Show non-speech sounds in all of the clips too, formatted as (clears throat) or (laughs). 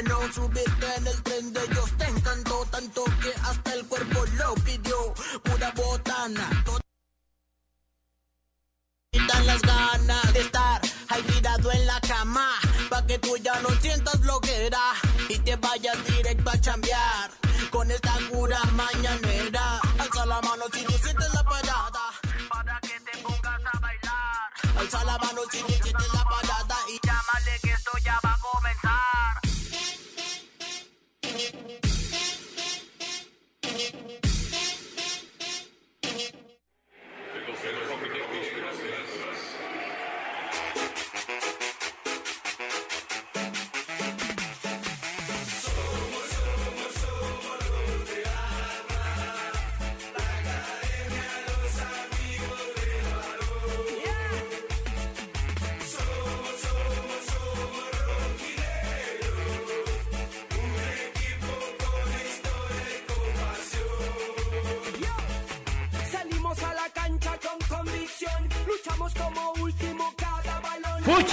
que no subiste en el tren de ellos. Te encantó tanto que hasta el cuerpo lo pidió. Pura botana. dan las ganas de estar ahí tirado en la cama. Pa' que tú ya no sientas bloquera y te vayas directo a chambear. Con esta cura mañanera. Alza la mano si tú sientes la parada. Para que te pongas a bailar. Alza la mano si tú sientes la parada. Y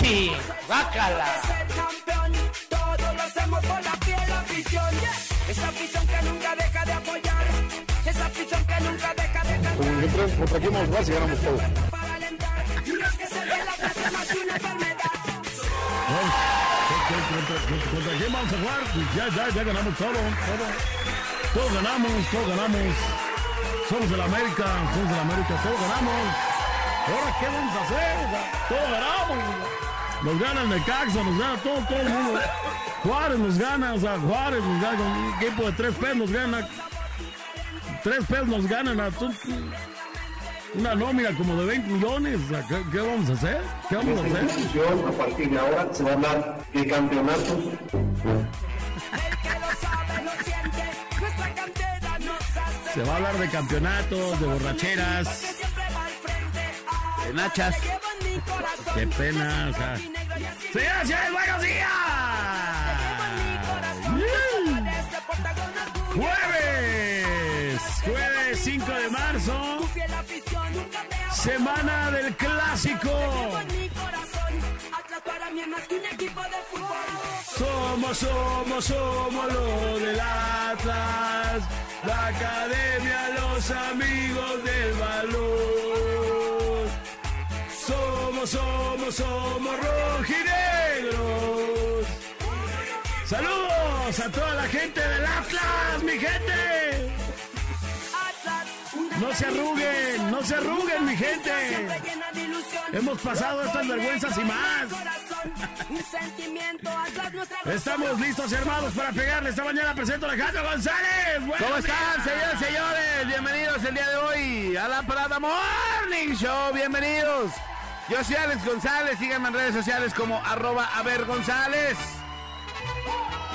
¡Fuchi! ¡Bácala! Es el campeón, todo lo hacemos por la fiel afición. Esa afición que nunca deja de apoyar, esa afición que nunca deja de cantar. Contra quién vamos a jugar si ganamos todo. Para alentar, y es que se ve la plaza más que una enfermedad. ¿Contra, quién vamos a jugar? Pues ya, ya, ya ganamos todo, todo. Todos ganamos, todos ganamos. Somos el América, somos el América, todos ganamos. Ahora, ¿qué vamos a hacer? Todos ganamos. Nos gana el Necaxa, nos gana todo, todo el mundo. Juárez nos gana, o sea, Juárez nos gana, con un equipo de tres pesos nos gana. Tres pesos nos ganan a tú- una nómina como de 20 millones. O sea, ¿qué, qué vamos a hacer? ¿Qué vamos a hacer? a partir de ahora, se va a hablar de campeonatos Se va a hablar de campeonatos, de borracheras. De nachas. Qué pena, o sea. ¡Señoras y buenos días! Orgullo. Jueves, jueves 5 de marzo, semana del clásico. Somos, somos, somos los del Atlas, la academia, los amigos del balón. Somos, somos, somos rojinegros. Saludos a toda la gente del Atlas, mi gente. No se arruguen, no se arruguen, mi gente. Hemos pasado estas vergüenzas y más. Estamos listos, hermanos, para pegarle. Esta mañana presento a Alejandro González. Buenos ¿Cómo están, señores señores? Bienvenidos el día de hoy a la Parada Morning Show. Bienvenidos. Yo soy Alex González. Síganme en redes sociales como arroba a ver González.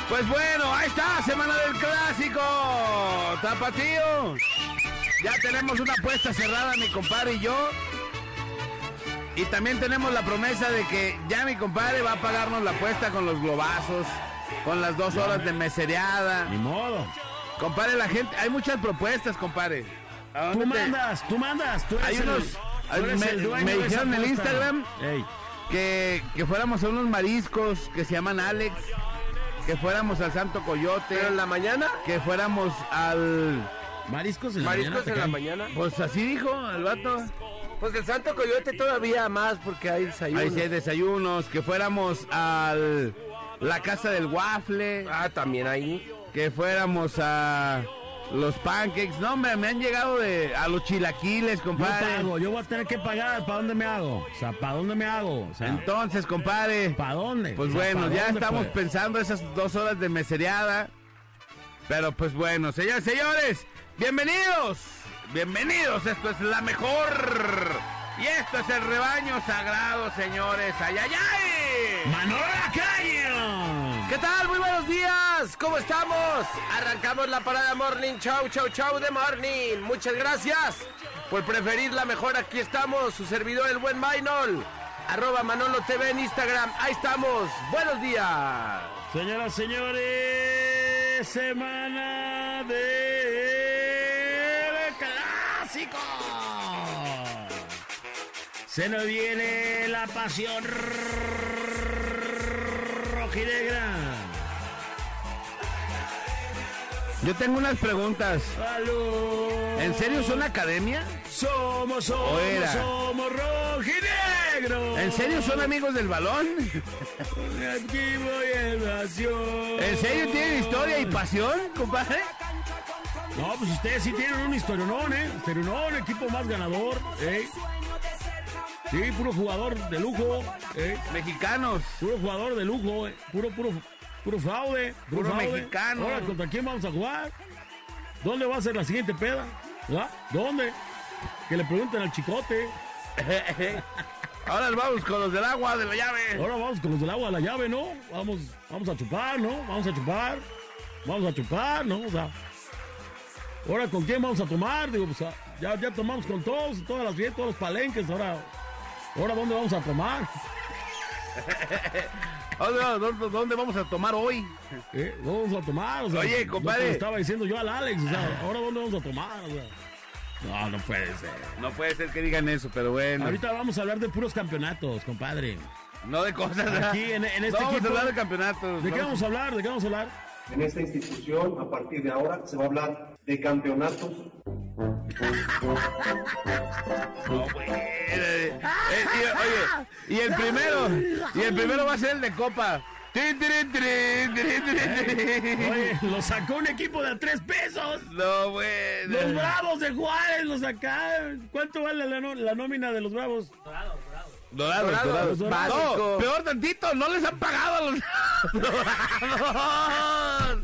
Pues bueno, ahí está, semana del clásico. Tapatío. Ya tenemos una apuesta cerrada, mi compadre y yo. Y también tenemos la promesa de que ya mi compadre va a pagarnos la apuesta con los globazos, con las dos horas de mesereada. Ni modo. Compadre, la gente, hay muchas propuestas, compadre. ¿A Tú mandas, tú mandas. Tú eres Hay el- unos- me- dijeron en el. Instagram. Ey, Que, que fuéramos a unos mariscos que se llaman Alex, que fuéramos al Santo Coyote. ¿Pero en la mañana? Que fuéramos al... mariscos en la ¿Mariscos mañana. te en la caen. mañana? Pues así dijo el vato. Pues el Santo Coyote todavía más porque hay desayuno. Ahí sí hay desayunos, que fuéramos al... La casa del waffle, Ah, también ahí. que fuéramos a... Los pancakes, no hombre, me han llegado de a los chilaquiles, Yo compadre. pago, yo voy a tener que pagar. ¿Para dónde me hago? O sea, ¿para dónde me hago? O sea, Entonces, compadre, ¿para dónde? Pues O sea, bueno, ¿pa' ya estamos pues? pensando esas dos horas de mesereada. Pero pues bueno, señores, señores, bienvenidos. Bienvenidos, esto es la mejor. Y esto es el rebaño sagrado, señores. ¡Ay, ay, ay! ¿Qué tal? Muy buenos días. ¿Cómo estamos? Arrancamos la parada Morning Show, show, show de Morning. Muchas gracias por preferir la mejor. Aquí estamos, su servidor, el buen Maynol. Arroba Manolo TV en Instagram. Ahí estamos. Buenos días. Señoras, señores, semana del clásico. Se nos viene la pasión rojinegra. Yo tengo unas preguntas. ¡Salud! ¿En serio son academia? Somos, somos, era? somos rojinegros. ¿En serio son amigos del balón? ¿En serio tienen historia y pasión, compadre? No, pues ustedes sí tienen un historionón, ¿eh? Historionón, equipo más ganador, ¿eh? Sí, puro jugador de lujo, ¿eh? Mexicanos. Puro jugador de lujo, ¿eh? Puro, puro, puro fraude. Puro fraude. mexicano. Ahora, ¿contra quién vamos a jugar? ¿Dónde va a ser la siguiente peda? ¿Ah? ¿Dónde? Que le pregunten al chicote. (laughs) Ahora vamos con los del agua, de la llave. Ahora vamos con los del agua a la llave, ¿no? Vamos, vamos a chupar, ¿no? Vamos a chupar. Vamos a chupar, ¿no? O sea, ahora con quién vamos a tomar, digo, pues ah, ya, ya tomamos con todos, todas las fiestas, todos los palenques, ahora, ahora dónde vamos a tomar, Ahora, (laughs) ¿Dónde, dónde vamos a tomar hoy? ¿Eh? ¿Dónde vamos a tomar, o sea, Oye, compadre. estaba diciendo yo al Alex, o sea, ahora dónde vamos a tomar, o sea, no, no puede ser. No puede ser que digan eso, pero bueno. Ahorita vamos a hablar de puros campeonatos, compadre. No de cosas. Aquí, en- en este no vamos equipo- a hablar de campeonatos. ¿De qué vamos a hablar? ¿De qué vamos a hablar? En esta institución, a partir de ahora, se va a hablar de campeonatos, No, güey. Eh, eh, y, oye, y el primero, y el primero va a ser el de Copa. Oye, lo sacó un equipo de a tres pesos. No, güey. Los Bravos de Juárez lo sacaron. ¿Cuánto vale la, nómina de los Bravos? Dorados, Dorados, dorados. básico. No, peor tantito, no les han pagado a los (laughs) dorados.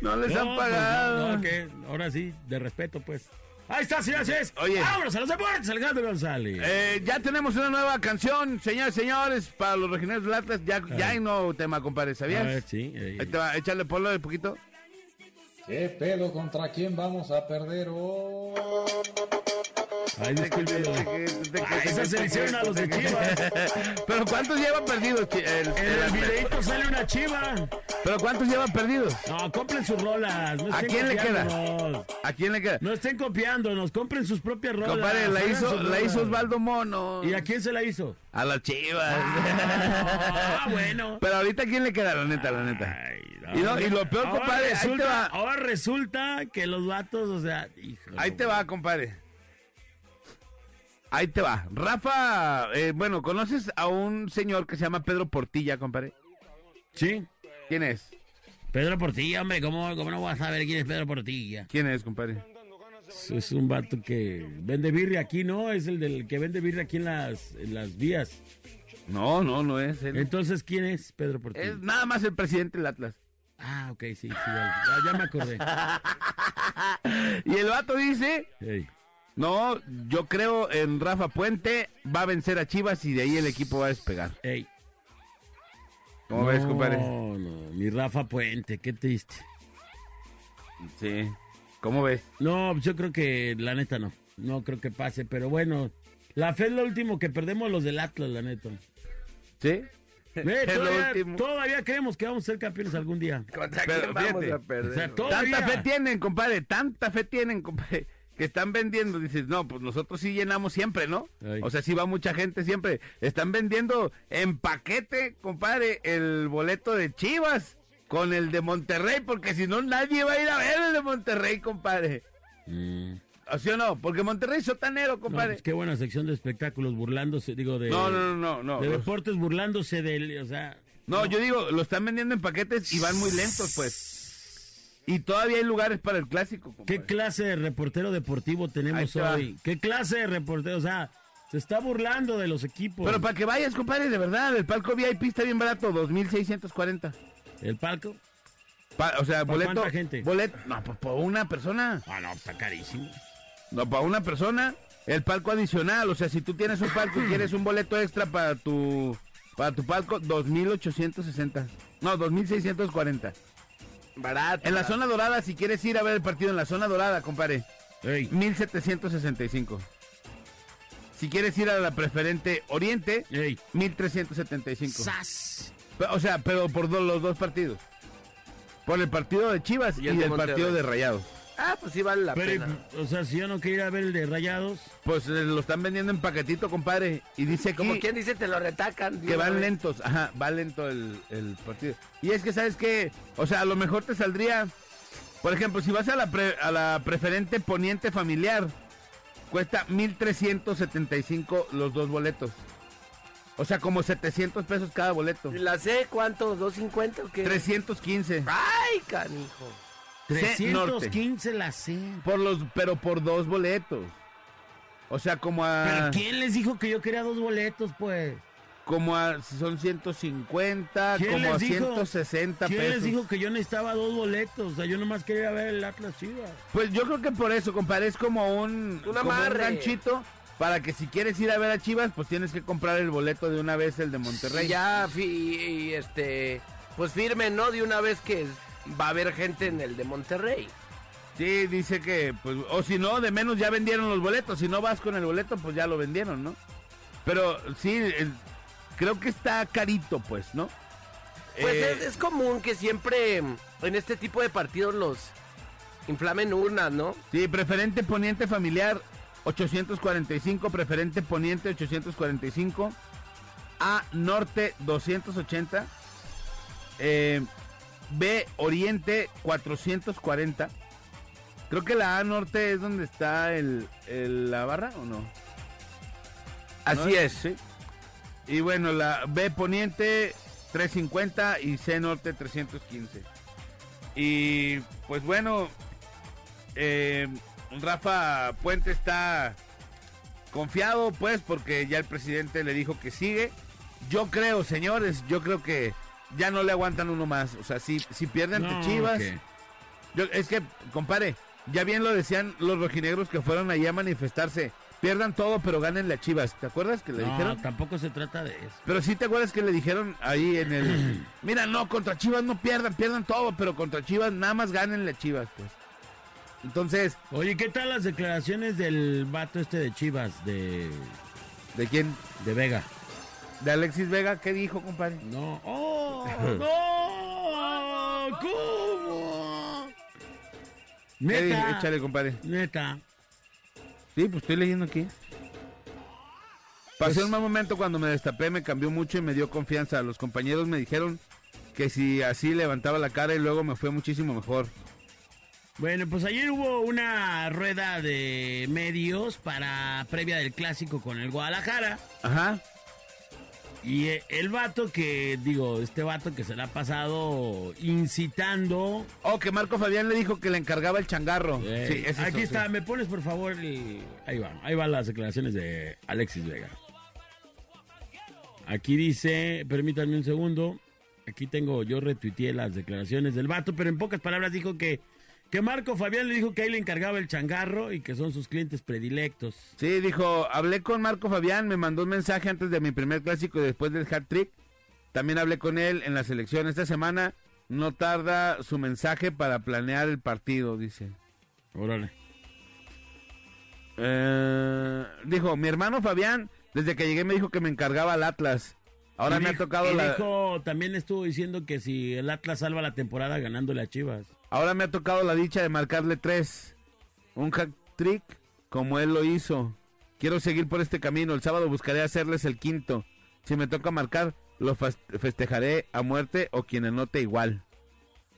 No les han pues, pagado. no, no, que ahora sí, de respeto, pues. Ahí está, señores. señores. Oye. Vámonos a los deportes, Alejandro González. Eh, ya tenemos una nueva canción, señores, señores, para los regionales del Atlas. Ya, ya hay nuevo tema, compadre, a ¿sabías? ver, sí. eh, Ahí te va, échale polo de poquito. ¿Qué pedo contra quién vamos a perder hoy? Ay, discúlpelo. Ah, esas se le hicieron a los de Chivas. Pero ¿cuántos llevan perdidos? el- En el videito sale una chiva. Pero ¿cuántos llevan perdidos? No, compren sus rolas. No ¿A quién le queda? ¿A quién le queda? No estén copiándonos, compren sus propias rolas. Compadre, la hizo, la rolas. hizo Osvaldo Mono. ¿Y a quién se la hizo? A las chivas. Ah, bueno. Pero ahorita ¿quién le queda? La neta, la neta. Ay, Y no- y lo peor, Ahora compadre, ahí te resulta, va. ahora resulta que los vatos, o sea, hijo, Ahí te va, compadre. Ahí te va. Rafa, eh, bueno, ¿conoces a un señor que se llama Pedro Portilla, compadre? Sí. ¿Quién es? Pedro Portilla, hombre, ¿cómo, ¿cómo no vas a saber quién es Pedro Portilla? ¿Quién es, compadre? Es, es un vato que vende birria aquí, ¿no? Es el del que vende birria aquí en las, en las vías. No, no, no es él. Entonces, ¿quién es Pedro Portilla? Es nada más el presidente del Atlas. Ah, ok, sí, sí, ya, me acordé. (laughs) Y el vato dice. No, yo creo en Rafa Puente, va a vencer a Chivas y de ahí el equipo va a despegar. Ey. ¿Cómo ves, compadre? No, no, mi Rafa Puente, qué triste. Sí. ¿Cómo ves? No, yo creo que la neta no. No creo que pase, pero bueno. La fe es lo último que perdemos los del Atlas, la neta. ¿Sí? Ve, (laughs) Es lo todavía, último. todavía creemos que vamos a ser campeones algún día. ¿Contra Pero quién vamos fíjate, a perder? o sea, Tanta fe tienen, compadre, tanta fe tienen, compadre, que están vendiendo. Dices, no, pues nosotros sí llenamos siempre, ¿no? Ay. O sea, sí va mucha gente siempre. Están vendiendo en paquete, compadre, el boleto de Chivas con el de Monterrey, porque si no, nadie va a ir a ver el de Monterrey, compadre. Mm. ¿O sí o no? Porque Monterrey es sotanero, No, compadre. pues qué buena sección de espectáculos burlándose, digo, de, No, no, no, no, no. de deportes burlándose del, o sea, No, yo digo, lo están vendiendo en paquetes y van muy lentos, pues. Y todavía hay lugares para el clásico, compadre. ¿qué clase de reportero deportivo tenemos hoy? ¿Qué clase de reportero? O sea, se está burlando de los equipos. Pero para que vayas, compadre, de verdad, el palco VIP está bien barato, 2.640. ¿El palco? Pa- o sea, ¿Para boleto. cuánta gente? Boleto, no, pues por una persona. Ah, no, está carísimo. No, para una persona. El palco adicional, o sea, si tú tienes un palco y (clears throat) quieres un boleto extra para tu para tu palco, 2.860. No, 2.640. Barato. En la barato. zona dorada, si quieres ir a ver el partido en la zona dorada, compadre, Ey, 1.765. Si quieres ir a la preferente oriente, ey. 1.375. ¡Sas! O sea, pero por do- los dos partidos. Por el partido de Chivas y, Y el partido de Rayados. Ah, pues sí vale la Pero, pena. o sea, si yo no quiero ir a ver el de Rayados, Pues eh, lo están vendiendo en paquetito, compadre. Y dice Como quien dice, te lo retacan. que van lentos. Ajá, va lento el, el partido. Y es que, ¿sabes qué? O sea, a lo mejor te saldría Por ejemplo, si vas a la, pre- a la preferente poniente familiar, cuesta 1.375 los dos boletos. O sea, como 700 pesos cada boleto. ¿La sé cuánto? ¿250 o qué? 315. ¡Ay, canijo! C Norte. 315 la C. Por los, pero por dos boletos. O sea, como a... ¿Pero quién les dijo que yo quería dos boletos, pues? Como a... Son 150, ¿Quién como a dijo? 160 ¿Quién pesos. les dijo que yo necesitaba dos boletos? O sea, yo nomás quería ver el Atlas Chivas. Pues yo creo que por eso, compadre, es como un, Un como amarre. ganchito para que si quieres ir a ver a Chivas, pues tienes que comprar el boleto de una vez, el de Monterrey. Ya, fi- y, este, pues firme, ¿no? De una vez que va a haber gente en el de Monterrey. Sí, dice que, pues, o si no, de menos ya vendieron los boletos. Si no vas con el boleto, pues ya lo vendieron, ¿no? Pero sí, el- creo que está carito, pues, ¿no? Pues Eh, es, es común que siempre en este tipo de partidos los inflamen urnas, ¿no? Sí, preferente poniente familiar 845, preferente poniente 845, A norte 280, eh, B oriente 440. Creo que la A norte es donde está el, el- la barra o no. Así ¿No? es. Sí. Y bueno, la B poniente 350 y C norte 315. Y pues bueno, eh, Rafa Puente está confiado pues porque ya el presidente le dijo que sigue. Yo creo, señores, yo creo que ya no le aguantan uno más. O sea, si, si pierden ante No, Chivas, yo, es que, compare, ya bien lo decían los rojinegros que fueron allí a manifestarse. Pierdan todo, pero ganen las Chivas. ¿Te acuerdas que le No, dijeron? tampoco se trata de eso. Pero sí te acuerdas que le dijeron ahí en el... (clears throat) Mira, no, contra Chivas no pierdan, pierdan todo, pero contra Chivas nada más ganen las Chivas, pues. Entonces, Oye, ¿qué tal las declaraciones del vato este de Chivas, de, ¿de quién? de Vega? ¿De Alexis Vega? ¿Qué dijo, compadre? No. ¡Oh! (laughs) ¡No! ¿Cómo? Neta. Échale, compadre. Neta. Sí, pues estoy leyendo aquí. Pasé un mal momento cuando me destapé, me cambió mucho y me dio confianza. Los compañeros me dijeron que si así levantaba la cara y luego me fue muchísimo mejor. Bueno, pues ayer hubo una rueda de medios para previa del clásico con el Guadalajara. Ajá. Y eh, el vato que, digo, este vato que se le ha pasado incitando. Oh, que Marco Fabián le dijo que le encargaba el changarro. Eh, sí, es aquí eso, está, sí. me pones por favor el- Ahí va, ahí van las declaraciones de Alexis Vega. Aquí dice, permítanme un segundo. Aquí tengo, yo retuiteé las declaraciones del vato, pero en pocas palabras dijo que, que Marco Fabián le dijo que ahí le encargaba el changarro y que son sus clientes predilectos. Sí, dijo, hablé con Marco Fabián, me mandó un mensaje antes de mi primer clásico y después del hat trick. También hablé con él en la selección esta semana. No tarda su mensaje para planear el partido, dice. Órale. Eh, dijo, mi hermano Fabián, desde que llegué me dijo que me encargaba al Atlas. Ahora Y me ha tocado la... dijo- también estuvo diciendo que si el Atlas salva la temporada ganándole a Chivas. Ahora me ha tocado la dicha de marcarle tres. Un hat trick como él lo hizo. Quiero seguir por este camino. El sábado buscaré hacerles el quinto. Si me toca marcar, lo festejaré a muerte o quien anote igual.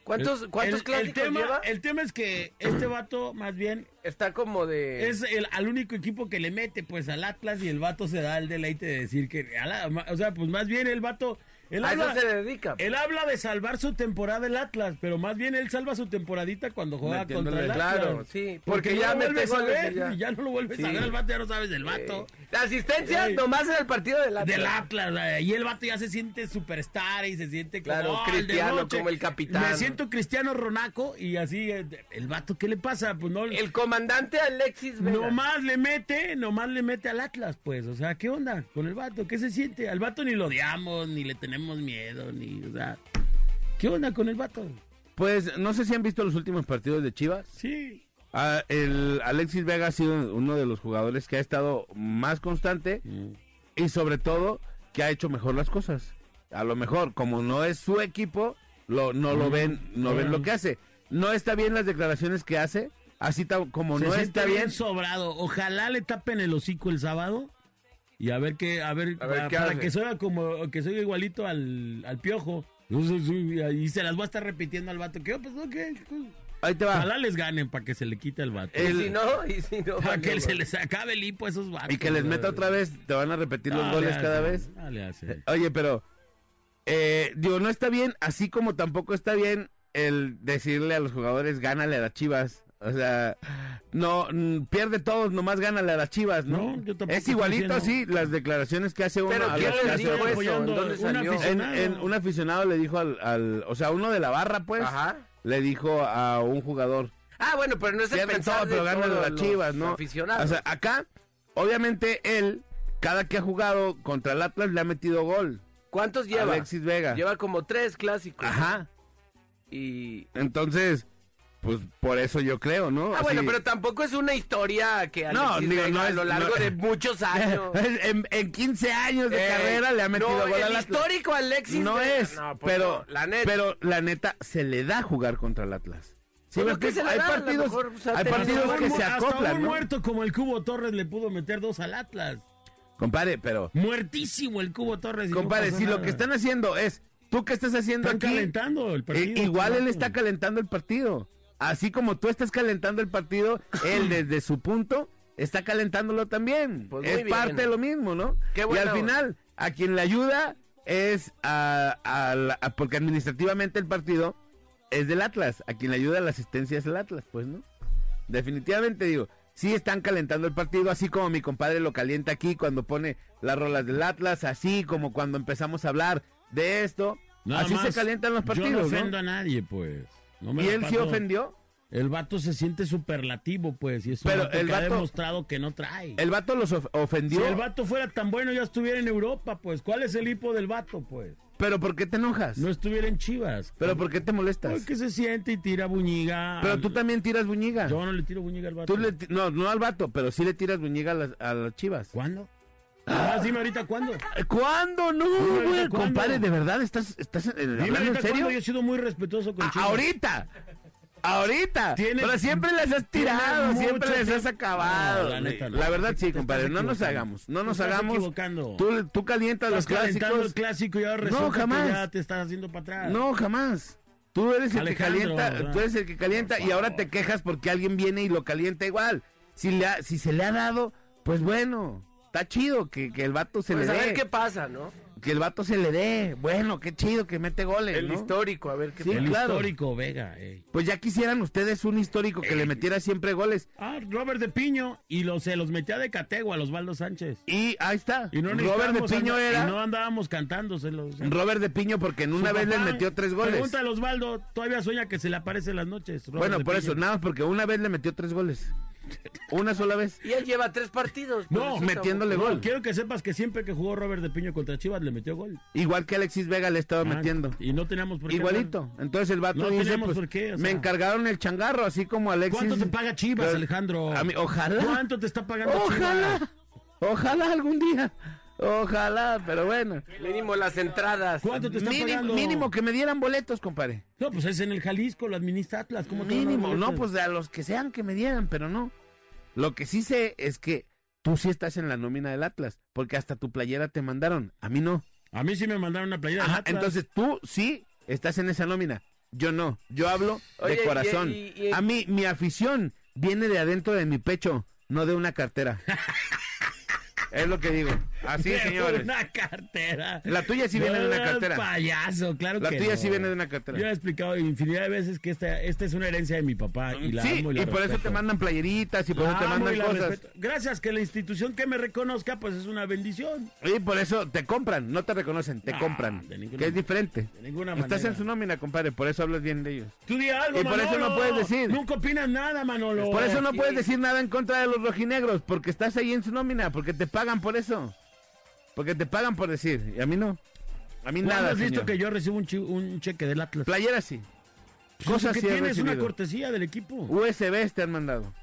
¿Cuántos, cuántos el, el clásicos tema, lleva? el tema es que este vato, más bien, Está como de... es el al único equipo que le mete pues al Atlas y el vato se da el deleite de decir que la- o sea pues más bien el vato él a eso habla, se dedica. él habla de salvar su temporada el Atlas pero más bien él salva su temporadita cuando juega contra el Atlas claro, sí, porque, porque ya no vuelves a ver ya. ya. no lo vuelves a Sí. ver al vato ya no sabes del vato La asistencia nomás en el partido del Atlas. del Atlas y el vato ya se siente superstar y se siente como Claro, "Oh, el cristiano, derroche". como el capitán. me siento cristiano ronaco y así el vato qué le pasa pues no El comandante Alexis. Nomás le mete, nomás le mete al Atlas, pues. O sea, ¿qué onda con el vato? ¿Qué se siente? Al vato ni lo odiamos, ni le tenemos miedo, ni, o sea, ¿qué onda con el vato? Pues no sé si han visto los últimos partidos de Chivas. Sí. Ah, el Alexis Vega ha sido uno de los jugadores que ha estado más constante y sobre todo que ha hecho mejor las cosas. A lo mejor, como no es su equipo, lo, no lo ven, no ven lo que hace. No está bien las declaraciones que hace, así como Se no está bien. sobrado. Ojalá le tapen el hocico el sábado. Y a ver qué, a ver, A ver para, qué para hace. que soy como, que soy igualito al, al piojo. Y se las voy a estar repitiendo al vato. ¿Qué? Pues, ok, ahí te va. Ojalá les ganen para que se le quite el vato. Y si no, y si no. para que se les acabe el hipo a esos vatos. Y que les meta otra vez, te van a repetir los goles le cada vez. no le hace. Oye, pero eh, digo, no está bien, así como tampoco está bien el decirle a los jugadores gánale a las Chivas. O sea, no mm, pierde todos, nomás gánale a las Chivas, ¿no? No, yo tampoco es igualito así las declaraciones que hace uno Pero a ¿quién les dijo eso? apoyando ¿En dónde un salió? aficionado. En, en- un aficionado le dijo al, al- o sea, uno de la barra, pues, Ajá. le dijo a un jugador, Ah, bueno, pero no es el de pero gánale a todos las Chivas, ¿no? Aficionados. O sea, acá, obviamente él, cada que ha jugado contra el Atlas le ha metido gol. ¿Cuántos lleva? Alexis Vega. Lleva como tres clásicos. Ajá. Y. Entonces, pues por eso yo creo, ¿no? Ah, bueno, pero tampoco es una historia que No, digo, no a lo largo no- de muchos años. (laughs) en, en 15 años de Eh, carrera le ha metido no, gol el Atlas. histórico Alexis No es, No, pues pero, la neta. pero la neta se le da jugar contra el Atlas. Sí, Pues que se hay da, partidos, mejor, o sea, hay partidos Hasta que un- se hasta acoplan, un ¿no? muerto como el Cubo Torres le pudo meter dos al Atlas. Compadre, pero, Muertísimo el Cubo Torres. compadre, si lo que están haciendo es, tú que estás haciendo Están aquí, calentando el eh, partido. igual él está calentando el partido. Así como tú estás calentando el partido, él (laughs) desde su punto está calentándolo también. Pues es bien. parte de lo mismo, ¿no? Qué y al final, a quien le ayuda es a, a la- a- porque administrativamente el partido es del Atlas. A quien le ayuda a la asistencia es el Atlas, pues, ¿no? Definitivamente digo, sí están calentando el partido, así como mi compadre lo calienta aquí cuando pone las rolas del Atlas, así como cuando empezamos a hablar de esto. Nada así se calientan los Yo no partidos, ofendo ¿no? a nadie, pues. No me Y él sí ofendió. El vato se siente superlativo, pues, y es un Pero vato el que ha demostrado que no trae. El vato los of- ofendió. Si el vato fuera tan bueno, ya estuviera en Europa, pues. ¿Cuál es el hipo del vato, pues? Pero ¿por qué te enojas? No estuviera en Chivas. Pero ¿por qué te molestas? Porque se siente y tira buñiga. Pero tú también tiras buñiga. Yo no le tiro buñiga al vato. Tú le no, no al vato, pero sí le tiras buñiga a las, a las chivas. ¿Cuándo? Ah, dime ahorita cuándo. ¿Cuándo? No, güey. Compadre, ¿de verdad estás, estás eh, Dime en serio? cuándo. Yo he sido muy respetuoso con A- Chivas. ahorita. Ahorita. Pero siempre les has tirado, siempre les has acabado. No, la neta no. La verdad sí, compadre, no nos hagamos. No nos hagamos. equivocando. Tú, tú calientas los clásicos. el clásico y ahora No, jamás. que ya te estás haciendo para atrás. No, jamás. Tú eres el Alejandro, que calienta, ¿verdad? tú eres el que calienta y ahora te quejas porque alguien viene y lo calienta igual. Si le ha- si se le ha dado, pues bueno, está chido que, que el vato se Pues le a dé. ver qué pasa, ¿no? Que el vato se le dé. Bueno, qué chido que mete goles, El ¿no? histórico, a ver qué Sí, el claro. histórico Vega. ey. Pues ya quisieran ustedes un histórico que le metiera siempre goles. Ah, Robert de Piño y lo, se los metía de catego a los Osvaldo Sánchez. Y ahí está. Y no Robert de Piño era y no andábamos cantándoselos. Robert de Piño porque en una Su vez papá, metió tres goles. Pregúntale a Osvaldo, todavía sueña que se le aparece en las noches. Robert Bueno, por Piño. eso, nada más porque una vez le metió tres goles. Una sola vez. Y él lleva tres partidos. No, metiéndole gol. No, quiero que sepas que siempre que jugó Robert de Piño contra Chivas le metió gol. Igual que Alexis Vega le estaba Ah, metiendo. Y no teníamos por qué. Igualito. Entonces el vato No dice, tenemos pues, por qué, o me encargaron el changarro, así como Alexis. ¿Cuánto te paga Chivas, Pero- Alejandro? A mí- ojalá. ¿Cuánto te está pagando Ojalá. Chivas? Ojalá algún día. Ojalá, pero bueno. Mínimo las entradas. ¿Cuánto te está Mínimo, pagando? mínimo que me dieran boletos, compadre. No, pues es en el Jalisco, lo administra Atlas. ¿Cómo Mínimo, no, pues a los que sean que me dieran, pero no. Lo que sí sé es que tú sí estás en la nómina del Atlas, porque hasta tu playera te mandaron, a mí no. A mí sí me mandaron una playera Ajá, Atlas. entonces tú sí estás en esa nómina. Yo no. Yo hablo Oye, de y- corazón. y- y- A mí, mi afición viene de adentro de mi pecho, no de una cartera. (laughs) es lo que digo. Así, señores. Una cartera. La tuya sí viene de una cartera. payaso, claro La que tuya no. sí viene de una cartera. Yo he explicado infinidad de veces que esta, esta es una herencia de mi papá y la sí, amo y por eso te mandan playeritas y por La eso te mandan cosas. respeto. Gracias que la institución que me reconozca, pues es una bendición. Y por eso te compran, no te reconocen, te Ah, compran. de ninguna Que es diferente. De ninguna Estás manera. en su nómina, compadre, por eso hablas bien de ellos. Tú di algo, Y por eso no puedes decir. Nunca opinas nada, Manolo. Por eso no puedes decir nada en contra de los rojinegros, porque estás ahí en su nómina, porque te pagan por eso. Porque te pagan por decir, y a mí no. A mí ¿Cuándo nada, has visto que yo recibo un, cheque del Atlas? Playera sí. Pues Cosas que sí tienes una cortesía del equipo. USBs te han mandado.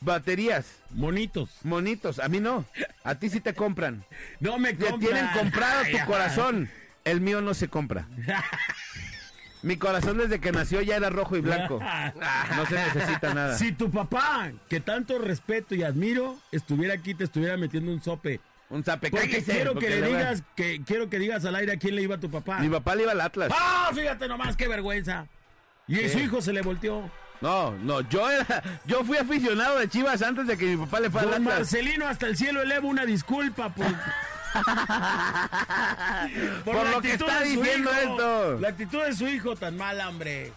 Baterías, Monitos. monitos, a mí no. A ti sí te compran. (laughs) No me Te compran. tienen comprado tu corazón. El mío no se compra. (laughs) Mi corazón desde que nació ya era rojo y blanco. (laughs) No se necesita nada. Si tu papá, que tanto respeto y admiro, estuviera aquí, te estuviera metiendo un sope. Un zape. Porque cállese, quiero porque que le a- digas, que quiero que digas al aire a quién le iba a tu papá. Mi papá le iba al Atlas. ¡Ah! Fíjate nomás, qué vergüenza. Y Sí. su hijo se le volteó. No, no, yo era, yo fui aficionado de Chivas antes de que mi papá le fuera Don al Atlas. Marcelino hasta el cielo eleva una disculpa por, (laughs) Por lo que está diciendo hijo. esto. La actitud de su hijo tan mala, hombre.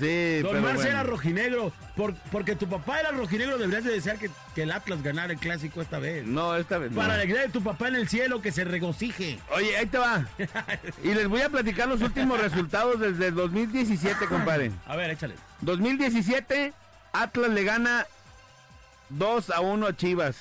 Sí, Don pero Marce bueno. era rojinegro. Por, porque tu papá era rojinegro, deberías de desear que, que el Atlas ganara el clásico esta vez. No, esta vez no. Para la alegría de tu papá en el cielo, que se regocije. Oye, ahí te va. (laughs) Y les voy a platicar los últimos resultados desde el 2017, compadre. A ver, échale. 2017, Atlas le gana 2 a 1 a Chivas.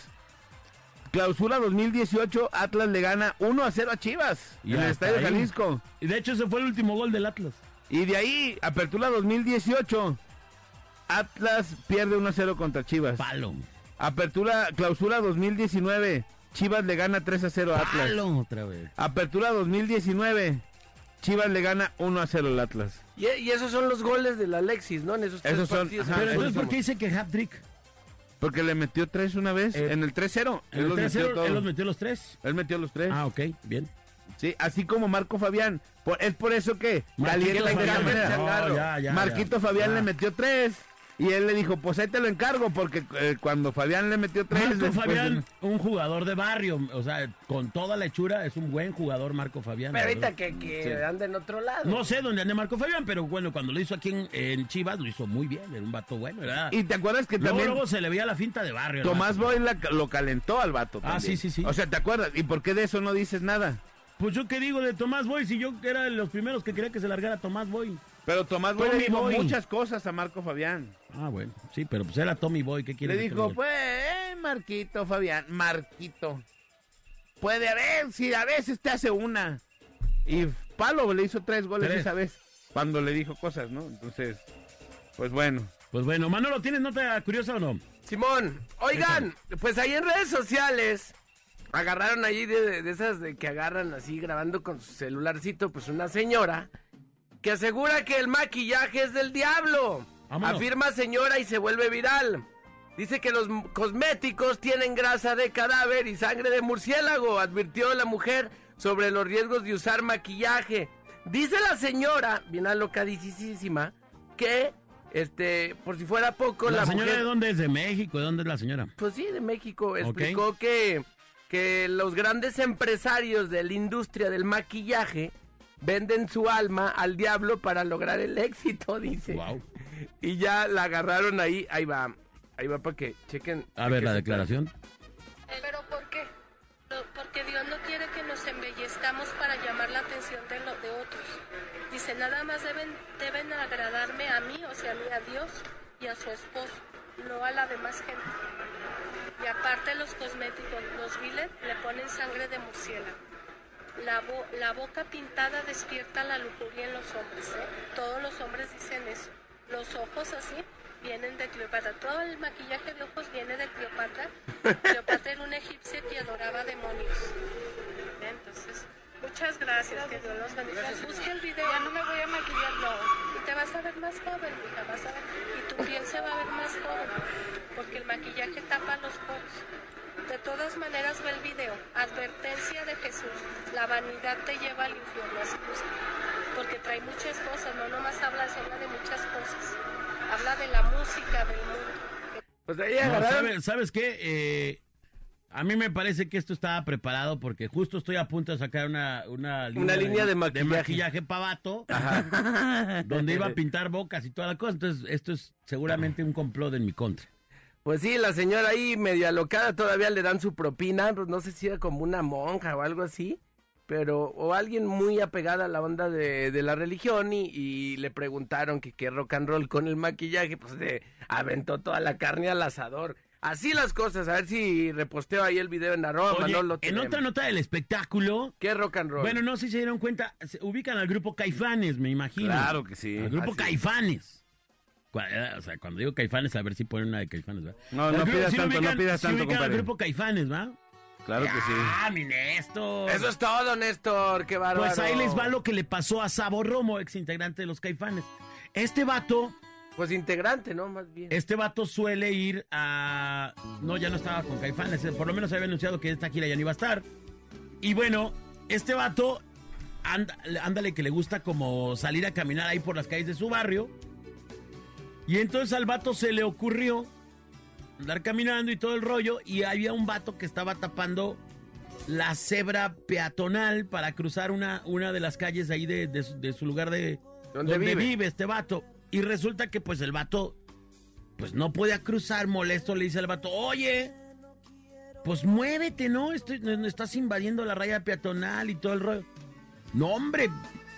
Clausura 2018, Atlas le gana 1 a 0 a Chivas Y en el Estadio ahí. Jalisco. Y de hecho, ese fue el último gol del Atlas. Y de ahí, apertura 2018, Atlas pierde 1 a 0 contra Chivas. Palo. Apertura, clausura 2019, Chivas le gana 3 a 0 a Atlas. Palo otra vez. Apertura 2019, Chivas le gana 1 a 0 al Atlas. Y, y esos son los goles del Alexis, ¿no? En esos tres Esos son- partidos. ajá, Pero entonces, ¿por qué dice que hat-trick? Porque le metió 3 una vez Eh, en el 3-0. En Él el los metió 3-0, todos. él los metió los tres. Él metió los 3. Ah, ok, bien. Sí, así como Marco Fabián. Por- es por eso que Marquito Fabián, no, changarro. ya, ya, Marquito ya. Fabián le metió 3. Y él le dijo, pues ahí te lo encargo, porque eh, cuando Fabián le metió 3... Marco Fabián, un jugador de barrio, o sea, con toda la hechura, es un buen jugador Marco Fabián. Pero ahorita que, que anda en otro lado. No sé dónde ande Marco Fabián, pero bueno, cuando lo hizo aquí en, en Chivas, lo hizo muy bien, era un vato bueno, ¿verdad? Y te acuerdas que luego, también luego se le veía la finta de barrio. Tomás. Boy la- lo calentó al vato. Ah, también. sí, sí, sí. O sea, ¿te acuerdas? ¿Y por qué de eso no dices nada? Pues yo qué digo de Tomás Boy, si yo era de los primeros que quería que se largara Tomás Boy. Pero Tomás Boy le dijo Boy. muchas cosas a Marco Fabián. Ah, bueno, sí, pero pues era Tommy Boy, ¿qué quiere Le dijo, pues, eh, Marquito, Fabián, Marquito. Puede haber, si a veces te hace una. Y Palo le hizo tres goles Tres. esa vez. Cuando le dijo cosas, ¿no? Entonces, pues bueno. Pues bueno, Manolo, ¿tienes nota curiosa o no? Simón, oigan, pues ahí en redes sociales agarraron ahí de, de esas de que agarran así grabando con su celularcito, pues una señora que asegura que el maquillaje es del diablo. Vámonos. Afirma señora y se vuelve viral. Dice que los cosméticos tienen grasa de cadáver y sangre de murciélago, advirtió la mujer sobre los riesgos de usar maquillaje. Dice la señora, bien alocadicísima, que, este, por si fuera poco, ¿La, la, señora mujer... de dónde es? ¿De México? ¿De dónde es la señora? Pues sí, de México. Explicó que, que los grandes empresarios de la industria del maquillaje venden su alma al diablo para lograr el éxito, dice. Wow. Y ya la agarraron ahí. Ahí va. Ahí va para que chequen. A ver, la declaración. ¿Pero por qué? No, porque Dios no quiere que nos embellezcamos para llamar la atención de, lo, de otros. Dice, nada más deben, deben agradarme a mí, o sea, a mí, a Dios y a su esposo, no a la demás gente. Y aparte los cosméticos, los viles, le ponen sangre de murciélago. La, bo- la boca pintada despierta la lujuria en los hombres, ¿eh? Todos los hombres dicen eso. Los ojos así vienen de Cleopatra. Todo el maquillaje de ojos viene de Cleopatra. Cleopatra era una egipcia que adoraba demonios. Entonces, muchas gracias. Que Dios los bendiga. Busque el video. Ya no me voy a maquillar, no. Y te vas a ver más joven, hija. Vas a ver. Y tu piel se va a ver más joven. Porque el maquillaje tapa los poros. De todas maneras, ve el video. Advertencia de Jesús. La vanidad te lleva al infierno. Así porque trae muchas cosas. No nomás habla, habla de muchas cosas. Habla de la música, del mundo. Pues ahí No. ¿sabes, ¿Sabes qué? Eh, a mí me parece que esto estaba preparado porque justo estoy a punto de sacar una, una línea, Una línea de maquillaje. maquillaje pavato, (laughs) donde iba a (laughs) pintar bocas y toda la cosa. Entonces, esto es seguramente un complot en mi contra. Pues sí, la señora ahí medio alocada todavía le dan su propina, pues no sé si era como una monja o algo así, pero o alguien muy apegada a la onda de, de la religión y, y le preguntaron que qué rock and roll con el maquillaje, pues de aventó toda la carne al asador. Así las cosas, a ver si reposteo ahí el video en arroba Oye, Manolo en otra nota del espectáculo, ¿Qué rock and roll? bueno, no sé si se dieron cuenta, se ubican al grupo Caifanes, me imagino. Claro que sí. Al grupo Así. Caifanes. Eh, O sea, cuando digo Caifanes, a ver si ponen una de Caifanes, ¿verdad? No, El no pidas tanto, no pidas sí tanto, compadre. grupo Caifanes, ¿va? Claro que sí. Ah, mi Néstor. Eso es todo, Néstor, qué bárbaro. Pues ahí les va lo que le pasó a Sabo Romo, ex integrante de los Caifanes. Este vato, Pues integrante, ¿no? Más bien. este vato suele ir a... No, ya no estaba con Caifanes, eh, por lo menos había anunciado que esta gira ya no iba a estar. Y bueno, este vato, ándale que le gusta como salir a caminar ahí por las calles de su barrio. Y entonces al vato se le ocurrió andar caminando y todo el rollo y había un vato que estaba tapando la cebra peatonal para cruzar una, una de las calles ahí de, de su- de su lugar de ¿Dónde donde vive? vive este vato. Y resulta que pues el vato pues no podía cruzar, molesto le dice al vato, oye, pues muévete, ¿no? Estoy- no- no estás invadiendo la raya peatonal y todo el rollo. No, hombre,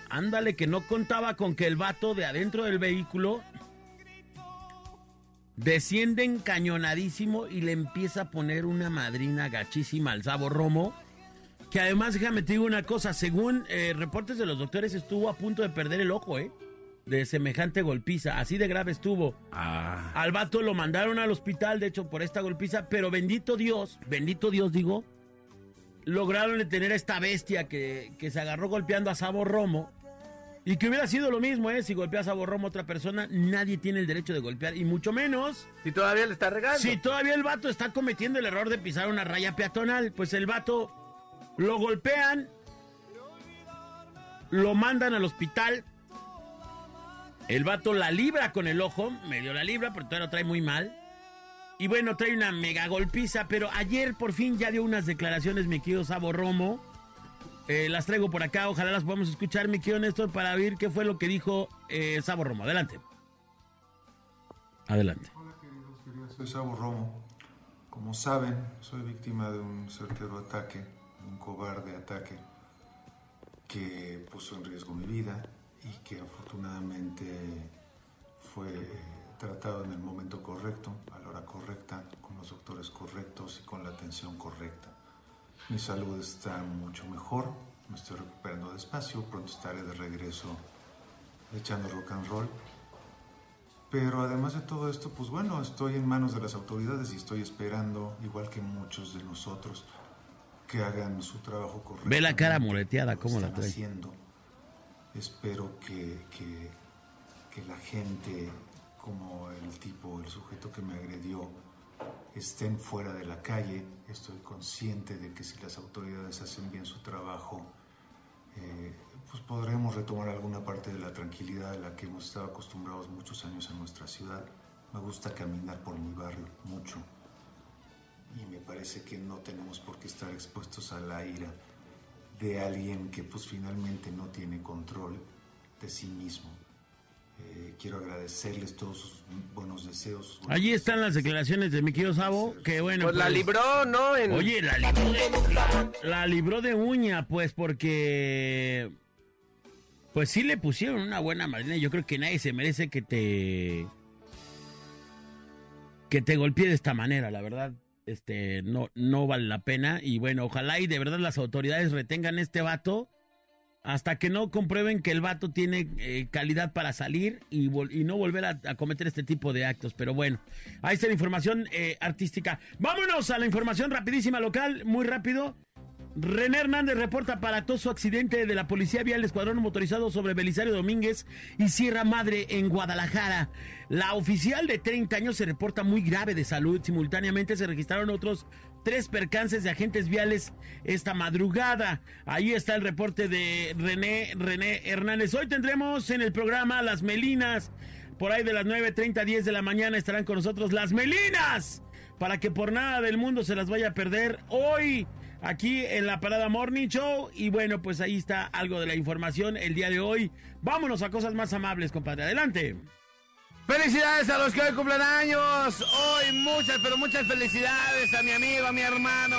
ándale, que no contaba con que el vato de adentro del vehículo desciende encañonadísimo y le empieza a poner una madrina gachísima al Sabo Romo. Que además, déjame te digo una cosa, según eh, reportes de los doctores, estuvo a punto de perder el ojo, ¿eh? De semejante golpiza, así de grave estuvo. Ah. Al vato lo mandaron al hospital, de hecho, por esta golpiza, pero bendito Dios, bendito Dios, digo, lograron detener a esta bestia que, que se agarró golpeando a Sabo Romo. Y que hubiera sido lo mismo, ¿eh? Si golpeas a Sabo Romo a otra persona, nadie tiene el derecho de golpear, y mucho menos Si todavía le está regando. si todavía el vato está cometiendo el error de pisar una raya peatonal, pues el vato lo golpean, lo mandan al hospital. El vato la libra con el ojo, medio la libra, pero todavía lo trae muy mal. Y bueno, trae una mega golpiza, pero ayer por fin ya dio unas declaraciones, mi querido Sabo Romo. Eh, las traigo por acá, ojalá las podamos escuchar, mi querido Néstor, para ver qué fue lo que dijo eh, Sabo Romo. Adelante. Adelante. Hola queridos, queridas, soy Sabo Romo. Como saben, soy víctima de un certero ataque, un cobarde ataque que puso en riesgo mi vida y que afortunadamente fue tratado en el momento correcto, a la hora correcta, con los doctores correctos y con la atención correcta. Mi salud está mucho mejor, me estoy recuperando despacio, pronto estaré de regreso echando rock and roll. Pero además de todo esto, pues bueno, estoy en manos de las autoridades y estoy esperando, igual que muchos de nosotros, que hagan su trabajo correcto. Ve la cara moreteada, cómo la trae. haciendo. Espero que, que, que la gente, como el tipo, el sujeto que me agredió, estén fuera de la calle. Estoy consciente de que si las autoridades hacen bien su trabajo, eh, pues podremos retomar alguna parte de la tranquilidad a la que hemos estado acostumbrados muchos años en nuestra ciudad. Me gusta caminar por mi barrio mucho y me parece que no tenemos por qué estar expuestos a la ira de alguien que pues finalmente no tiene control de sí mismo. Eh, quiero agradecerles todos sus buenos deseos. sus buenos Allí están las declaraciones de mi querido Sabo, que bueno. Pues la libró, ¿no? En- Oye, la libró de, la, la libró de uña, pues, porque. Pues sí le pusieron una buena madrina. Yo creo que nadie se merece que te. Que te golpee de esta manera, la verdad. Este, no, no vale la pena. Y bueno, ojalá y de verdad las autoridades retengan este vato. Hasta que no comprueben que el vato tiene eh, calidad para salir y, no volver a, cometer este tipo de actos. Pero bueno, ahí está la información eh, artística. Vámonos a la información rapidísima local, muy rápido. René Hernández reporta aparatoso accidente de la Policía Vial Escuadrón Motorizado sobre Belisario Domínguez y Sierra Madre en Guadalajara. La oficial de 30 años se reporta muy grave de salud. Simultáneamente se registraron otros tres percances de agentes viales esta madrugada. Ahí está el reporte de René, René Hernández. Hoy tendremos en el programa Las Melinas. Por ahí de las 9.30, 10 de la mañana estarán con nosotros Las Melinas. Para que por nada del mundo se las vaya a perder hoy aquí en la Parada Morning Show. Y bueno, pues ahí está algo de la información el día de hoy. Vámonos a cosas más amables, compadre. Adelante. Felicidades a los que hoy cumplen años. Hoy muchas, pero muchas felicidades a mi amigo, a mi hermano.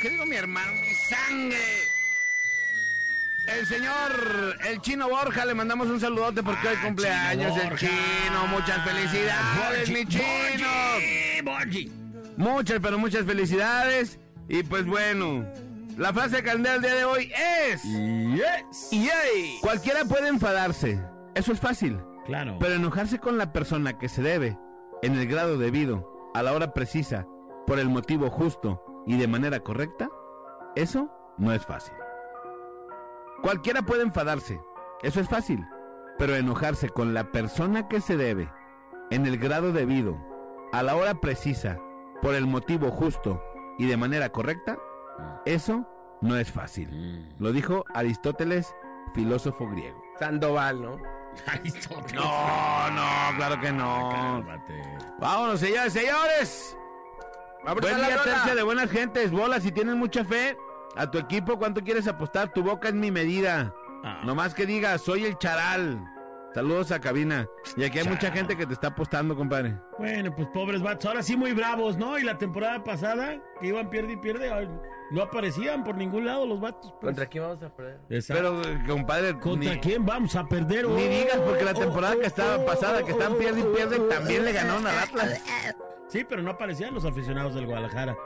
¿Qué digo mi hermano? Mi sangre. El señor, el chino Borja, le mandamos un saludote porque hoy cumpleaños el chino. Muchas felicidades, mi chino. Borgi. Muchas, pero muchas felicidades. Y pues bueno, la frase candela del día de hoy es... Yes. ¡Yay! Cualquiera puede enfadarse. Eso es fácil. Claro. Pero enojarse con la persona que se debe, en el grado debido, a la hora precisa, por el motivo justo y de manera correcta, eso no es fácil. Cualquiera puede enfadarse, eso es fácil, pero enojarse con la persona que se debe, en el grado debido, a la hora precisa, por el motivo justo y de manera correcta, eso no es fácil. Mm. Lo dijo Aristóteles, filósofo griego. Sandoval, ¿no? (laughs) No, no, claro que no. Cálmate. Vámonos, señores, señores. Buen día, tercia de buenas gentes. Bola, si tienes mucha fe a tu equipo, ¿cuánto quieres apostar? Tu boca es mi medida. Ah. Nomás que digas, soy el charal. Saludos a cabina. Y aquí hay mucha gente que te está apostando, compadre. Bueno, pues pobres vatos, ahora sí muy bravos, ¿no? Y la temporada pasada, que iban pierde y pierde, ay, no aparecían por ningún lado los vatos. pues. ¿Contra quién vamos a perder? Exacto. Pero, eh, compadre, ¿Contra ni, quién vamos a perder? ni Oh, digas porque la oh, temporada oh, que estaba oh, pasada, que estaban oh, pierde y oh, pierde, oh, también oh, le ganaron al oh, Atlas. Sí, pero no aparecían los aficionados del Guadalajara.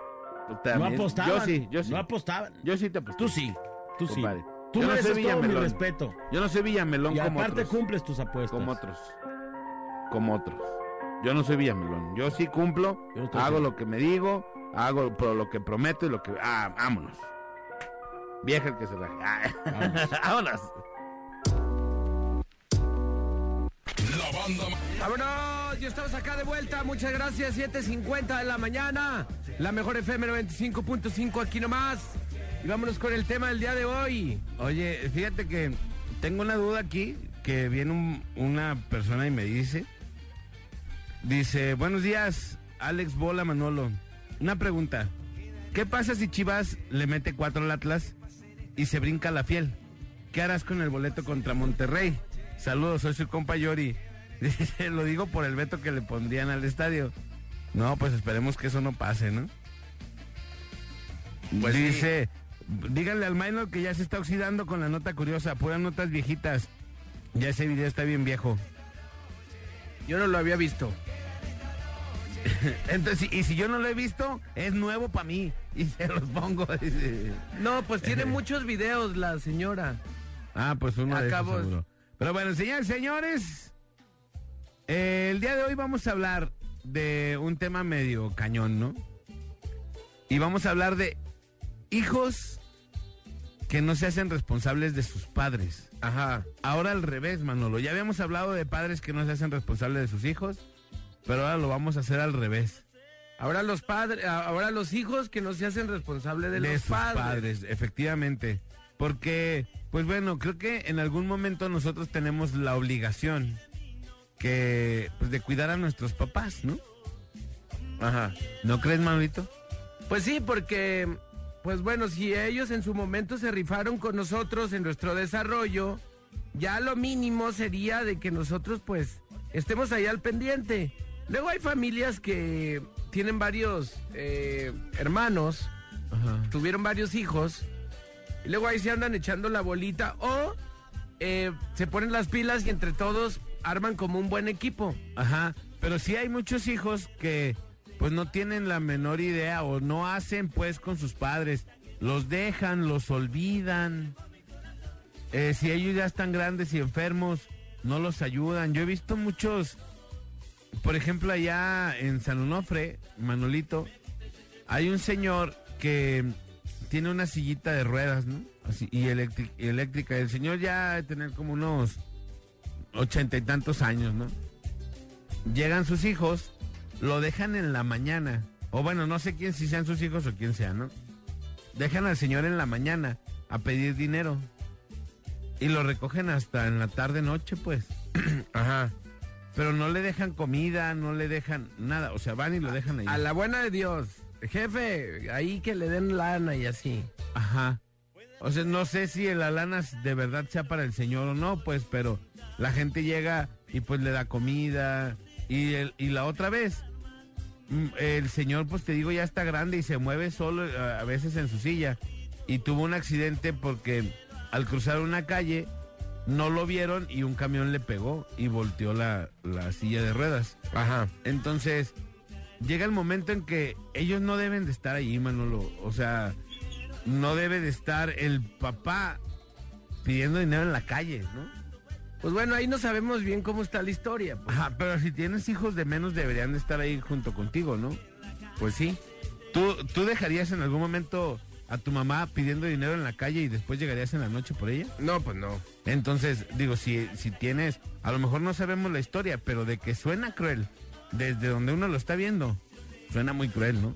No También. apostaban. Yo sí, yo sí. No apostaban. Yo sí te aposté. Tú sí, tú sí. Tú Yo no mereces soy todo mi respeto. Yo no soy Villamelón Y como aparte otros. cumples tus apuestas. Como otros. Como otros. Yo no soy Villamelón. Yo sí cumplo, Yo no estoy hago lo que me digo, hago pro- lo que prometo y lo que... Ah, vámonos. Vieja el que se raje. Ah, vámonos. (laughs) Vámonos, ya estamos acá de vuelta. Muchas gracias. 7.50 de la mañana. La mejor FM 95.5 aquí nomás. Y vámonos con el tema del día de hoy. Oye, fíjate que tengo una duda aquí, que viene un- una persona y me dice, dice, buenos días, Alex Bola Manolo. Una pregunta, ¿qué pasa si Chivas le mete cuatro al Atlas y se brinca la fiel? ¿Qué harás con el boleto contra Monterrey? Saludos, soy su compa Yori. (laughs) Dice, lo digo por el veto que le pondrían al estadio. No, pues esperemos que eso no pase, ¿no? Pues Dice, díganle al minor que ya se está oxidando con la nota curiosa, puras notas viejitas. Ya ese video está bien viejo. Yo no lo había visto. (laughs) Entonces, y si yo no lo he visto, es nuevo para mí. (laughs) Y se los pongo. No, pues tiene (laughs) muchos videos la señora. Ah, pues uno de esos seguro. Pero bueno, señores, señores, eh, el día de hoy vamos a hablar de un tema medio cañón, ¿no? Y vamos a hablar de hijos que no se hacen responsables de sus padres. Ajá. Ahora al revés, Manolo. Ya habíamos hablado de padres que no se hacen responsables de sus hijos, pero ahora lo vamos a hacer al revés. Ahora los padres, ahora los hijos que no se hacen responsables de, de los sus padres. padres, efectivamente. Porque, pues bueno, creo que en algún momento nosotros tenemos la obligación que, pues, de cuidar a nuestros papás, ¿no? Ajá. ¿No crees, Manolito? Pues sí, porque, pues bueno, si ellos en su momento se rifaron con nosotros en nuestro desarrollo, ya lo mínimo sería de que nosotros pues estemos ahí al pendiente. Luego hay familias que tienen varios eh, hermanos, Ajá. tuvieron varios hijos, y luego ahí se andan echando la bolita o eh, se ponen las pilas y entre todos arman como un buen equipo. Ajá. Pero sí hay muchos hijos que, pues, no tienen la menor idea o no hacen, pues, con sus padres. Los dejan, los olvidan. Eh, si ellos ya están grandes y enfermos, no los ayudan. Yo he visto muchos, por ejemplo, allá en San Onofre, Manolito, hay un señor que tiene una sillita de ruedas, ¿no? Así, y eléctrica, eléctrica. El señor ya de tener como unos ochenta y tantos años, ¿no? Llegan sus hijos, lo dejan en la mañana. O bueno, no sé quién, si sean sus hijos o quién sea, ¿no? Dejan al señor en la mañana a pedir dinero. Y lo recogen hasta en la tarde noche, pues. (clears throat) Ajá. Pero no le dejan comida, no le dejan nada. O sea, van y lo dejan ahí. A la buena de Dios. Jefe, ahí que le den lana y así. Ajá. O sea, no sé si la lana de verdad sea para el señor o no, pues, pero la gente llega y pues le da comida. Y, el- y la otra vez, el señor, pues te digo, ya está grande y se mueve solo eh, a veces en su silla. Y tuvo un accidente porque al cruzar una calle no lo vieron y un camión le pegó y volteó la, la silla de ruedas. Ajá. Entonces, llega el momento en que ellos no deben de estar ahí, Manolo. O sea, no debe de estar el papá pidiendo dinero en la calle, ¿no? Pues bueno, ahí no sabemos bien cómo está la historia. pues. Ajá, pero si tienes hijos de menos deberían de estar ahí junto contigo, ¿no? Pues sí. ¿Tú, ¿Tú dejarías en algún momento a tu mamá pidiendo dinero en la calle y después llegarías en la noche por ella? No, pues no. Entonces, digo, si, si tienes, a lo mejor no sabemos la historia, pero de que suena cruel, desde donde uno lo está viendo, suena muy cruel, ¿no?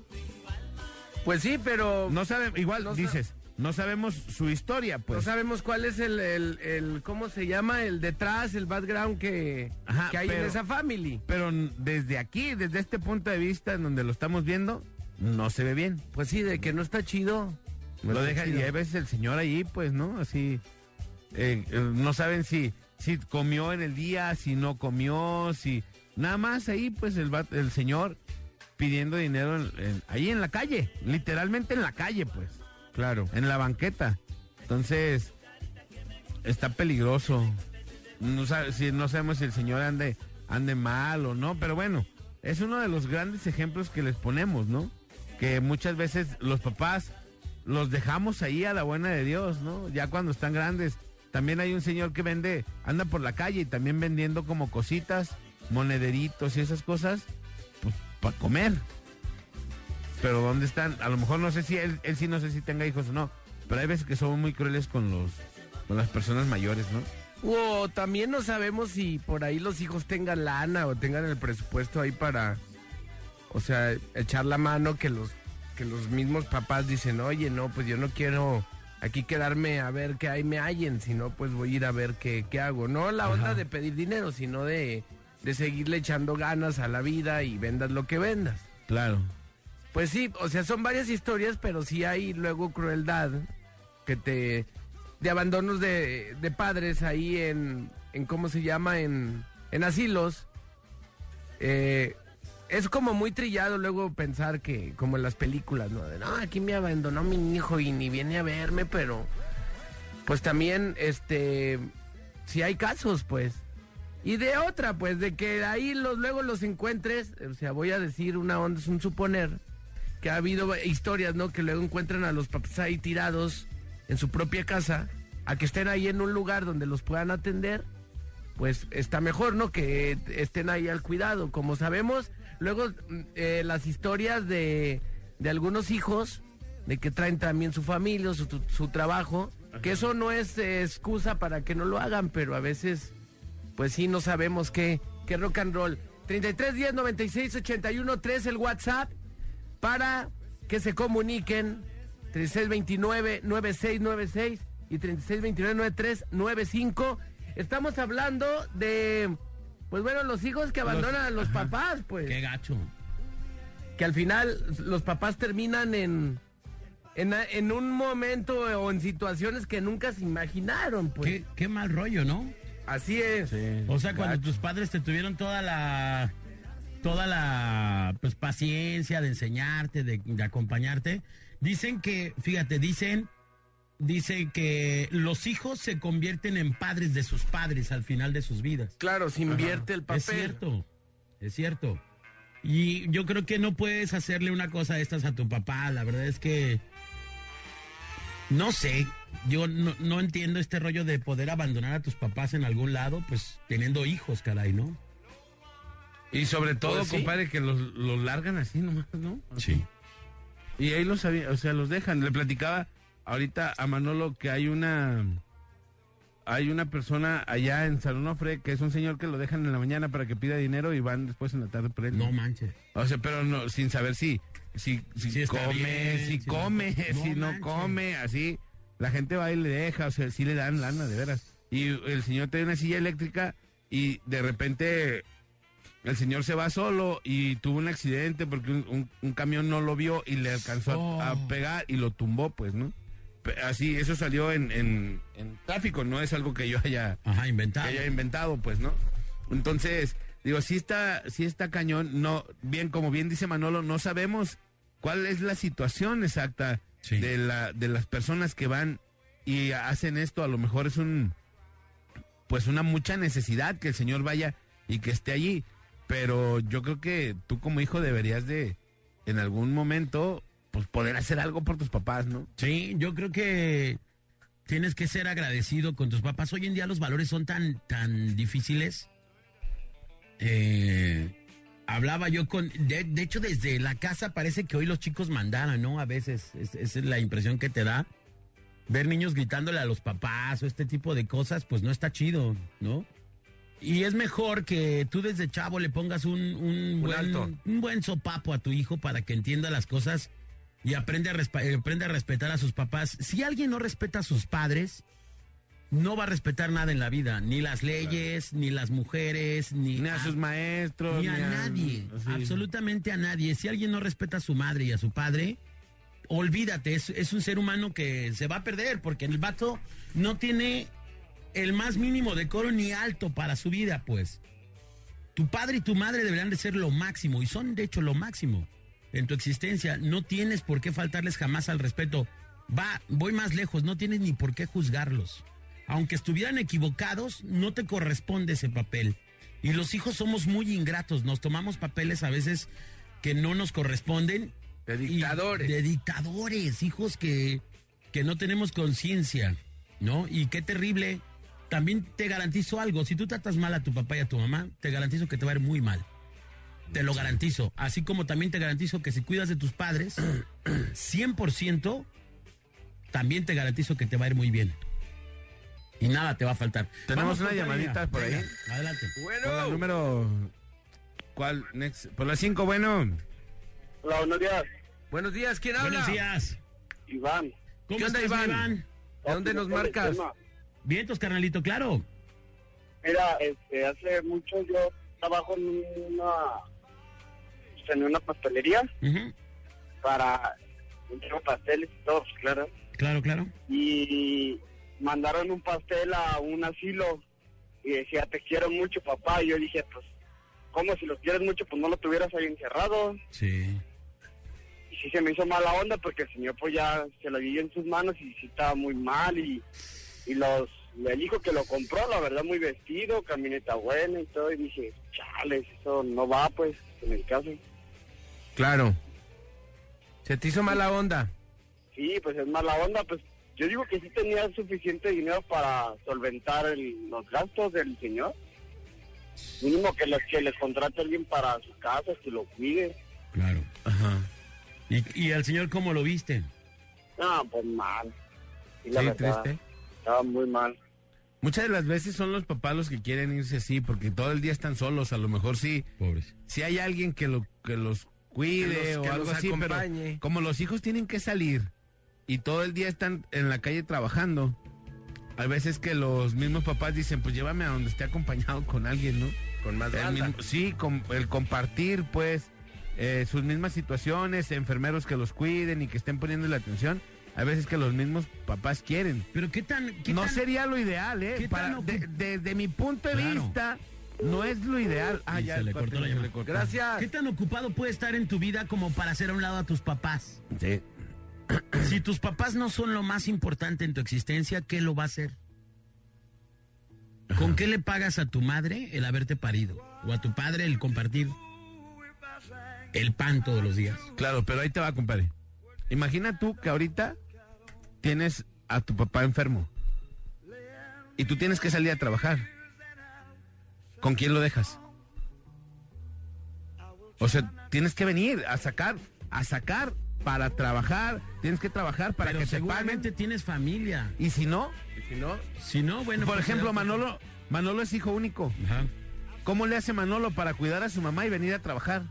Pues sí, pero... No sabe, igual No dices, no sabemos su historia, No pues. sabemos cuál es el, el, el- ¿cómo se llama? El detrás, el background que, Ajá, que hay en esa family. Pero desde aquí, desde este punto de vista en donde lo estamos viendo, no se ve bien. Pues sí, de que no está chido. No lo deja y chido. hay veces el señor allí, pues, ¿no? Así, eh, eh, no saben si, si comió en el día, si no comió, si... Nada más ahí, pues, el, el señor pidiendo dinero en- en- ahí en la calle, literalmente en la calle, pues. Claro. en la banqueta. Entonces, está peligroso. No, si, no sabemos si el señor ande, ande mal o no, pero bueno, es uno de los grandes ejemplos que les ponemos, ¿no? Que muchas veces los papás los dejamos ahí a la buena de Dios, ¿no? Ya cuando están grandes. También hay un señor que vende, anda por la calle y también vendiendo como cositas, monederitos y esas cosas, pues para comer. Pero ¿dónde están? A lo mejor no sé si él, él sí no sé si tenga hijos o no. Pero hay veces que son muy crueles con los con las personas mayores, ¿no? O también no sabemos si por ahí los hijos tengan lana o tengan el presupuesto ahí para, o sea, echar la mano que los que los mismos papás dicen, oye, no, pues yo no quiero aquí quedarme a ver qué hay me hallen, sino pues voy a ir a ver qué, qué hago. No la onda de pedir dinero, sino de, de seguirle echando ganas a la vida y vendas lo que vendas. Claro. Pues sí, o sea, son varias historias, pero sí hay luego crueldad que te... de abandonos de, padres ahí en, en, ¿cómo se llama? En, en asilos. Eh, es como muy trillado luego pensar que, como en las películas, ¿no? De, no, aquí me abandonó mi hijo y ni viene a verme, pero... Pues también, este... Si hay casos, pues. Y de otra, pues, de que ahí los, luego los encuentres, o sea, voy a decir una onda, es un suponer, que ha habido historias, ¿no? Que luego encuentran a los papás ahí tirados en su propia casa, a que estén ahí en un lugar donde los puedan atender, pues está mejor, ¿no? Que estén ahí al cuidado. Como sabemos, luego mm, eh, las historias de, de algunos hijos, de que traen también su familia, su, su- trabajo, que eso no es eh, excusa para que no lo hagan, pero a veces, pues sí, no sabemos qué, qué rock and roll. 33 10 96 81 3 el WhatsApp para que se comuniquen 3629-9696 y 3629-9395. Estamos hablando de, pues bueno, los hijos que abandonan a los papás, pues. Qué gacho. Que al final los papás terminan en, en, en un momento o en situaciones que nunca se imaginaron, pues. Qué, qué mal rollo, ¿no? Así es. O sea, cuando tus padres te tuvieron toda la toda la pues paciencia de enseñarte, de, de acompañarte, dicen que, fíjate, dicen dicen que los hijos se convierten en padres de sus padres al final de sus vidas. Claro, se invierte el papel. Es cierto, es cierto. Y yo creo que no puedes hacerle una cosa de estas a tu papá. La verdad es que no sé. Yo no, no entiendo este rollo de poder abandonar a tus papás en algún lado, pues teniendo hijos, caray, ¿no? Y sobre todo, Pues sí. compadre, que los, los largan así nomás, ¿no? Sí. Y ahí los sabía, o sea, los dejan. Le platicaba ahorita a Manolo que hay una hay una persona allá en San Onofre que es un señor que lo dejan en la mañana para que pida dinero y van después en la tarde por él. No manches. O sea, pero no, sin saber si, si, si Si come, bien, si si no- come, no (laughs) si no manches. come, así. La gente va y le deja, o sea, sí le dan lana, de veras. Y el señor tiene una silla eléctrica y de repente el señor se va solo y tuvo un accidente porque un, un- un camión no lo vio y le alcanzó a- Oh. a, pegar y lo tumbó, pues, ¿no? Así, eso salió en, en- en tráfico, no es algo que yo haya Ajá, inventado. que haya inventado, pues, ¿no? Entonces, digo, si está, si está cañón, no, bien, como bien dice Manolo, no sabemos cuál es la situación exacta Sí. de la, de las personas que van y hacen esto, a lo mejor es un pues una mucha necesidad que el señor vaya y que esté allí. Pero yo creo que tú como hijo deberías de, en algún momento, pues poder hacer algo por tus papás, ¿no? Sí, yo creo que tienes que ser agradecido con tus papás. Hoy en día los valores son tan, tan difíciles. Eh, hablaba yo con, de, de hecho desde la casa parece que hoy los chicos mandaran, ¿no? A veces es- esa es la impresión que te da. Ver niños gritándole a los papás o este tipo de cosas, pues no está chido, ¿no? Y es mejor que tú desde chavo le pongas un, un, buen, alto. un buen sopapo a tu hijo para que entienda las cosas y aprende a, eh, aprende a respetar a sus papás. Si alguien no respeta a sus padres, no va a respetar nada en la vida, ni las leyes, ni las mujeres, ni, Ni a sus maestros. ni a nadie, sí. absolutamente a nadie. Si alguien no respeta a su madre y a su padre, olvídate, es, es un ser humano que se va a perder porque el vato no tiene el más mínimo decoro ni alto para su vida, pues. Tu padre y tu madre deberían de ser lo máximo y son de hecho lo máximo en tu existencia. No tienes por qué faltarles jamás al respeto. Va, voy más lejos, no tienes ni por qué juzgarlos. Aunque estuvieran equivocados, no te corresponde ese papel. Y los hijos somos muy ingratos, nos tomamos papeles a veces que no nos corresponden. De dictadores. De dictadores, hijos que, que no tenemos conciencia, ¿no? Y qué terrible. También te garantizo algo, si tú tratas mal a tu papá y a tu mamá, te garantizo que te va a ir muy mal. Te lo garantizo. Así como también te garantizo que si cuidas de tus padres, 100%, también te garantizo que te va a ir muy bien. Y nada te va a faltar. Tenemos Vamos una llamadita por ahí. Venga, Adelante. Por Bueno, número. ¿Cuál? Next. Por la 5, bueno. Hola, buenos días. buenos días, ¿quién habla? Buenos días. Iván. ¿Cómo ¿Qué onda, estás, Iván? ¿De dónde nos marcas? Vientos, carnalito, claro. Mira, este, hace mucho yo trabajo en una, pues, en una pastelería Ujú. para entrego pasteles y todo, claro. Claro, claro. Y mandaron un pastel a un asilo y decía, te quiero mucho, papá. Y yo dije, pues, ¿cómo si los quieres mucho? Pues no lo tuvieras ahí encerrado. Sí. Y sí se me hizo mala onda porque el señor pues ya se lo dio en sus manos y sí estaba muy mal y, y los el hijo que lo compró, la verdad, muy vestido, camioneta buena y todo, y dije, chales, eso no va pues en el caso. Claro. ¿Se te hizo mala onda? Sí, pues es mala onda, pues yo digo que sí tenía suficiente dinero para solventar el- los gastos del señor. Mínimo que les, que les contrate a alguien para su casa, que lo cuide. Claro. Ajá. ¿Y, y al señor cómo lo viste? No, pues mal. Sí, la Sí, verdad, triste. Estaba muy mal. Muchas de las veces son los papás los que quieren irse así, porque todo el día están solos. A lo mejor sí, Pobres. si hay alguien que, lo, que los cuide Que los- o que algo los así, pero acompañe. como los hijos tienen que salir y todo el día están en la calle trabajando, hay veces que los mismos papás dicen, pues llévame a donde esté acompañado con alguien, ¿no? Con más El banda. mismo- sí, con, el compartir, pues, eh, sus mismas situaciones, enfermeros que los cuiden y que estén poniendo la atención. Hay veces que los mismos papás quieren. Pero qué tan... qué no tan- sería lo ideal, ¿eh? qué Para- tan de- desde mi punto de Claro. vista, no es lo ideal. Ah, Y ya se le cortó la llamada. Gracias. ¿Qué tan ocupado puede estar en tu vida como para hacer a un lado a tus papás? Sí. Si tus papás no son lo más importante en tu existencia, ¿qué lo va a hacer? ¿Con qué le pagas a tu madre el haberte parido? ¿O a tu padre el compartir el pan todos los días? Claro, pero ahí te va, compadre. Imagina tú que ahorita tienes a tu papá enfermo y tú tienes que salir a trabajar. ¿Con quién lo dejas? O sea, tienes que venir a sacar, a sacar para trabajar. Tienes que trabajar para Pero que te seguramente paguen. tienes familia. Y si no, ¿Y si no? Si no, bueno... por pues, ejemplo, Manolo, Manolo es hijo único. Ajá. ¿Cómo le hace Manolo para cuidar a su mamá y venir a trabajar?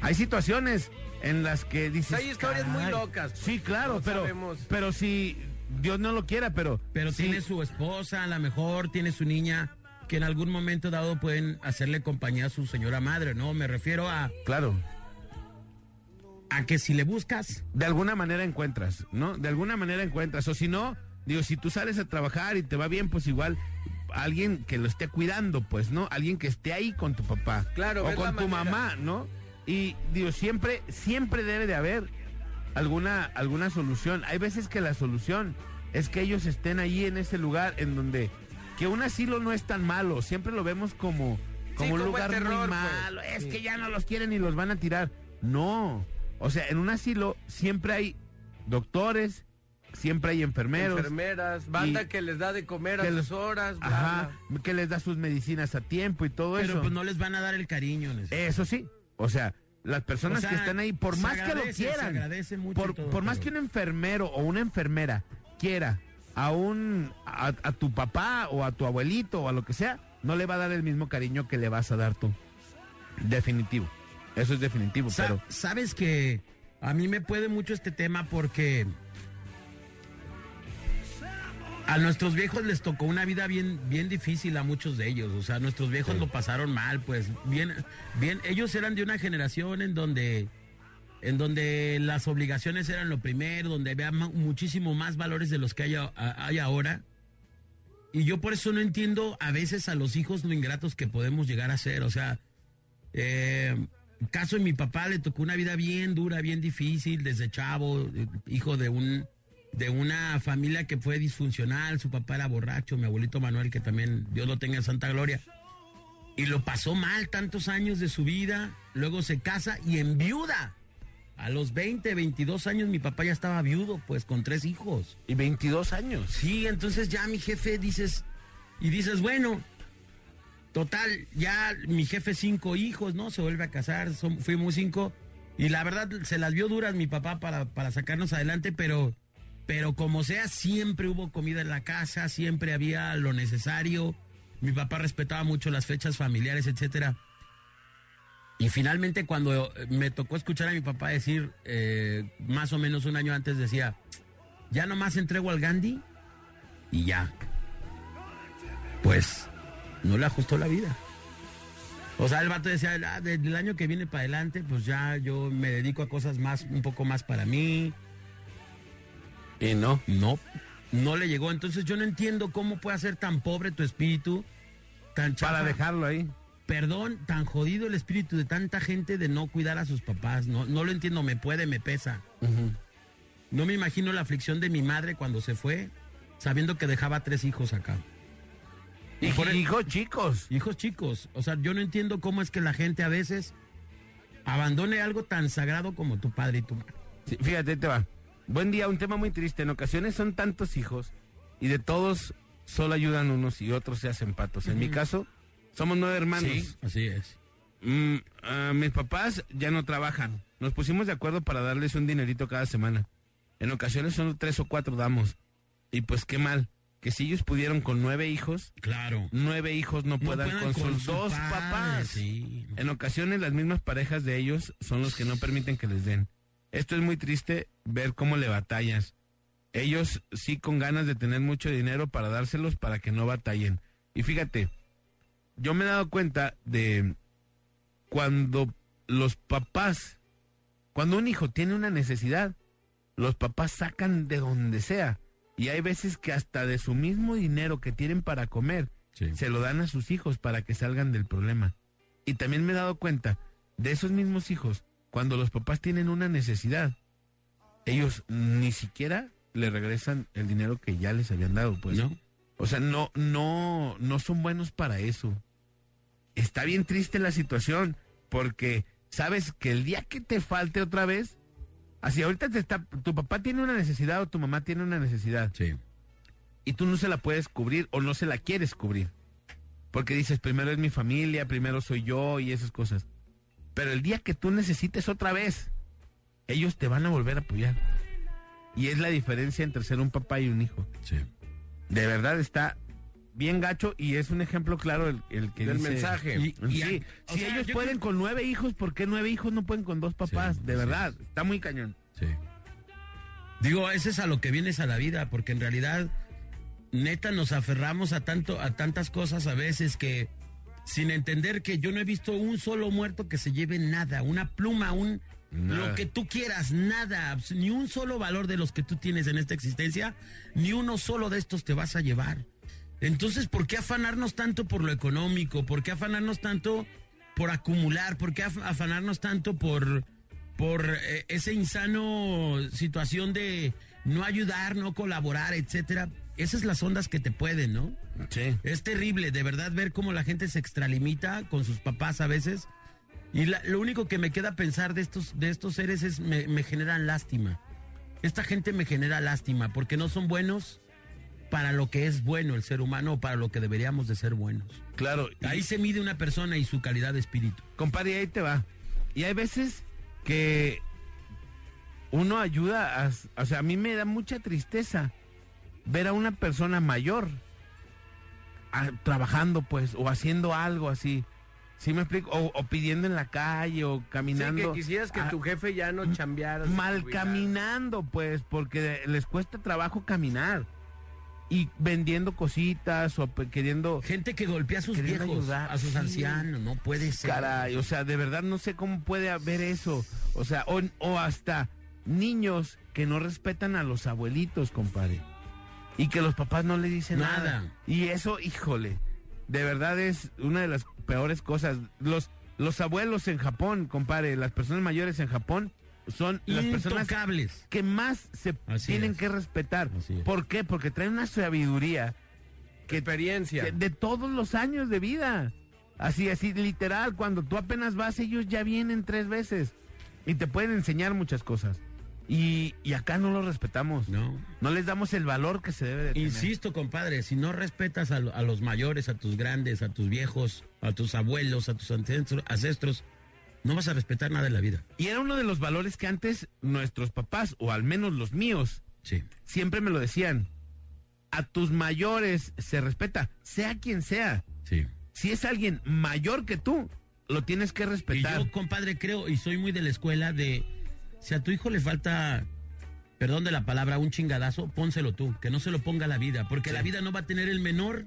Hay situaciones en las que dices. Hay historias muy locas. Sí, claro, No pero, sabemos. pero si Dios no lo quiera, pero. Pero sí, tiene su esposa, a lo mejor tiene su niña, que en algún momento dado pueden hacerle compañía a su señora madre, ¿no? Me refiero a, Claro. a que si le buscas, De alguna manera encuentras, ¿no? De alguna manera encuentras. O si no, digo, si tú sales a trabajar y te va bien, pues igual alguien que lo esté cuidando, pues, ¿no? Alguien que esté ahí con tu papá. Claro, O con tu manera. mamá, ¿no? Y digo, siempre, siempre debe de haber alguna, alguna solución. Hay veces que la solución es que ellos estén ahí en ese lugar en donde que un asilo no es tan malo, siempre lo vemos como, como un como lugar terror, muy pues. malo, es Sí. que ya no los quieren y los van a tirar. No, o sea, en un asilo siempre hay doctores, siempre hay enfermeros, Enfermeras, banda que les da de comer a sus horas, bla, ajá, bla. que les da sus medicinas a tiempo y todo pero eso. pues no les van a dar el cariño. Eso sí, o sea, las personas O sea, que están ahí, por más que lo quieran, mucho por, todo, por más que un enfermero o una enfermera quiera a un a, a tu papá o a tu abuelito o a lo que sea, no le va a dar el mismo cariño que le vas a dar tú. Definitivo. Eso es definitivo, Sa- pero Sabes que a mí me puede mucho este tema porque a nuestros viejos les tocó una vida bien, bien difícil a muchos de ellos. O sea, nuestros viejos lo pasaron mal, pues bien, bien, ellos eran de una generación en donde, en donde las obligaciones eran lo primero, donde había muchísimo más valores de los que hay, a- hay ahora. Y yo por eso no entiendo a veces a los hijos lo ingratos que podemos llegar a ser. O sea, eh, caso de mi papá le tocó una vida bien dura, bien difícil, desde chavo, hijo de un de una familia que fue disfuncional, su papá era borracho, mi abuelito Manuel, que también Dios lo tenga en santa gloria. Y lo pasó mal tantos años de su vida, luego se casa y enviuda. A los 20, 22 años mi papá ya estaba viudo, pues con tres hijos. Y 22 años. Sí, entonces ya mi jefe dices, y dices, bueno, total, ya mi jefe cinco hijos, ¿no? Se vuelve a casar, son- fuimos cinco, y la verdad se las vio duras mi papá para, para sacarnos adelante, pero, pero como sea, siempre hubo comida en la casa, siempre había lo necesario, mi papá respetaba mucho las fechas familiares, etcétera. Y finalmente cuando me tocó escuchar a mi papá decir, eh, más o menos un año antes decía, ya nomás entrego al Gandhi y ya. Pues no le ajustó la vida. O sea, el vato decía, "Ah, del año que viene para adelante, pues ya yo me dedico a cosas más, un poco más para mí. Y no. No, no le llegó. Entonces yo no entiendo cómo puede ser tan pobre tu espíritu, tan chafa. Para dejarlo ahí. Perdón, tan jodido el espíritu de tanta gente de no cuidar a sus papás. No, no lo entiendo, me puede, me pesa. No me imagino la aflicción de mi madre cuando se fue, sabiendo que dejaba tres hijos acá. Y por el- hijos chicos. Hijos chicos. O sea, yo no entiendo cómo es que la gente a veces abandone algo tan sagrado como tu padre y tu madre. Sí, fíjate, te va. Buen día, un tema muy triste. En ocasiones son tantos hijos y de todos solo ayudan unos y otros se hacen patos. En mi caso, somos nueve hermanos. Sí, así es. Mm, mis papás ya no trabajan. Nos pusimos de acuerdo para darles un dinerito cada semana. En ocasiones solo tres o cuatro damos. Y pues qué mal, que si ellos pudieron con nueve hijos, Claro. nueve hijos no, No puedan con, con sus su dos padre, papás. sí. En ocasiones las mismas parejas de ellos son los que no permiten que les den. Esto es muy triste ver cómo le batallas. Ellos sí con ganas de tener mucho dinero para dárselos para que no batallen. Y fíjate, yo me he dado cuenta de cuando los papás, cuando un hijo tiene una necesidad, los papás sacan de donde sea. Y hay veces que hasta de su mismo dinero que tienen para comer, Sí. se lo dan a sus hijos para que salgan del problema. Y también me he dado cuenta de esos mismos hijos, cuando los papás tienen una necesidad, ellos ni siquiera le regresan el dinero que ya les habían dado, pues. ¿No? O sea, no, no, no son buenos para eso. Está bien triste la situación, porque sabes que el día que te falte otra vez, así ahorita te está, tu papá tiene una necesidad o tu mamá tiene una necesidad Sí. y tú no se la puedes cubrir o no se la quieres cubrir. Porque dices, primero es mi familia, primero soy yo y esas cosas. Pero el día que tú necesites otra vez, ellos te van a volver a apoyar. Y es la diferencia entre ser un papá y un hijo. Sí. De verdad está bien gacho y es un ejemplo claro el, el que Del dice- mensaje. Y- Y- sí, si sea, ellos pueden creo- con nueve hijos, ¿por qué nueve hijos no pueden con dos papás? Sí, de verdad, está muy cañón. Sí. Digo, ese es a lo que vienes a la vida, porque en realidad, neta, nos aferramos a tanto, a tantas cosas a veces que, sin entender que yo no he visto un solo muerto que se lleve nada, una pluma, un Nada. lo que tú quieras, nada, ni un solo valor de los que tú tienes en esta existencia, ni uno solo de estos te vas a llevar. Entonces, ¿por qué afanarnos tanto por lo económico? ¿Por qué afanarnos tanto por acumular? ¿Por qué af- afanarnos tanto por, por eh, esa insano situación de no ayudar, no colaborar, etcétera? Esas las ondas que te pueden, ¿no? Sí. Es terrible, de verdad, ver cómo la gente se extralimita con sus papás a veces. Y la- lo único que me queda pensar de estos, de estos seres es me, me generan lástima. Esta gente me genera lástima porque no son buenos para lo que es bueno el ser humano o para lo que deberíamos de ser buenos. Claro. Ahí se mide una persona y su calidad de espíritu. Compadre, ahí te va. Y hay veces que uno ayuda a... O sea, a mí me da mucha tristeza ver a una persona mayor a- trabajando, pues, o haciendo algo así. ¿Sí me explico? O, o pidiendo en la calle o Sí, caminando. que quisieras que tu jefe ya no chambeara. mal caminando, pues, porque les cuesta trabajo caminar. Y vendiendo cositas o queriendo... Gente que golpea a sus viejos, ayudar, a sus sí. ancianos, no puede ser. Caray, o sea, de verdad no sé cómo puede haber eso. O sea, o, o hasta niños que no respetan a los abuelitos, compadre. Y que los papás no le dicen nada. Nada. Y eso, híjole, de verdad es una de las peores cosas. Los, los abuelos en Japón, compadre, las personas mayores en Japón son las personas que más se Así tienen es. que respetar. ¿Por qué? Porque traen una sabiduría que Experiencia. de, de todos los años de vida. Así, así, literal, cuando tú apenas vas, ellos ya vienen tres veces y te pueden enseñar muchas cosas. Y, y acá no los respetamos. No. No les damos el valor que se debe de tener. Insisto, compadre, si no respetas a, lo- a los mayores, a tus grandes, a tus viejos, a tus abuelos, a tus ancestros, ancestros, no vas a respetar nada de la vida. Y era uno de los valores que antes nuestros papás, o al menos los míos, Sí. siempre me lo decían. A tus mayores se respeta, sea quien sea. Sí. Si es alguien mayor que tú, lo tienes que Y respetar. yo, compadre, creo, y soy muy de la escuela de, si a tu hijo le falta, perdón de la palabra, un chingadazo, pónselo tú, que no se lo ponga la vida, porque la vida no va a tener el menor,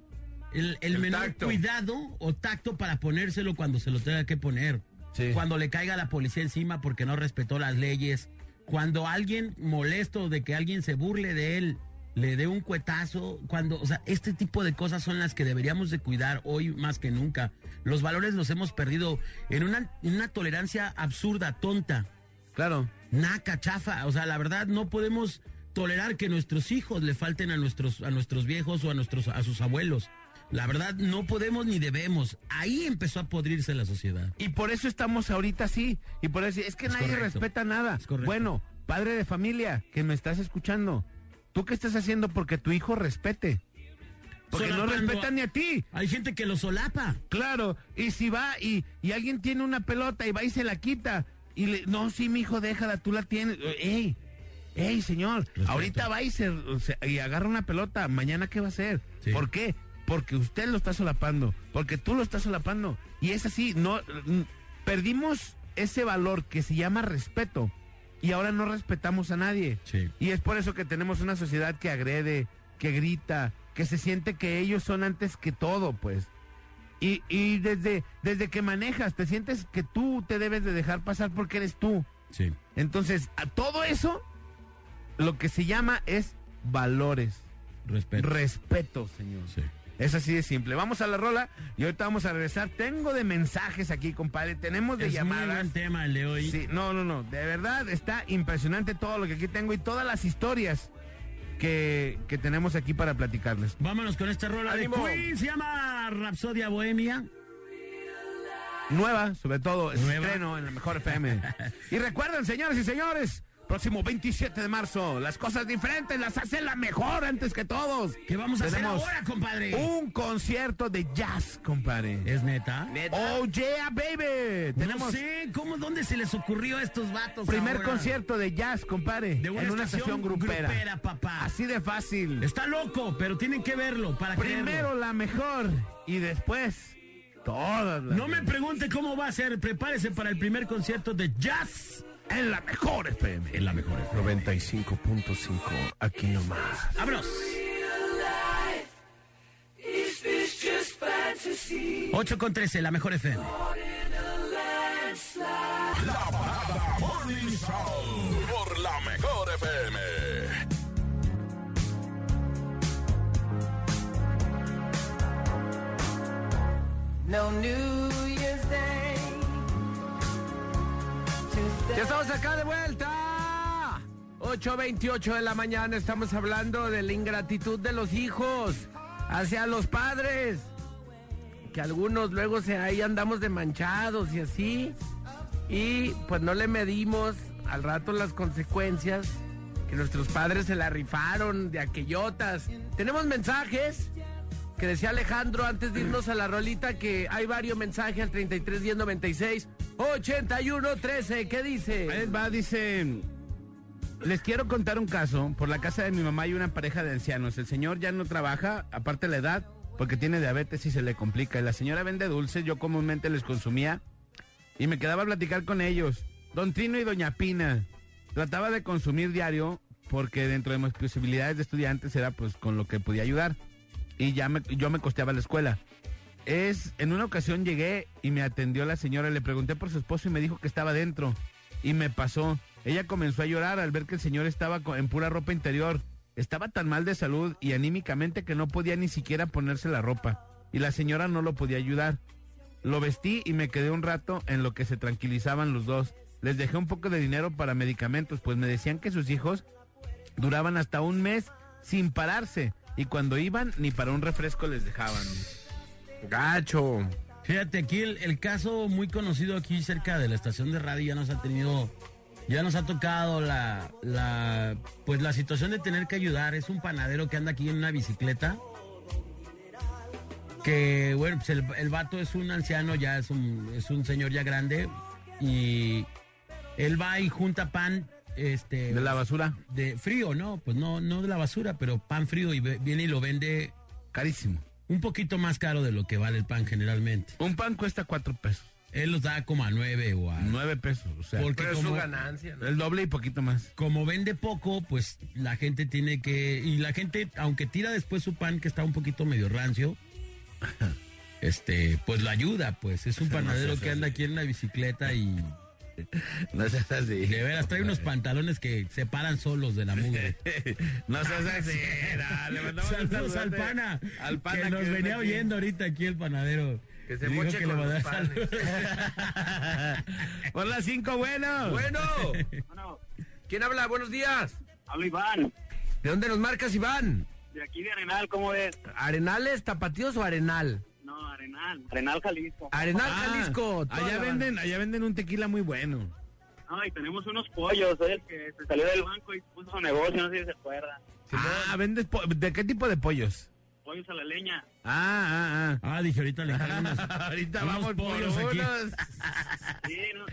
el, el El menor tacto. cuidado o tacto para ponérselo cuando se lo tenga que poner. Sí. Cuando le caiga la policía encima porque no respetó las leyes, cuando alguien molesto de que alguien se burle de él, le dé un cuetazo, cuando, o sea, este tipo de cosas son las que deberíamos de cuidar hoy más que nunca. Los valores los hemos perdido en una, en una tolerancia absurda, tonta, Claro. Naca, chafa. O sea, la verdad no podemos tolerar que nuestros hijos le falten a nuestros, a nuestros viejos o a nuestros, a sus abuelos. La verdad no podemos ni debemos. Ahí empezó a podrirse la sociedad. Y por eso estamos ahorita así. Y por eso es que Es nadie correcto. respeta nada. Bueno, padre de familia, que me estás escuchando. ¿Tú qué estás haciendo porque tu hijo respete? Porque no Solapando respeta a- ni a ti. Hay gente que lo solapa. Claro, y si va y, y alguien tiene una pelota y va y se la quita. Y le, no, sí, mi hijo, déjala, tú la tienes. ¡Ey! ¡Ey, señor! Respeto. Ahorita va y, se, se- y agarra una pelota. ¿Mañana qué va a hacer? Sí. ¿Por qué? Porque usted lo está solapando. Porque tú lo estás solapando. Y es así, no. mm, Perdimos ese valor que se llama respeto. Y ahora no respetamos a nadie. Sí. Y es por eso que tenemos una sociedad que agrede, que grita, que se siente que ellos son antes que todo, pues. Y, y desde, desde que manejas, te sientes que tú te debes de dejar pasar porque eres tú. Sí. Entonces, a todo eso, lo que se llama es valores. Respeto. Respeto, señor. Sí. Es así de simple. Vamos a la rola y ahorita vamos a regresar. Tengo de mensajes aquí, compadre. Tenemos de Es muy llamadas. buen tema el de hoy. Sí, no, no, no. De verdad está impresionante todo lo que aquí tengo y todas las historias que, que tenemos aquí para platicarles. Vámonos con esta rola ¡Ánimo! de Queen. Se llama Rapsodia Bohemia. Nueva, sobre todo, Nueva. estreno en la mejor FM. (laughs) y recuerden, señores y señores, próximo 27 de marzo, las cosas diferentes las hace la mejor antes que todos. ¿Qué vamos a Tenemos hacer ahora, compadre? Un concierto de jazz, compadre. ¿Es neta? Oh, yeah, baby. No Tenemos sé, ¿cómo, dónde se les ocurrió a estos vatos primer ahora? concierto de jazz, compadre. De una en una estación estación grupera. grupera, papá. Así de fácil. Está loco, pero tienen que verlo para Primero creerlo. la mejor y después todas las No me pregunte cómo va a ser. Prepárese para el primer concierto de jazz en la mejor FM. en la mejor. FM. 95.5 aquí nomás. ¡Vámonos! 8 con 13, la mejor FM. La Parada Morning Show por la mejor FM. No New Ya estamos acá de vuelta. 8.28 de la mañana estamos hablando de la ingratitud de los hijos hacia los padres. Que algunos luego se ahí andamos de manchados y así. Y pues no le medimos al rato las consecuencias que nuestros padres se la rifaron de aquellotas. Tenemos mensajes que decía Alejandro antes de irnos a la rolita que hay varios mensajes al 33 10 96 81 13. ¿Qué dice? Va, dice. Les quiero contar un caso. Por la casa de mi mamá hay una pareja de ancianos. El señor ya no trabaja, aparte la edad, porque tiene diabetes y se le complica. Y la señora vende dulces, yo comúnmente les consumía y me quedaba a platicar con ellos. Don Trino y Doña Pina. Trataba de consumir diario porque dentro de mis posibilidades de estudiantes era pues con lo que podía ayudar. Y ya me, yo me costeaba la escuela. Es, en una ocasión llegué y me atendió la señora, le pregunté por su esposo y me dijo que estaba dentro. Y me pasó. Ella comenzó a llorar al ver que el señor estaba en pura ropa interior. Estaba tan mal de salud y anímicamente que no podía ni siquiera ponerse la ropa. Y la señora no lo podía ayudar. Lo vestí y me quedé un rato en lo que se tranquilizaban los dos. Les dejé un poco de dinero para medicamentos, pues me decían que sus hijos duraban hasta un mes sin pararse. Y cuando iban, ni para un refresco les dejaban. Gacho. Fíjate, aquí el, el caso muy conocido aquí cerca de la estación de radio ya nos ha tenido, ya nos ha tocado la, la, pues la situación de tener que ayudar. Es un panadero que anda aquí en una bicicleta. Que, bueno, pues el, el vato es un anciano, ya es un, es un señor ya grande. Y él va y junta pan, este... ¿De la basura? De frío, ¿no? Pues no, no de la basura, pero pan frío y viene y lo vende... Carísimo. Un poquito más caro de lo que vale el pan generalmente. Un pan cuesta cuatro pesos. Él los da como a nueve o a... Nueve pesos, o sea. Porque Pero es su ganancia, ¿no? El doble y poquito más. Como vende poco, pues la gente tiene que... Y la gente, aunque tira después su pan que está un poquito medio rancio, (laughs) este, pues lo ayuda, pues. Es un No panadero que anda aquí en la bicicleta y... (laughs) No seas así. De veras, trae unos pantalones que se paran solos de la mugre. (laughs) No seas así. (laughs) era, le mandamos Saludos al pana, Al pana que nos venía aquí. oyendo ahorita aquí el panadero. Que se moche que con le los panes. Por las cinco, bueno. Bueno. Bueno, ¿Quién habla? Buenos días. hablo Iván, ¿De dónde nos marcas, Iván? de aquí de Arenal, ¿cómo ves? ¿Arenales, tapatíos o arenal? No, Arenal, Arenal, Jalisco. Arenal, Ah, Jalisco. Allá venden, allá venden un tequila muy bueno. No, y tenemos unos pollos, soy el que se salió del banco y puso su negocio, no sé si se acuerda. Ah, vendes po- ¿de qué tipo de pollos? Pollos a la leña. Ah, ah, Ah, dije, ahorita le unos, ah. (laughs) Ahorita unos vamos por pollos aquí. (laughs) Sí, no.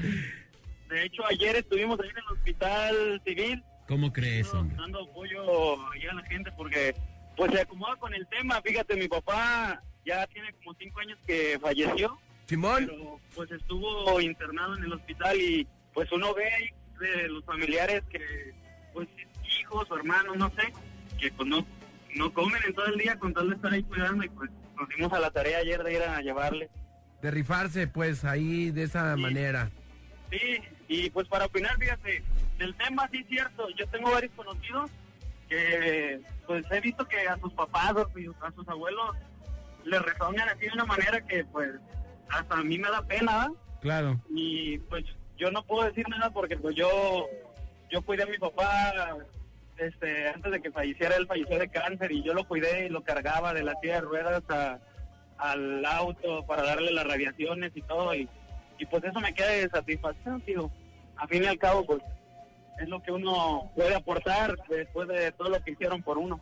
De hecho, ayer estuvimos ahí en el hospital civil ¿Cómo crees, hombre? dando apoyo ahí a la gente porque pues se acomoda con el tema. Fíjate, mi papá ya tiene como cinco años que falleció, Simón. pero pues estuvo internado en el hospital y pues uno ve ahí de los familiares que pues hijos o hermanos, no sé, que pues no, no comen en todo el día con tal de estar ahí cuidando y pues nos dimos a la tarea ayer de ir a llevarle. De rifarse, pues, ahí de esa Sí. manera. Sí, y pues para opinar, fíjate, del tema sí es cierto, yo tengo varios conocidos que pues he visto que a sus papás o a sus abuelos les responden así de una manera que pues hasta a mí me da pena, ¿verdad? Claro. y pues yo no puedo decir nada porque pues yo yo cuidé a mi papá este antes de que falleciera él falleció de cáncer y yo lo cuidé y lo cargaba de la silla de ruedas a- al auto para darle las radiaciones y todo y, y pues eso me queda de satisfacción tío a fin y al cabo pues es lo que uno puede aportar después de todo lo que hicieron por uno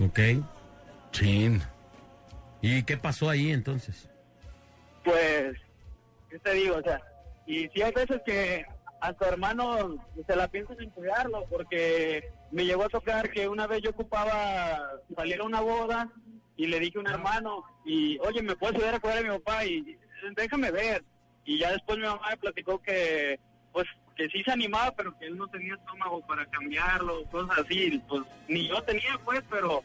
Ok. Chin. ¿Y qué pasó ahí entonces? pues, ¿qué te digo? O sea, y sí hay veces que hasta hermanos se la piensan en cuidarlo, porque me llegó a tocar que una vez yo ocupaba salir a una boda y le dije a un hermano, y oye, ¿me puedes ayudar a cuidar a mi papá? Y déjame ver. Y ya después mi mamá me platicó que, pues, que sí se animaba, pero que él no tenía estómago para cambiarlo, cosas así. Pues ni yo tenía, pues, pero...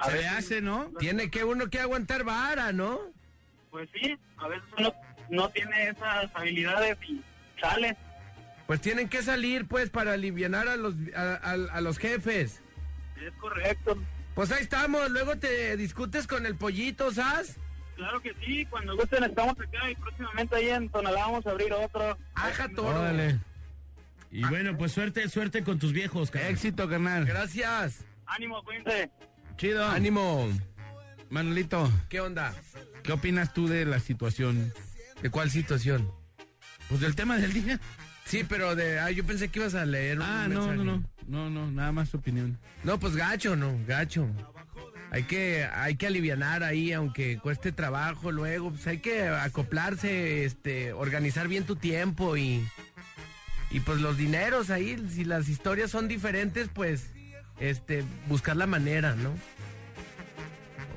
a Se le hace, ¿no? Tiene que uno que aguantar vara, ¿no? Pues sí, a veces uno no tiene esas habilidades y sale. Pues tienen que salir, pues, para aliviar a los, a, a- a los jefes. Es correcto. Pues ahí estamos, luego te discutes con el pollito, ¿sabes? Claro que sí, cuando gusten estamos acá y próximamente ahí en Tonalá vamos a abrir otro. Aja toro. Órale. Y bueno, pues suerte, suerte con tus viejos, carnal. Éxito, carnal. Gracias. Ánimo, cuídense. Chido. Ánimo. Manolito, ¿Qué onda? ¿qué opinas tú de la situación? ¿De cuál situación? Pues del tema del día. Sí, pero de... Ah, yo pensé que ibas a leer un Ah, no, no, no. No, no, nada más tu opinión. No, pues gacho, no, gacho. Hay que, hay que alivianar ahí, aunque cueste trabajo luego, pues hay que acoplarse, este, organizar bien tu tiempo y, y pues los dineros ahí, si las historias son diferentes, pues, este, buscar la manera, ¿no?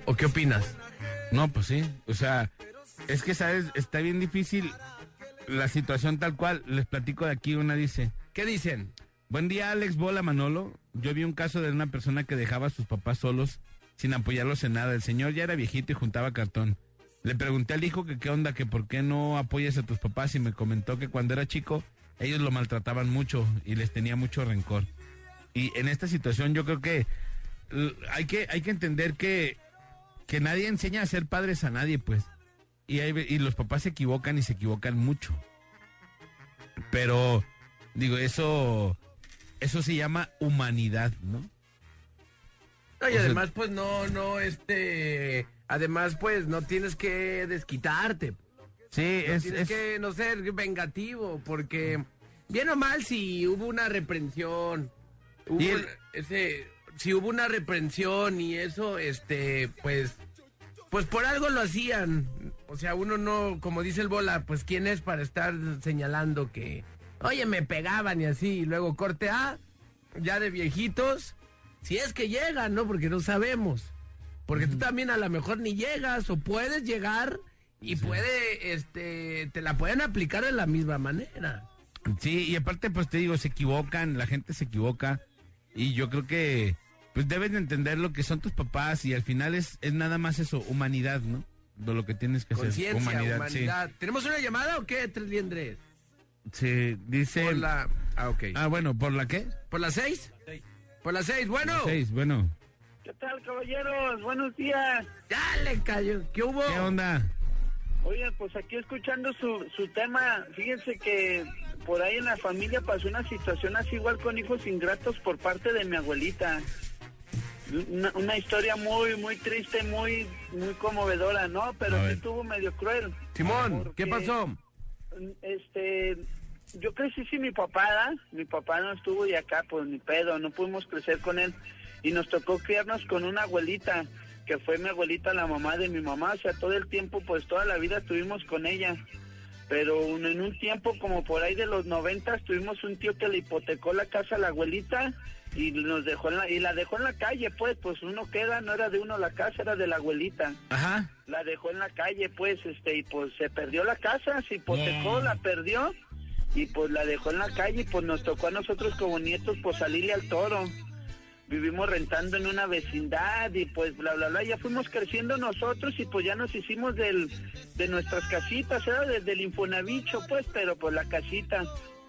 ¿O qué opinas? No, pues sí. O sea, es que, ¿sabes? Está bien difícil la situación tal cual. Les platico de aquí, una dice. ¿Qué dicen? Buen día, Alex Bola Manolo. Yo vi un caso de una persona que dejaba a sus papás solos sin apoyarlos en nada. El señor ya era viejito y juntaba cartón. Le pregunté al hijo que qué onda, que por qué no apoyas a tus papás y me comentó que cuando era chico ellos lo maltrataban mucho y les tenía mucho rencor. Y en esta situación yo creo que l- hay que, hay que entender que, que nadie enseña a ser padres a nadie, pues. Y, hay y los papás se equivocan y se equivocan mucho. Pero, digo, eso, eso se llama humanidad, ¿no? No, y O sea- además, pues no, no, este. Además, pues no tienes que desquitarte. Sí, No es, tienes es- que no ser vengativo, porque bien o mal, si hubo una reprensión, hubo Y ese, si hubo una reprensión y eso, este, pues, pues por algo lo hacían. O sea, uno no, como dice el bola, pues quién es para estar señalando que, oye, me pegaban y así, y luego corte A, ya de viejitos, si es que llegan, ¿no? Porque no sabemos. Porque tú también a lo mejor ni llegas o puedes llegar y puede, este, te la pueden aplicar de la misma manera. Sí, y aparte, pues te digo, se equivocan, la gente se equivoca. Y yo creo que, pues debes de entender lo que son tus papás y al final es, es nada más eso, humanidad, ¿no? De lo que tienes que hacer. Conciencia, Humanidad, humanidad. ¿Tenemos una llamada o qué, Tres Liendres? sí. Sí, dice... Por la... Ah, ok. Ah, bueno, ¿por la qué? ¿Por las seis? Por las seis, bueno. Seis, bueno. ¿Qué tal, caballeros? Buenos días. Ya le cayó. ¿Qué hubo? ¿Qué onda? Oye, pues aquí escuchando su, su tema, fíjense que por ahí en la familia pasó una situación así igual con hijos ingratos por parte de mi abuelita. Una, una historia muy, muy triste, muy, muy conmovedora, ¿no? Pero sí estuvo medio cruel. Simón, ¿qué pasó? Este, yo crecí sin mi papá, ¿da? Mi papá no estuvo de acá, pues ni pedo, no pudimos crecer con él. Y nos tocó criarnos con una abuelita, que fue mi abuelita, la mamá de mi mamá. O sea, todo el tiempo, pues toda la vida estuvimos con ella. Pero un- en un tiempo, como por ahí de los noventas, tuvimos un tío que le hipotecó la casa a la abuelita y nos dejó en la, y la dejó en la calle, pues, pues uno queda, no era de uno la casa, era de la abuelita Ajá. la dejó en la calle, pues, este, y pues se perdió la casa, se hipotecó, la perdió, y pues la dejó en la calle, y pues nos tocó a nosotros como nietos, pues salirle al toro. Vivimos rentando en una vecindad y pues bla bla bla, ya fuimos creciendo nosotros y pues ya nos hicimos del, de nuestras casitas, era desde el Infonavicho, pues, pero pues la casita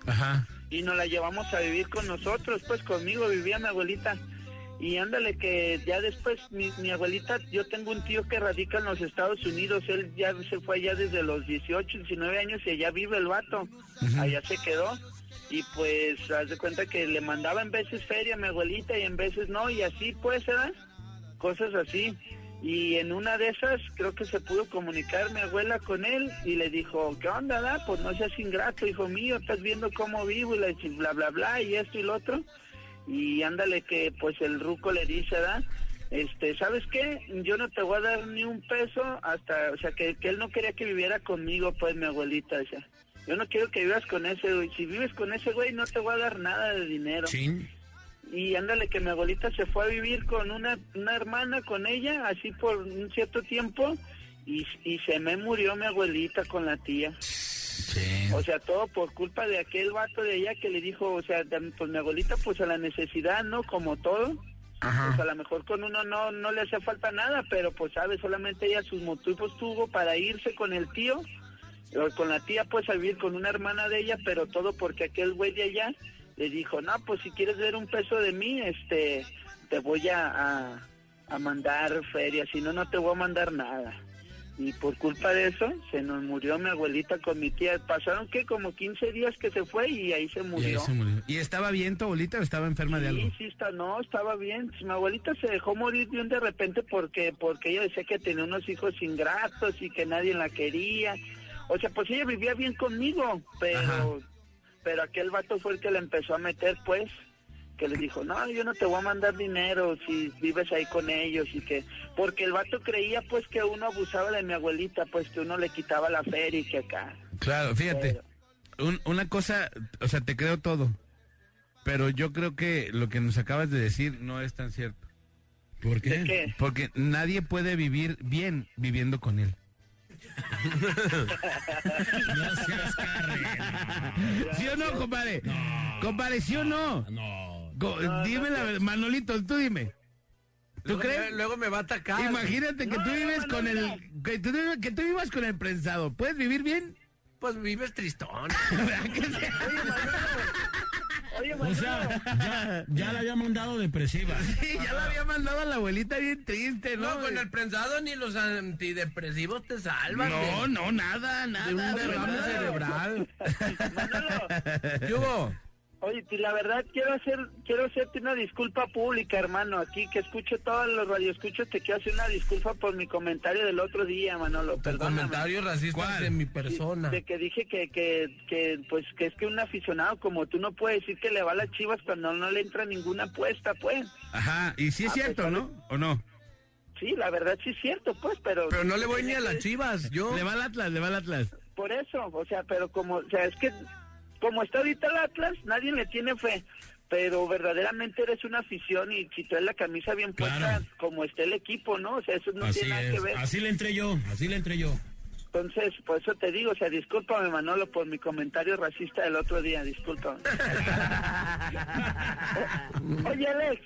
Ajá. y nos la llevamos a vivir con nosotros, pues conmigo vivía mi abuelita. Y ándale que ya después mi, mi abuelita, yo tengo un tío que radica en los Estados Unidos, él ya se fue allá desde los 18, 19 años y allá vive el vato, allá se quedó. Y pues, haz de cuenta que le mandaba en veces feria a mi abuelita y en veces no, y así pues, ¿verdad? Cosas así. Y en una de esas creo que se pudo comunicar mi abuela con él y le dijo, ¿qué onda, da? Pues no seas ingrato, hijo mío, estás viendo cómo vivo y bla, bla, bla, y esto y lo otro. Y ándale que pues el ruco le dice, ¿da? Este, ¿sabes qué? Yo no te voy a dar ni un peso hasta, o sea, que, que él no quería que viviera conmigo, pues mi abuelita decía. Yo no quiero que vivas con ese güey. Si vives con ese güey, no te voy a dar nada de dinero. Chin. Y ándale que mi abuelita se fue a vivir con una, una hermana, con ella, así por un cierto tiempo, y, y se me murió mi abuelita con la tía. Sí. O sea, todo por culpa de aquel vato de allá que le dijo, o sea, pues mi abuelita, pues a la necesidad, ¿no? Como todo. Pues a lo mejor con uno no, no le hace falta nada, pero pues sabe, solamente ella sus motivos tuvo para irse con el tío, con la tía, pues a vivir con una hermana de ella, pero todo porque aquel güey de allá le dijo, no, pues si quieres ver un peso de mí, este, te voy a, a, a mandar feria, si no, no te voy a mandar nada. Y por culpa de eso, se nos murió mi abuelita con mi tía. Pasaron que como 15 días que se fue y ahí se Y murió. se murió. ¿Y estaba bien tu abuelita o estaba enferma de algo? Sí, sí, está, no, estaba bien. Mi abuelita se dejó morir bien de repente porque porque ella decía que tenía unos hijos ingratos y que nadie la quería. O sea, pues ella vivía bien conmigo, pero Ajá. pero aquel vato fue el que le empezó a meter, pues, que le dijo, no, yo no te voy a mandar dinero si vives ahí con ellos y que... Porque el vato creía, pues, que uno abusaba de mi abuelita, pues, que uno le quitaba la feria y que acá. Claro, fíjate. Pero- un- una cosa, o sea, te creo todo. Pero yo creo que lo que nos acabas de decir no es tan cierto. ¿Por qué? Porque nadie puede vivir bien viviendo con él. No seas carrera. ¿Sí o no, compadre? Compadre, ¿sí o no? No. Dime la verdad, Manolito, tú dime. ¿Tú Luego crees? luego me va a atacar. Imagínate que No, tú no, vives no, con no. el que tú, que tú vivas con el prensado. ¿Puedes vivir bien? Pues vives tristón. (laughs) ¿Verdad que sí? Oye, O Manolo, sea, ya, ya la había mandado depresiva. (laughs) Sí, ya la había mandado a la abuelita bien triste, ¿no? No, con el prensado ni los antidepresivos te salvan. No, de- no, nada, nada. De un derrame cerebral. (laughs) Manolo, ¿Qué hubo? Oye, y la verdad quiero hacer quiero hacerte una disculpa pública, hermano. Aquí que escucho todos los radioescuchos, te quiero hacer una disculpa por mi comentario del otro día, Manolo. Perdóname. comentario racista ¿Cuál? de mi persona. De que dije que, que, que, pues, que es que un aficionado como tú no puede decir que le va a las chivas cuando no le entra ninguna apuesta, pues. Ajá, y sí es cierto, pues, ¿no? ¿O no? Sí, la verdad sí es cierto, pues, pero... Pero no le voy ni a las chivas, yo. Le va al Atlas, le va al Atlas. Por eso, o sea, pero como, o sea, es que como está ahorita el Atlas, nadie le tiene fe. Pero verdaderamente eres una afición y si traes la camisa bien puesta, Claro. como está el equipo, ¿no? O sea, eso no Así tiene nada es. que ver. Así le entré yo, así le entré yo. Entonces, por eso te digo, o sea, discúlpame, Manolo, por mi comentario racista del otro día, discúlpame. (laughs) Oye, Alex,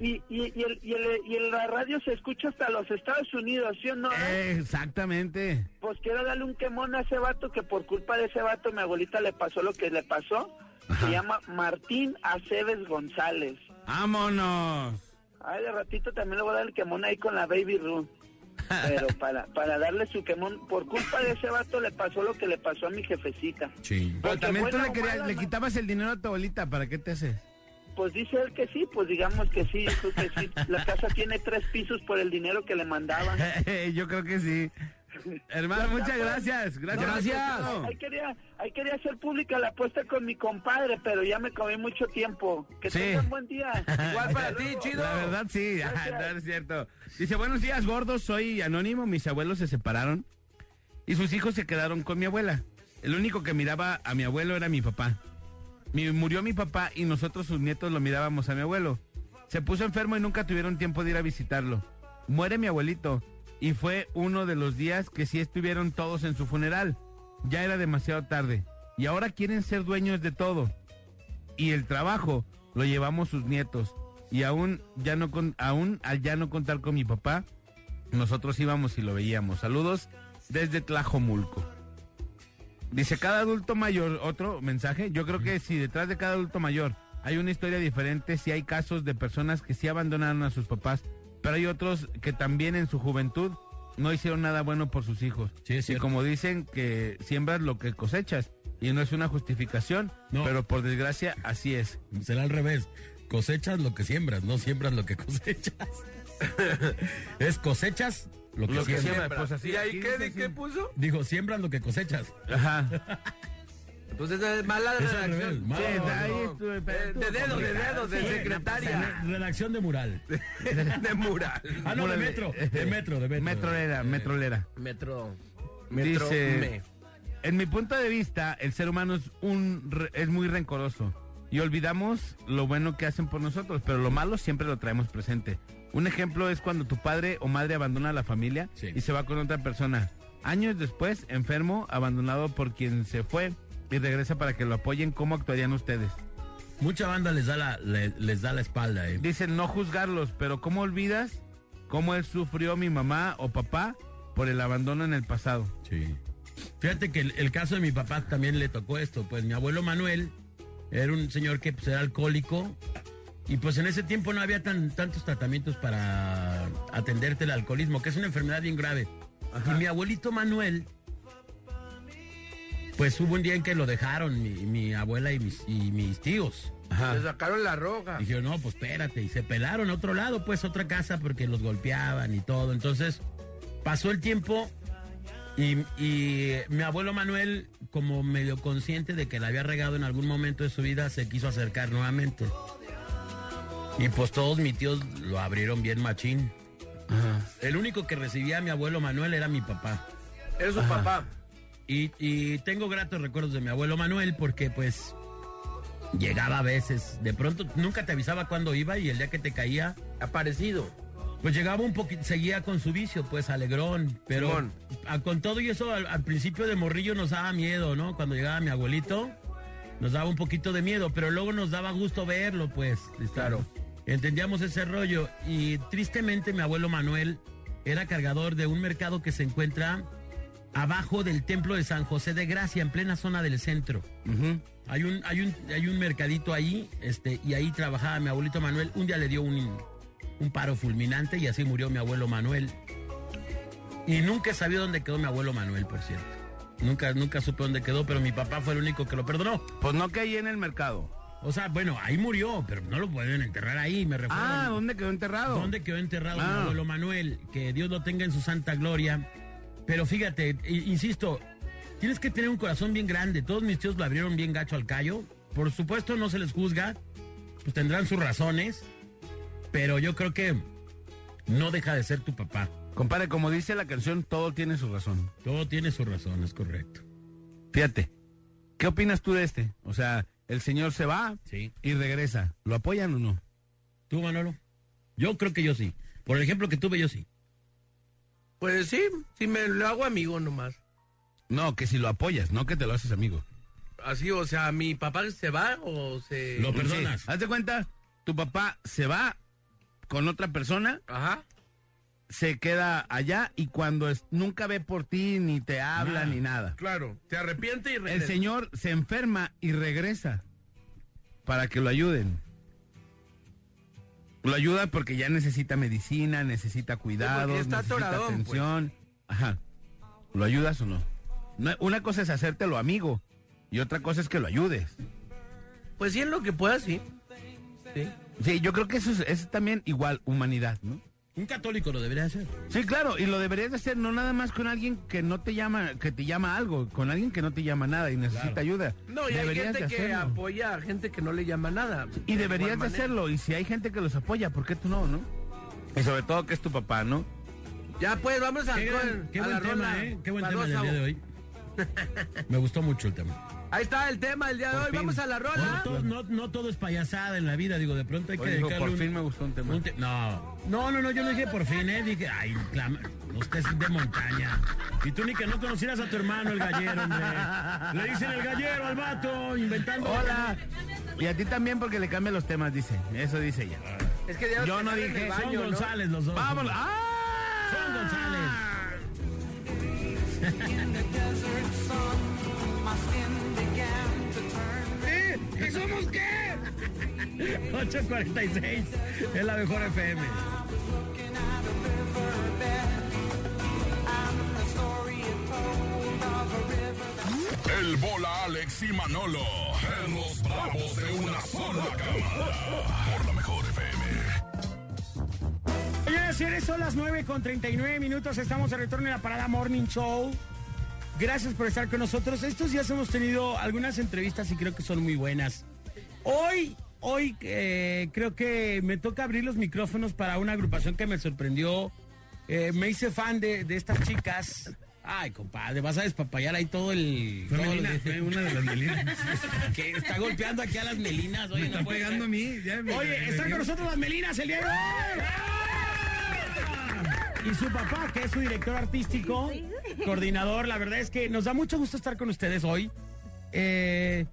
y, y, y, el, y, el, y el- la radio se escucha hasta los Estados Unidos, ¿sí o no? Eh, Exactamente. Pues quiero darle un quemón a ese vato que por culpa de ese vato mi abuelita le pasó lo que le pasó. Se llama Martín Aceves González. ¡Vámonos! Ay, de ratito también le voy a dar el quemón ahí con la Baby Rue. Pero (laughs) para, para darle su quemón, por culpa de ese vato le pasó lo que le pasó a mi jefecita. Sí. Pero también tú le, querías- mala, le quitabas el dinero a tu abuelita, ¿para qué te haces? Pues dice él que sí, pues digamos que sí, yo creo que sí. La casa tiene tres pisos por el dinero que le mandaban. (laughs) Yo creo que sí. Hermano, muchas gracias. Gracias. Gracias. Ahí quería, ahí quería hacer pública la apuesta con mi compadre, pero ya me comí mucho tiempo. Que Sí. tengan buen día. (laughs) Igual para ti, chido. La verdad, sí, no es cierto. Dice, buenos días, gordos, soy anónimo, mis abuelos se separaron y sus hijos se quedaron con mi abuela. El único que miraba a mi abuelo era mi papá. Mi- murió mi papá y nosotros sus nietos lo mirábamos a mi abuelo. Se puso enfermo y nunca tuvieron tiempo de ir a visitarlo. Muere mi abuelito y fue uno de los días que sí estuvieron todos en su funeral. Ya era demasiado tarde. Y ahora quieren ser dueños de todo. Y el trabajo lo llevamos sus nietos. Y aún ya no con, aún al ya no contar con mi papá nosotros íbamos y lo veíamos. Saludos desde Tlajomulco. Dice cada adulto mayor otro mensaje yo creo que si detrás de cada adulto mayor hay una historia diferente si hay casos de personas que sí abandonaron a sus papás pero hay otros que también en su juventud no hicieron nada bueno por sus hijos Sí, es y como dicen que siembras lo que cosechas y no es una justificación No. pero por desgracia así es Será al revés. Cosechas lo que siembras, no siembras lo que (laughs) cosechas. es cosechas lo que Lo que siembras. siembra, pues así. ¿Y ahí qué, qué puso? Digo, siembras lo que cosechas. Ajá. (laughs) Entonces es mala Es al revés, redacción. mal. Sí, No, ahí no. estuve, Eh, de dedo, de dedo, de Sí, secretaria. Redacción de mural. (laughs) De mural. Ah, no, de metro. De metro, de metro. Metrolera, metrolera. Metro. Metro. Dice, me. en mi punto de vista, el ser humano es, un, es muy rencoroso y olvidamos lo bueno que hacen por nosotros, pero lo malo siempre lo traemos presente. Un ejemplo es cuando tu padre o madre abandona a la familia Sí. y se va con otra persona. Años después, enfermo, abandonado por quien se fue y regresa para que lo apoyen. ¿Cómo actuarían ustedes? Mucha banda les da la, le- les da la espalda, eh. Dicen no juzgarlos, pero ¿cómo olvidas cómo él sufrió mi mamá o papá por el abandono en el pasado? Sí. Fíjate que el, el caso de mi papá también le tocó esto. Pues mi abuelo Manuel era un señor que pues, era alcohólico y pues en ese tiempo no había tan, tantos tratamientos para atenderte el alcoholismo, que es una enfermedad bien grave. Y mi abuelito Manuel, pues hubo un día en que lo dejaron mi, mi abuela y mis, y mis tíos. Le sacaron la roja. Dijeron, no, pues espérate. Y se pelaron a otro lado, pues otra casa, porque los golpeaban y todo. Entonces, pasó el tiempo y, y mi abuelo Manuel, como medio consciente de que la había regado en algún momento de su vida, se quiso acercar nuevamente. Y pues todos mis tíos lo abrieron bien machín. El único que recibía a mi abuelo Manuel era mi papá. Eres su papá. Y, y tengo gratos recuerdos de mi abuelo Manuel porque pues llegaba a veces, de pronto nunca te avisaba cuándo iba y el día que te caía, Aparecido. pues llegaba un poquito, seguía con su vicio, pues alegrón, pero a- con todo y eso al, al principio de morrillo nos daba miedo, ¿no? Cuando llegaba mi abuelito, nos daba un poquito de miedo, pero luego nos daba gusto verlo, pues. Claro. Entendíamos ese rollo y tristemente mi abuelo Manuel era cargador de un mercado que se encuentra abajo del templo de San José de Gracia, en plena zona del centro. Hay un, hay un, hay un mercadito ahí, este, y ahí trabajaba mi abuelito Manuel. Un día le dio un, un paro fulminante y así murió mi abuelo Manuel. Y nunca he sabido dónde quedó mi abuelo Manuel, por cierto. Nunca, nunca supe dónde quedó, pero mi papá fue el único que lo perdonó. Pues no ahí en el mercado. O sea, bueno, ahí murió, pero no lo pueden enterrar ahí, me refiero. Ah, ¿dónde quedó enterrado? ¿Dónde quedó enterrado mi Ah. abuelo Manuel? Que Dios lo tenga en su santa gloria. Pero fíjate, insisto, tienes que tener un corazón bien grande. Todos mis tíos lo abrieron bien gacho al callo. Por supuesto, no se les juzga. Pues tendrán sus razones. Pero yo creo que no deja de ser tu papá. Compadre, como dice la canción, todo tiene su razón. Todo tiene su razón, es correcto. Fíjate, ¿qué opinas tú de este? O sea, el señor se va Sí. y regresa. ¿Lo apoyan o no? ¿Tú, Manolo? Yo creo que yo sí. Por el ejemplo que tuve, yo sí. Pues sí, si me lo hago amigo nomás. No, que si lo apoyas, no que te lo haces amigo. Así, o sea, mi papá se va o se... Lo perdonas. Sí. Hazte cuenta, tu papá se va con otra persona, Ajá. se queda allá y cuando es- nunca ve por ti, ni te habla, Nada. ni nada. Claro, se arrepiente y El regresa. señor se enferma y regresa para que lo ayuden. Lo ayuda porque ya necesita medicina, necesita cuidados, está necesita atoradón, pues. atención. Ajá. ¿Lo ayudas o no? No, Una cosa es hacértelo amigo y otra cosa es que lo ayudes. Pues sí, en lo que pueda, sí. Sí. Sí, yo creo que eso es, es también igual humanidad, ¿no? Un católico lo debería hacer. Sí, claro, y lo deberías de hacer no nada más con alguien que no te llama, que te llama algo, con alguien que no te llama nada y necesita Claro. ayuda. No, y hay Deberías gente de que hacerlo. apoya a gente que no le llama nada. Y De deberías de hacerlo, y si hay gente que los apoya, ¿por qué tú no, no? Y sobre todo que es tu papá, ¿no? Ya pues, vamos a, Qué, gran- qué a buen la tema, rola. ¿eh? Qué buen tema del dos día de hoy. (laughs) Me gustó mucho el tema. Ahí está el tema del día de Por hoy. fin. Vamos a la rola. no, no todo es payasada en la vida, digo, de pronto hay que dedicarle por un- fin me gustó un tema. un te- no, no, no, no, yo no dije por fin, ¿eh? Dije, ay, clama, usted es de montaña. Y tú ni que no conocieras a tu hermano, el gallero, hombre. Le dicen el gallero al vato, inventando. Hola. Y a ti también porque le cambia los temas, dice. Eso dice ella. Es que ya Yo no dije, Son. González los dos. Vámonos. ¡Ah! Son González. (laughs) ¿Y somos qué? (laughs) 8.46 es la mejor FM. El bola Alex y Manolo. En los bravos de una sola cámara. Por la mejor FM. Oye, señores, son las 9 con 39 minutos. Estamos de retorno en la parada Morning Show. Gracias por estar con nosotros. Estos días hemos tenido algunas entrevistas y creo que son muy buenas. Hoy, hoy eh, creo que me toca abrir los micrófonos para una agrupación que me sorprendió. Eh, me hice fan de, de estas chicas. Ay, compadre, vas a despapallar ahí todo el... Fue todo Melina, el- fue una de las Melinas. (laughs) que está golpeando aquí a las melinas. Oye, Me no está pegando ser. a mí. ya me- Oye, me están con nosotros las Melinas el día de hoy. Y su papá, que es su director artístico, coordinador, la verdad es que nos da mucho gusto estar con ustedes hoy. Eh,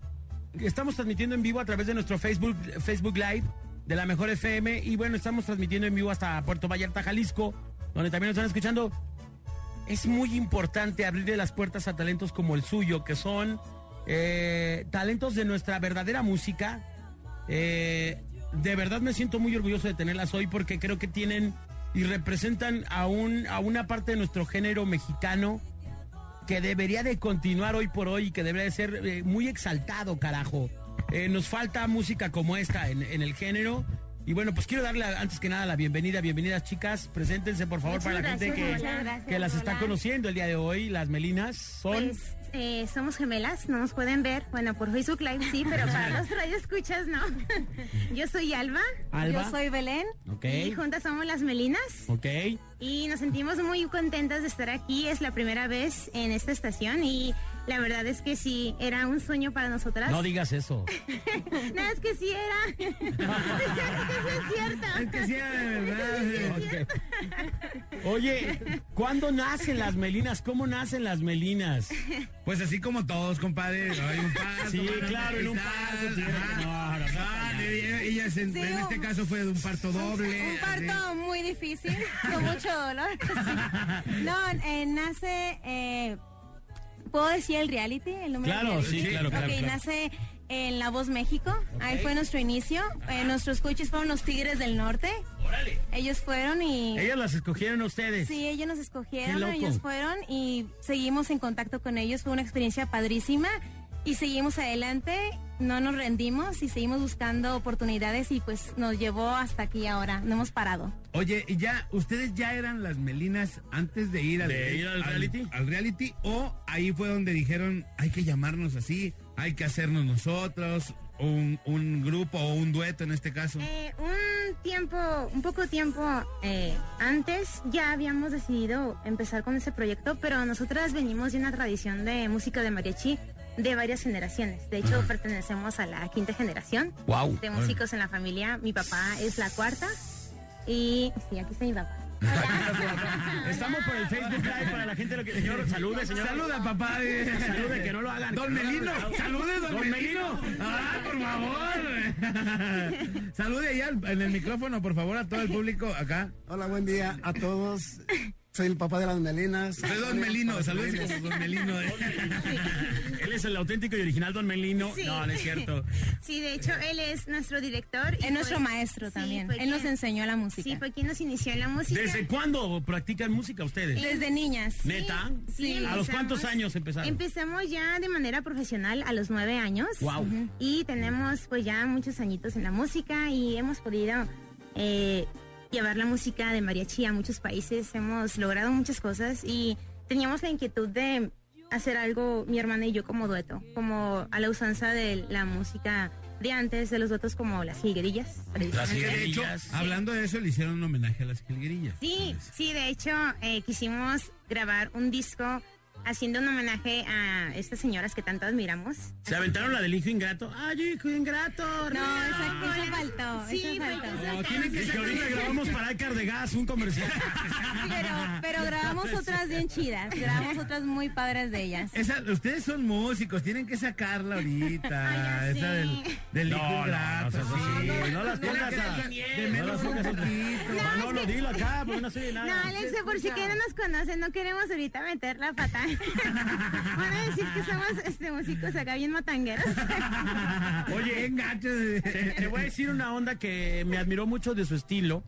estamos transmitiendo en vivo a través de nuestro Facebook, Facebook Live de la Mejor FM y bueno, estamos transmitiendo en vivo hasta Puerto Vallarta, Jalisco, donde también nos están escuchando. Es muy importante abrirle las puertas a talentos como el suyo, que son eh, talentos de nuestra verdadera música, eh, de verdad me siento muy orgulloso de tenerlas hoy porque creo que tienen y representan a, un, a una parte de nuestro género mexicano que debería de continuar hoy por hoy y que debería de ser eh, muy exaltado, carajo. Eh, nos falta música como esta en, en el género. Y bueno, pues quiero darle antes que nada la bienvenida. Bienvenidas chicas, preséntense por favor Muchas para la gente que, gracias, que las está conociendo el día de hoy. Las Melinas son... Pues eh, somos gemelas, no nos pueden ver. Bueno, por Facebook Live sí, pero para (laughs) los escuchas no. (laughs) Yo soy Alba. Alba. Yo soy Belén. Ok. Y juntas somos las Melinas. Ok. Y nos sentimos muy contentas de estar aquí. Es la primera vez en esta estación y la verdad es que sí, era un sueño para nosotras. No digas eso. (laughs) no, es que sí era. (laughs) es que sí es cierto. Es que sí era de verdad. Sí, sí, es Ok. (laughs) Oye, ¿cuándo nacen las melinas? ¿Cómo nacen las melinas? Pues así como todos, compadre. Hay un parto. Sí, claro, en un Ah, ella- se- Sí, en este un- caso fue de un parto doble. Un parto muy difícil, con mucho dolor. Sí. No, eh, nace, eh, ¿puedo decir el reality? El nombre del Claro, reality? sí, claro, claro, Ok, claro. nace en La Voz México, ahí fue nuestro inicio. Eh, nuestros coaches fueron los Tigres del Norte. Ellos fueron y... Ellas las escogieron a ustedes. Sí, ellos nos escogieron, ellos fueron y seguimos en contacto con ellos. Fue una experiencia padrísima y seguimos adelante, no nos rendimos y seguimos buscando oportunidades y pues nos llevó hasta aquí ahora, no hemos parado. Oye, ¿y ya ustedes ya eran las melinas antes de ir al, ¿De ir al reality? al reality? ¿O ahí fue donde dijeron, hay que llamarnos así, hay que hacernos nosotros, un, un grupo o un dueto en este caso? Eh, un tiempo, un poco tiempo eh, antes ya habíamos decidido empezar con ese proyecto, pero nosotras venimos de una tradición de música de mariachi de varias generaciones. De hecho, pertenecemos a la quinta generación Guau. de músicos en la familia. Mi papá es la cuarta y sí, aquí está mi papá. (laughs) Estamos por el Facebook Live para la gente lo que señor salude, señor. Saluda, papá. Salude, que no lo hagan. Don Melino, salude, don, Don Melino. Ah, por favor. salude allá en el micrófono, por favor, a todo el público acá. Hola, buen día a todos. Soy el papá de las Melinas. Soy don Melino, saludos como don Melino. (laughs) Él es el auténtico y original Don Melino. Sí. No, no es cierto. Sí, de hecho, él es nuestro director. y Es nuestro fue- maestro sí, también. Él nos enseñó la música. Sí, fue quien nos inició en la música. ¿Desde cuándo practican música ustedes? Desde niñas. ¿Neta? Sí, ¿A los cuántos años empezaron? Empezamos ya de manera profesional a los nueve años. Ujú. Y tenemos pues ya muchos añitos en la música y hemos podido eh, llevar la música de mariachi a muchos países. Hemos logrado muchas cosas y teníamos la inquietud de hacer algo, mi hermana y yo como dueto, como a la usanza de la música de antes, de los duetos como las jilguerillas. Que de hecho, hablando de eso, le hicieron un homenaje a las jilguerillas. Sí, sí, de hecho eh, quisimos grabar un disco haciendo un homenaje a estas señoras que tanto admiramos. ¿Se aventaron la del hijo ingrato? ¡Ay, hijo ingrato! No, esa, esa faltó. Sí, faltó. No, tiene que, ahorita grabamos para Icar de Gas, un comercial. Pero, pero grabamos otras bien chidas. Grabamos otras muy padres de ellas. Esa, ustedes son músicos, tienen que sacarla ahorita. Ay, esa del, del No, hijo no, ingrato, no sí. no las pongas a- De no menos un poquito. Manolo, dilo acá, porque no oye No, nada. Alex, de por si que no nos conocen, no queremos ahorita meter la pata. (laughs) Van a decir que somos este, músicos acá bien matangueros. (laughs) Oye, gacho. te, te voy a decir una onda que me admiró mucho de su estilo.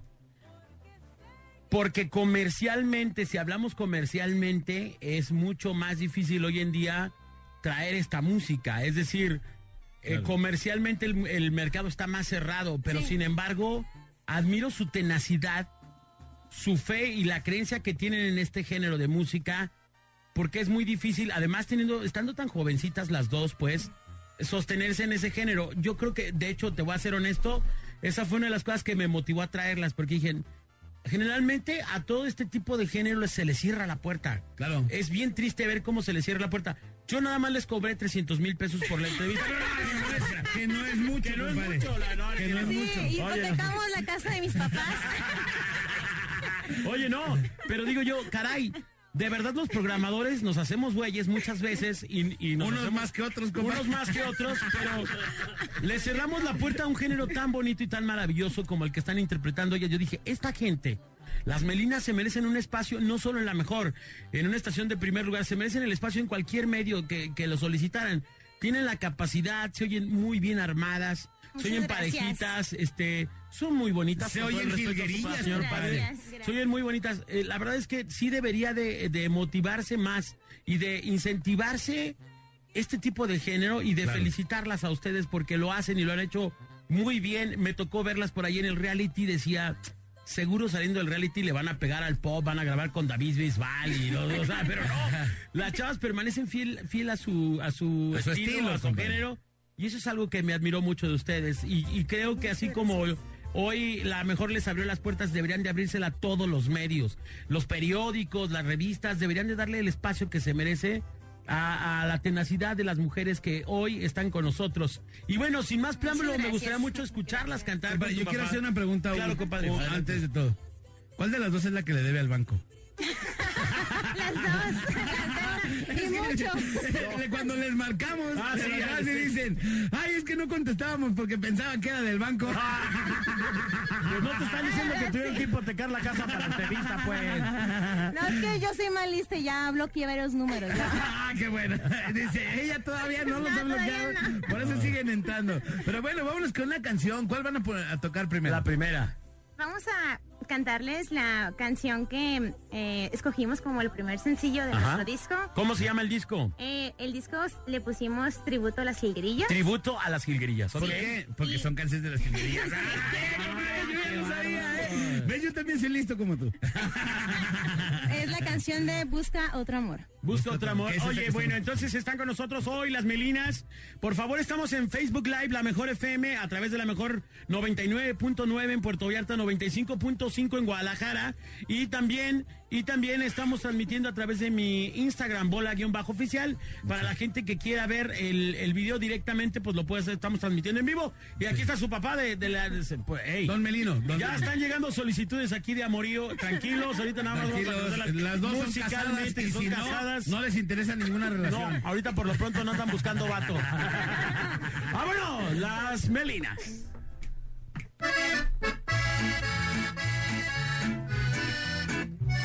Porque comercialmente, si hablamos comercialmente, es mucho más difícil hoy en día traer esta música. Es decir, eh, comercialmente el, el mercado está más cerrado, pero sin embargo, admiro su tenacidad, su fe y la creencia que tienen en este género de música, porque es muy difícil, además teniendo, estando tan jovencitas las dos, pues, sostenerse en ese género. Yo creo que, de hecho, te voy a ser honesto, esa fue una de las cosas que me motivó a traerlas, porque dije, generalmente a todo este tipo de género se les cierra la puerta. Claro. Es bien triste ver cómo se les cierra la puerta. Yo nada más les cobré 300 mil pesos por la entrevista. (laughs) Que no es mucho, Que no es mucho, la- no, Que que no es. Sí, mucho. hipotecamos la casa de mis papás. Oye, no, pero digo yo, caray, de verdad los programadores nos hacemos güeyes muchas veces y, y nos Unos hacemos- más que otros, compadre. Unos más que otros, pero le cerramos la puerta a un género tan bonito y tan maravilloso como el que están interpretando ellas. Yo dije, esta gente, las Melinas se merecen un espacio, no solo en la mejor, en una estación de primer lugar, se merecen el espacio en cualquier medio que, que lo solicitaran. Tienen la capacidad, se oyen muy bien armadas, Muchas se oyen gracias. parejitas, este, son muy bonitas. Se todo oyen jilguerillas, señor padre. Gracias. Se oyen muy bonitas. Eh, la verdad es que sí debería de, de motivarse más y de incentivarse este tipo de género y de Claro. felicitarlas a ustedes porque lo hacen y lo han hecho muy bien. Me tocó verlas por ahí en el reality, decía, seguro saliendo del reality le van a pegar al pop, van a grabar con David Bisbal y no, o sea, pero no. (laughs) Las chavas permanecen fiel, fiel a su, a su, A su estilo, a su género. Y eso es algo que me admiró mucho de ustedes. Y, y creo que así como Hoy la mejor les abrió las puertas, deberían de abrírsela a todos los medios. Los periódicos, las revistas, deberían de darle el espacio que se merece a, a la tenacidad de las mujeres que hoy están con nosotros. Y bueno, sin más preámbulo, me gustaría mucho escucharlas cantar. Compadre, yo quiero papá. hacer una pregunta Claro, compadre. o antes de todo. ¿Cuál de las dos es la que le debe al banco? (laughs) Las dos. (laughs) Cuando les marcamos, Ah, sí, sí. dicen, ay, es que no contestábamos porque pensaban que era del banco. Pues (laughs) no te están diciendo que tuvieron que hipotecar la casa para entrevista, pues. No, es que yo soy mal lista y ya bloqueé varios números. (laughs) Ah, qué bueno. Dice, ella todavía no los ha bloqueado. Por eso siguen entrando. Pero bueno, vámonos con una canción. ¿Cuál van a tocar primero? La primera. Vamos a cantarles la canción que eh, escogimos como el primer sencillo de Ajá. nuestro disco. ¿Cómo se llama el disco? Eh, el disco le pusimos tributo a las jilguerillas. Tributo a las jilguerillas. ¿ok? ¿Por qué? Porque son canciones de las jilguerillas. (laughs) Yo ya lo sabía, ¿eh? ¿Ves? Yo también soy listo como tú. (laughs) Canción de Busca otro amor. Busca otro amor. ¿Qué es esa Oye, bueno, entonces están con nosotros hoy las Melinas. Por favor, estamos en Facebook Live, la mejor FM, a través de la mejor 99.9 en Puerto Vallarta, 95.5 en Guadalajara. Y también, y también estamos transmitiendo a través de mi Instagram, bola-oficial. Para la gente que quiera ver el, el video directamente, pues lo puede hacer, estamos transmitiendo en vivo. Y aquí está su papá de, de la. de- pues, hey. Don Melino. Don ya Melino. están llegando solicitudes aquí de amorío. Tranquilos, ahorita nada más vamos a las dos son casadas musicalmente, y son si no, casadas. no les interesa ninguna No, relación. ahorita por lo pronto no están buscando vato. (laughs) ¡Vámonos! Las Melinas.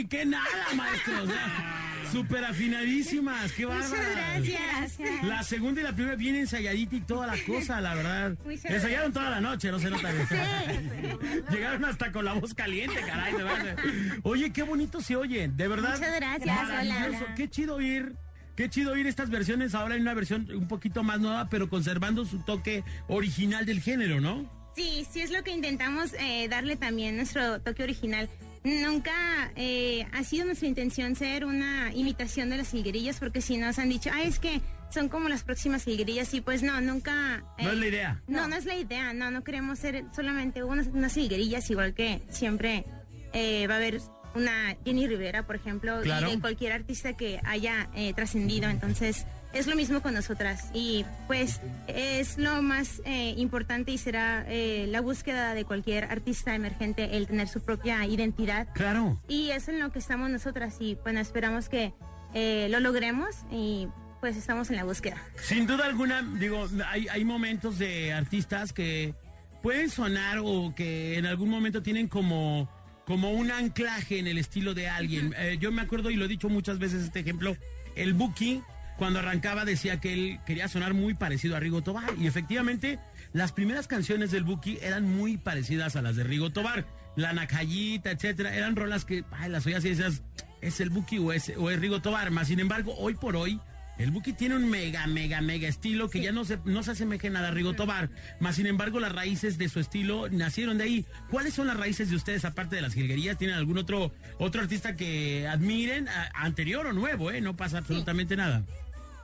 ni qué nada, maestros! (laughs) Súper afinadísimas, qué Muchas bárbaras. gracias. La segunda y la primera bien ensayadita y toda la cosa, la verdad. Muchas Ensayaron toda la noche, no se nota. (laughs) Llegaron hasta con la voz caliente, caray. de verdad. Oye, qué bonito se oye, de verdad. Muchas gracias, Maravilloso. hola. Qué chido oír. Qué chido oír estas versiones ahora en una versión un poquito más nueva, pero conservando su toque original del género, ¿no? Sí, sí es lo que intentamos eh, darle también nuestro toque original. Nunca eh, ha sido nuestra intención ser una imitación de las hilguerillas, porque si nos han dicho, ah, es que son como las próximas hilguerillas, y pues no, nunca... No es la idea. No, no es la idea, no, no queremos ser solamente unas, unas hilguerillas, igual que siempre eh, va a haber una Jenny Rivera, por ejemplo, Claro. y de cualquier artista que haya eh, trascendido, entonces es lo mismo con nosotras y pues es lo más eh, importante y será eh, la búsqueda de cualquier artista emergente el tener su propia identidad Claro. y es en lo que estamos nosotras y bueno esperamos que eh, lo logremos y pues estamos en la búsqueda. Sin duda alguna, digo, hay, hay momentos de artistas que pueden sonar o que en algún momento tienen como, como un anclaje en el estilo de alguien. Eh, yo me acuerdo y lo he dicho muchas veces este ejemplo, el Buki cuando arrancaba decía que él quería sonar muy parecido a Rigo Tobar y efectivamente las primeras canciones del Buki eran muy parecidas a las de Rigo Tobar. La Nacayita, etcétera, eran rolas que ay, las oías y decías, ¿es el Buki o es, o es Rigo Tobar? Más sin embargo, hoy por hoy, el Buki tiene un mega, mega, mega estilo que ya no se, no se asemeja nada a Rigo Tobar. Más sin embargo, las raíces de su estilo nacieron de ahí. ¿Cuáles son las raíces de ustedes, aparte de las jilguerías? ¿Tienen algún otro, otro artista que admiren, a- anterior o nuevo, eh? No pasa absolutamente nada.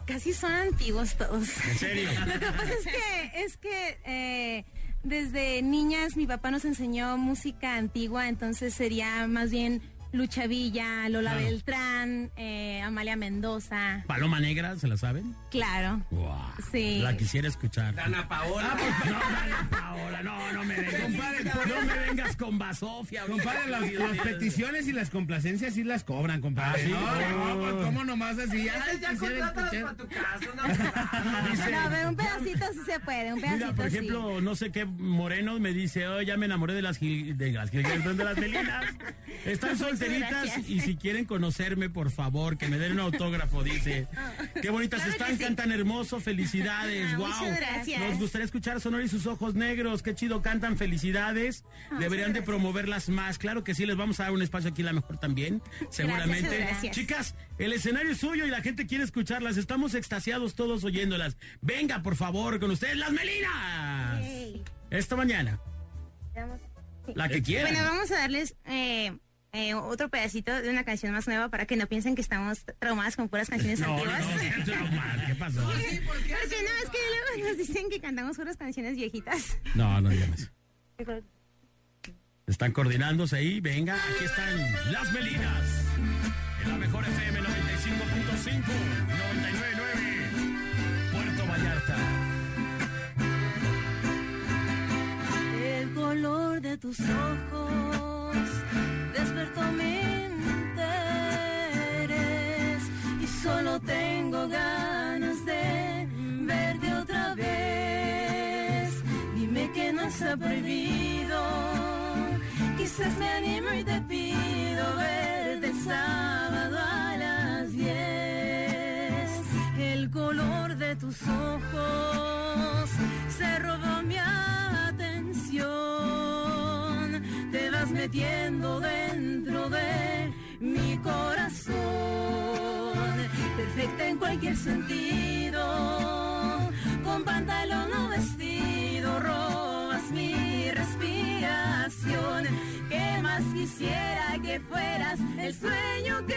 Casi son antiguos todos. ¿En serio? (laughs) Lo que pasa es que, es que eh, desde niñas mi papá nos enseñó música antigua, entonces sería más bien Lucha Villa, Lola Claro. Beltrán, eh, Amalia Mendoza. Paloma Negra, ¿se la saben? Claro. Wow. Sí. La quisiera escuchar. Dana Paola. Ah, pues, no, Dana Paola, no, no me vengas. Compadre, no me vengas con Basofia. Compadre, las, las peticiones y las complacencias sí las cobran, compadre. Ah, ¿sí? No, no, pues cómo nomás así. Ay, ya para tu casa, (laughs) Dice- No, pero un pedacito sí se puede, un pedacito Mira, por sí. ejemplo, no sé qué Moreno me dice, oh, ya me enamoré de las gil- de las, gil- de las melinas. Están Muchas (laughs) y si quieren conocerme, por favor, que me den un autógrafo, dice. (laughs) Qué bonitas Claro están, sí. cantan hermoso, felicidades, Ah, wow. muchas gracias. Nos gustaría escuchar Sonora y sus ojos negros, qué chido cantan, felicidades. Ah, Deberían de promoverlas más. Claro que sí, les vamos a dar un espacio aquí la mejor también, seguramente. gracias. Chicas, el escenario es suyo y la gente quiere escucharlas. Estamos extasiados todos oyéndolas. Venga, por favor, con ustedes, las Melinas. Esta mañana. La que quieran. Bueno, vamos a darles eh, eh, otro pedacito de una canción más nueva para que no piensen que estamos traumadas con puras canciones (laughs) No, no, antiguas. no, qué trauma, ¿qué pasó? (laughs) Porque no, es que luego nos dicen que cantamos puras canciones viejitas. No, no digan eso. Están coordinándose ahí. Venga, aquí están las Melinas. En la mejor FM 95.5, 99.9, Puerto Vallarta. El color de tus ojos despertó mi interés y solo tengo ganas de verte otra vez. Dime que no está prohibido, quizás me animo y te pido verte sábado a las 10. El color de tus ojos se metiendo dentro de mi corazón. Perfecta en cualquier sentido. Con pantalón o vestido robas mi respiración. ¿Qué más quisiera que fueras el sueño que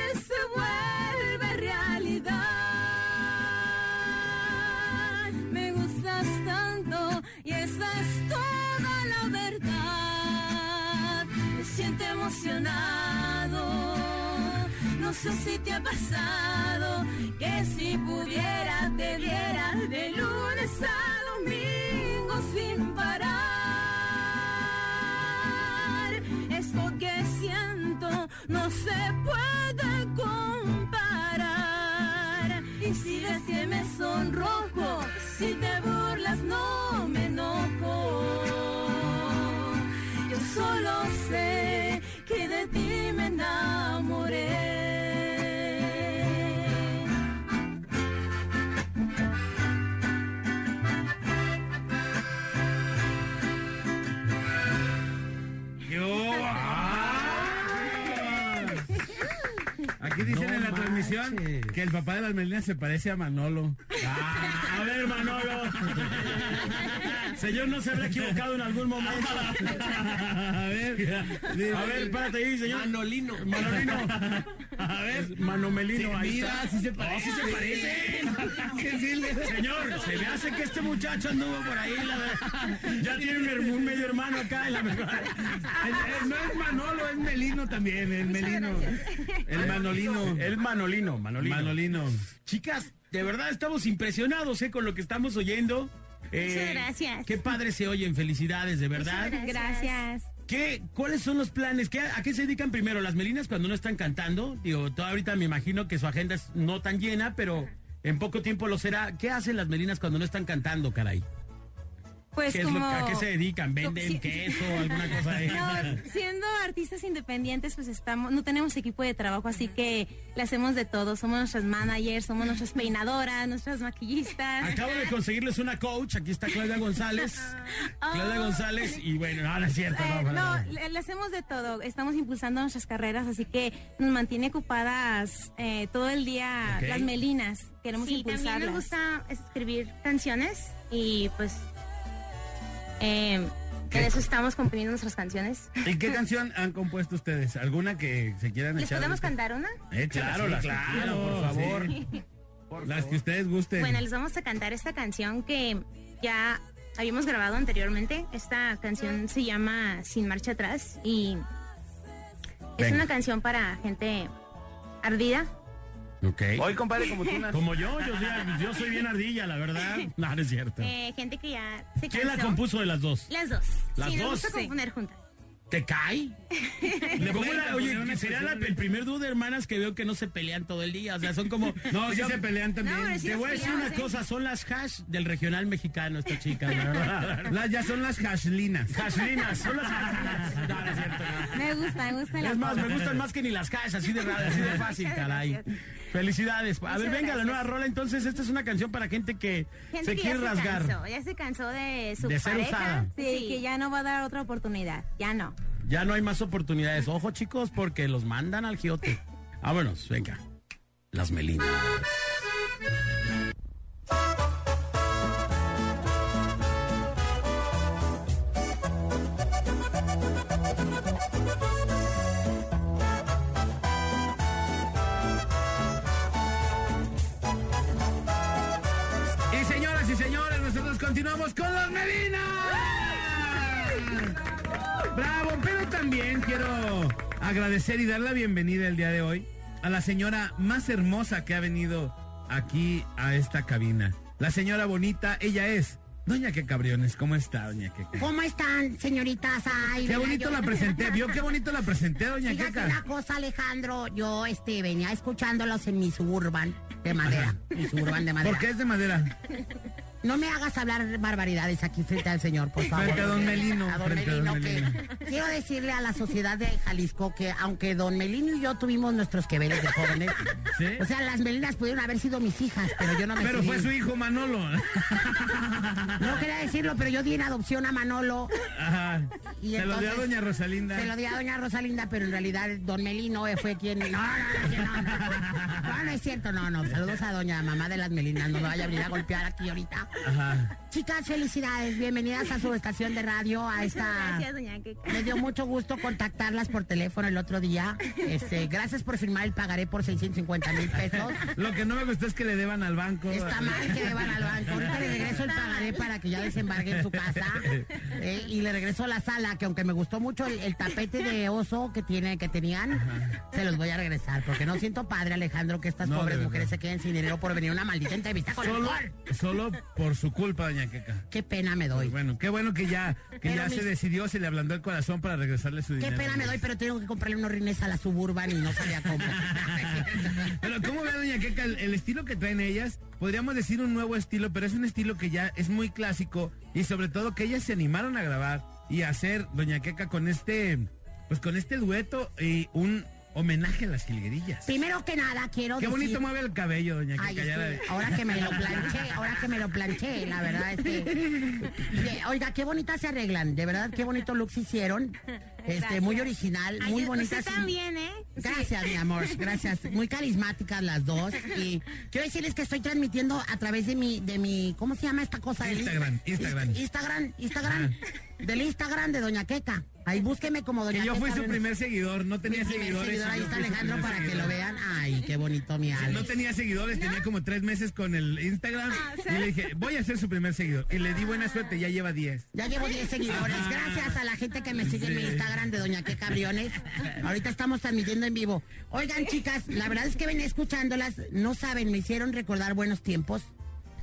Sé si te ha pasado que si pudiera te viera de lunes a domingo sin parar. Esto que siento no se puede comparar. Y si ves que me sonrojo, manches. que el papá de las Melinas se parece a Manolo. Ah, a ver, Manolo. (laughs) Señor, ¿no se habrá equivocado en algún momento? (laughs) A ver, A ver, espérate ahí, señor. Manolino. Manolino. A ver, Manomelino, Sí, ahí mira, está. sí se No, parece. sí se parece. (laughs) Señor, se me hace que este muchacho anduvo por ahí. la ya tiene un, medio hermano acá en la mejor. El- el- no es Manolo, es Melino también, el Melino. El Manolino. El Manolino, Manolino. Manolino. Chicas, de verdad estamos impresionados eh, con lo que estamos oyendo. Eh, Muchas gracias. Qué padre se oyen, felicidades, de verdad. Muchas Gracias. ¿Qué, ¿Cuáles son los planes? ¿Qué, ¿A qué se dedican primero? ¿Las melinas cuando no están cantando? Digo, todo ahorita me imagino que su agenda es no tan llena, pero en poco tiempo lo será. ¿Qué hacen las melinas cuando no están cantando, caray? Pues ¿Qué es lo- como... ¿A qué se dedican? ¿Venden Sí. queso o (laughs) alguna cosa de No, (laughs) siendo artistas independientes, pues estamos, no tenemos equipo de trabajo, así que le hacemos de todo. Somos nuestras managers, somos nuestras peinadoras, nuestras maquillistas. Acabo de conseguirles una coach, aquí está Claudia González. (laughs) Claudia González, y bueno, no, no es cierto, no, Eh, no, nada. le, le hacemos de todo. Estamos impulsando nuestras carreras, así que nos mantiene ocupadas eh, todo el día Ok. las melinas. Queremos sí, también impulsarlas. nos gusta escribir canciones y pues eh, ¿Qué? de eso estamos componiendo nuestras canciones. ¿Y qué canción han compuesto ustedes? ¿Alguna que se quieran ¿Les echar? podemos cantar una? Eh, claro, Sí, (laughs) las claro, por favor. sí. Las que ustedes gusten. Bueno, les vamos a cantar esta canción que ya habíamos grabado anteriormente. Esta canción se llama Sin Marcha Atrás y es Venga. una canción para gente ardida. Ok. Hoy, compadre, como tú. Como yo, yo, yo soy bien ardilla, la verdad. (laughs) No, no es cierto. Eh, gente que ya se ¿Quién la cansó. compuso de las dos? Las dos. ¿Las sí, dos? nos gusta Sí. componer juntas. ¿Te cae? (laughs) Le pongo la- oye, poner una sería la- el primer dúo de hermanas que veo que no se pelean todo el día. O sea, son como. (laughs) No, sí se pelean también. No, sí Te voy a decir una ¿eh? cosa, son las hash del regional mexicano, esta chica, la verdad. (laughs) Las, ya son las hashlinas. Hashlinas, son las hashlinas. No, no es cierto. no. Me gusta, me gusta el Es más, me gustan más que ni las hash, así de raro, así de fácil, caray. Felicidades. A Muchas ver, venga, la nueva rola. Entonces, esta es una canción para gente que Gente se que quiere ya rasgar. se cansó, ya se cansó de su De ser usada. Sí, que ya no va a dar otra oportunidad. Ya no. Ya no hay más oportunidades. Ojo, chicos, porque los mandan al giote. Vámonos, venga. Las melinas. Agradecer y dar la bienvenida el día de hoy a la señora más hermosa que ha venido aquí a esta cabina. La señora bonita, ella es Doña Que Cabriones. ¿Cómo está, Doña Que? ¿Cómo están, señoritas? Ay, Qué bonito yo- la presenté. (laughs) ¿Vio qué bonito la presenté, Doña Fíjate Queca? una cosa, Alejandro. Yo este, venía escuchándolos en mi suburban de madera. Mi suburban de madera. ¿Por qué es de madera? (laughs) No me hagas hablar barbaridades aquí frente al señor, por favor. Frente a don Melino, A don Melino, que quiero decirle a la sociedad de Jalisco que aunque don Melino y yo tuvimos nuestros que veres de jóvenes, ¿Sí? o sea, las Melinas pudieron haber sido mis hijas, pero yo no me Pero fue su hijo Manolo. No quería decirlo, pero yo di en adopción a Manolo. Ajá. Y Se lo dio a Doña Rosalinda. Se lo di a doña Rosalinda, pero en realidad don Melino eh, fue quien... No, no, no, no, no, no, no es cierto, no, no. Saludos a doña mamá de las Melinas, no me vaya a venir a golpear aquí ahorita. Ajá. Chicas, felicidades, bienvenidas a su estación de radio, a esta... Gracias, doña. Me dio mucho gusto contactarlas por teléfono el otro día. Este, gracias por firmar el pagaré por 650 mil pesos. Lo que no me gustó es que le deban al banco. Está mal que deban al banco. Ahorita le regreso el pagaré para que ya desembargue en su casa. Eh, y le regreso a la sala, que aunque me gustó mucho el, el tapete de oso que tiene, que tenían, se los voy a regresar. Porque no siento padre, Alejandro, que estas No, pobres mujeres se queden sin dinero por venir a una maldita entrevista con Solo, solo por su culpa, doña Queca. Qué pena me doy. Bueno, qué bueno que ya, que Pero ya mis- se decidió, se le ablandó el corazón para regresarle su Qué dinero. pena me doy, pero tengo que comprarle unos rines a la suburban y no sabía cómo. (laughs) (laughs) Pero ¿cómo ve, doña Queca, el, el estilo que traen ellas? Podríamos decir un nuevo estilo, pero es un estilo que ya es muy clásico y sobre todo que ellas se animaron a grabar y a hacer, doña Queca, con este, pues con este dueto y un homenaje a las jilguerillas. Primero que nada, quiero Qué decir... bonito mueve el cabello, doña Ay, ahora que me lo (laughs) planché, ahora que me lo planché, la verdad es que... oiga, qué bonitas se arreglan, de verdad, qué bonito looks hicieron. Este, muy original, Ay, muy usted bonitas. también, ¿eh? Gracias, mi amor, gracias. Muy carismáticas las dos. Y quiero decirles que estoy transmitiendo a través de mi, de mi, ¿cómo se llama esta cosa? Instagram, Inst- Instagram. Instagram, Instagram. Del Instagram de Doña Queca. Ahí búsqueme como Doña Que yo fui su primer seguidor, no tenía Mi primer seguidores. seguidor, ahí yo está fui su Alejandro primer para que seguidor. lo vean. Ay, qué bonito mi Alex. no tenía seguidores, tenía como tres meses con el Instagram y le dije, voy a ser su primer seguidor. Y le di buena suerte, ya lleva 10. Ya llevo 10 seguidores. Ajá. Gracias a la gente que me sigue en mi Sí. Instagram de Doña Que Cabriones. Ahorita estamos transmitiendo en vivo. Oigan, chicas, la verdad es que venía escuchándolas. No saben, me hicieron recordar buenos tiempos.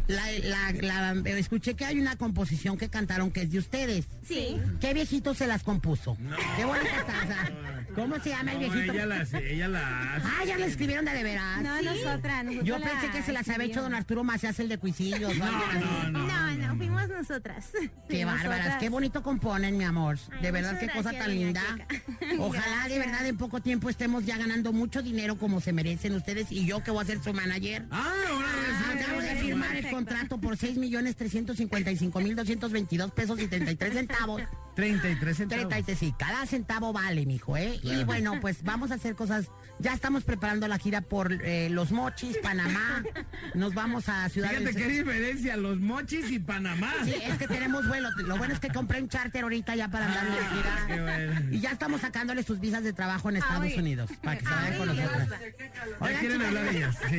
La, la, la- escuché que hay una composición que cantaron que es de ustedes. Sí. ¿Qué viejito se las compuso? Qué bonita está. o sea, ¿Cómo se llama el No, viejito? ella las, ella las. Ah, ya la escribieron de, de veras. No, nosotras, nosotras Yo la pensé que se las había hecho don Arturo Macías, el de Cuisillos. No, no, fuimos nosotras. Qué Sí, bárbaras, nosotras. qué bonito componen, mi amor. De verdad, qué cosa tan linda. (laughs) Ojalá de verdad en poco tiempo estemos ya ganando mucho dinero como se merecen ustedes y yo que voy a ser su manager. Ah, ahora firmar el contrato por 6 millones 355 mil 222 pesos y 33 centavos. 33 centavos. 33, sí, cada centavo vale, mijo, ¿eh? Y bueno, pues vamos a hacer cosas. Ya estamos preparando la gira por eh, Los Mochis, Panamá. (laughs) Nos vamos a Ciudad Fíjate del qué diferencia, los mochis y Panamá. Sí, es que tenemos vuelo. Lo bueno es que compré un charter ahorita ya para andar de Ah, qué gira. bueno. Y ya estamos sacándole sus visas de trabajo en Estados Ay. Unidos para que se vayan con nosotros. Ya Oigan, quieren hablar ellas. Sí.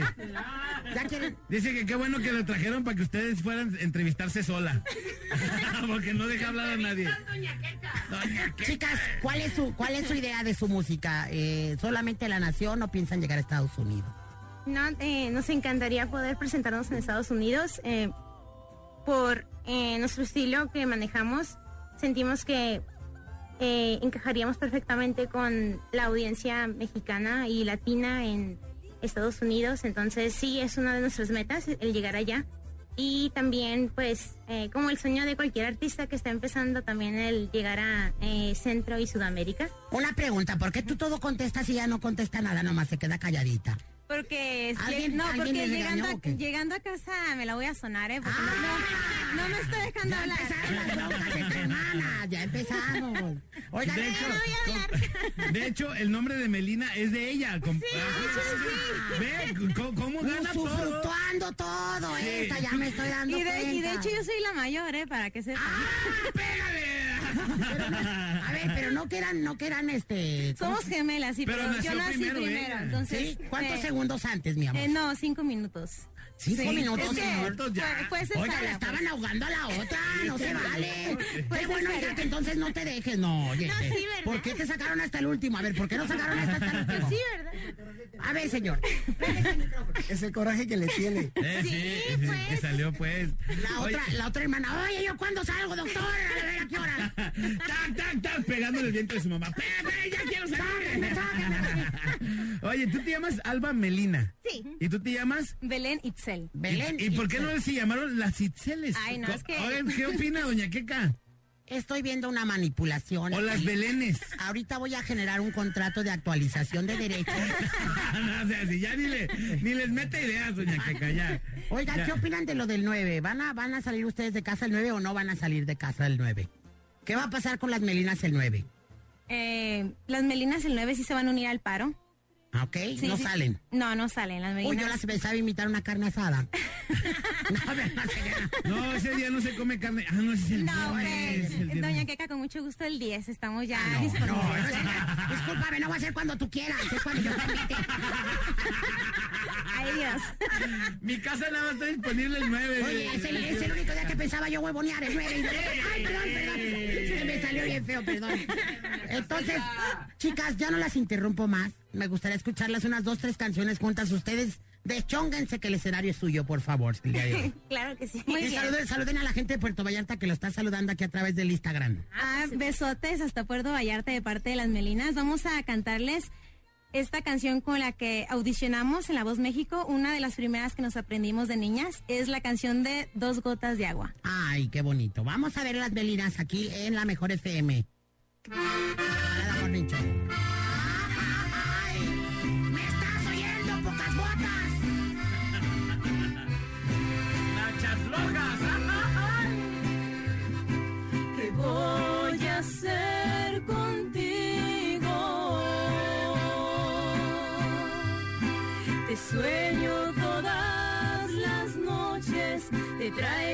Ya quieren. Dice que qué bueno que lo trajeron para que ustedes fueran a entrevistarse sola. (laughs) Porque no deja hablar a nadie. Chicas, ¿cuál es su cuál es su idea de su música? Eh, ¿Solamente la nación o piensan llegar a Estados Unidos? No, eh, nos encantaría poder presentarnos en Estados Unidos. eh, por eh, nuestro estilo que manejamos, sentimos que eh, encajaríamos perfectamente con la audiencia mexicana y latina en Estados Unidos. Entonces sí, es una de nuestras metas el llegar allá. Y también, pues, eh, como el sueño de cualquier artista que está empezando, también el llegar a eh, Centro y Sudamérica. Una pregunta, ¿por qué tú todo contestas y ya no contesta nada, nomás se queda calladita? Porque es- ¿Alguien- no, alguien porque le llegando regañó a, llegando a casa me la voy a sonar, ¿eh? Porque no, no, no me estoy dejando Ya hablar. empezaron las broncas entre hermanas, ya empezamos. Oigan, De hecho, de hecho, el nombre de Melina es de ella. comp- Ve cómo, cómo gana todo. Todo, Sí. esta ya me estoy dando Y de, y de cuenta. hecho yo soy la mayor, ¿eh? Para que sepan. A ver, pero no que eran, no que eran este. ¿cómo Somos se- gemelas, sí, pero, yo nací primero. entonces, ¿Sí? ¿Cuántos eh, segundos antes, mi amor? eh, no, cinco minutos. Cinco Sí, minutos, es que señor. fue- fue Oiga, la estaban pues. ahogando a la otra, no se vale. Fue (laughs) Qué bueno, hija, que entonces no te dejes, no, oye. No, sí, eh, ¿verdad? ¿Por qué te sacaron hasta el último? A ver, ¿por qué no sacaron hasta, hasta el último? Sí, ¿verdad? A ver, señor. Es el (laughs) coraje que le tiene. Eh, sí, que salió pues. La Oye, otra, la otra hermana, oye, ¿yo cuándo salgo, doctor? A ver, ¿a qué hora? tac, tac, tac, pegándole el vientre de su mamá. ¡Espera, (laughs) espera, ya quiero salir! Oye, tú te llamas Alba Melina. Sí. ¿Y tú te llamas? Belén Itzel. Belén ¿Y, y por qué no se llamaron las Itzeles? Ay, no, es que- Oigan, ¿qué opina doña Queca? Estoy viendo una manipulación. O las. Belenes. Ahorita voy a generar un contrato de actualización de derechos. (laughs) no, o sea, si ya ni, le- ni les mete ideas, doña Queca, ya. Oigan, Ya. ¿qué opinan de lo del 9? ¿Van a, ¿Van a salir ustedes de casa el 9 o no van a salir de casa el 9? ¿Qué va a pasar con las melinas el 9? Eh, las Melinas el 9 sí se van a unir al paro. Ah, ¿Ok? Sí, no sí. salen. No, no salen. Las Melinas. Uy, yo las pensaba invitar una carne asada. (laughs) no, no. No, ese día no se come carne. Ah, no, ese es el No, viernes, pues, el viernes. doña Queca, con mucho gusto el 10. Estamos ya No, disponibles. no, no. Discúlpame, no va a ser cuando tú quieras, es cuando yo te invite. Ay, Dios. Mi casa nada más está disponible el 9. Oye, es el, es el único día que pensaba yo huevonear el 9. Y yo, ay, perdón, perdón. Se me salió bien feo, perdón. (laughs) Entonces, chicas, ya no las interrumpo más. Me gustaría escucharlas unas dos, tres canciones juntas. Ustedes deschónganse que el escenario es suyo, por favor. (laughs) Claro que sí. Muy y bien. saluden, saluden a la gente de Puerto Vallarta que lo está saludando aquí a través del Instagram. Ah, besotes hasta Puerto Vallarta de parte de las Melinas. Vamos a cantarles esta canción con la que audicionamos en La Voz México. Una de las primeras que nos aprendimos de niñas es la canción de Dos Gotas de Agua. Ay, qué bonito. Vamos a ver las velinas aquí en la Mejor FM. Voy a hacer contigo? Te sueño todas las noches, te traigo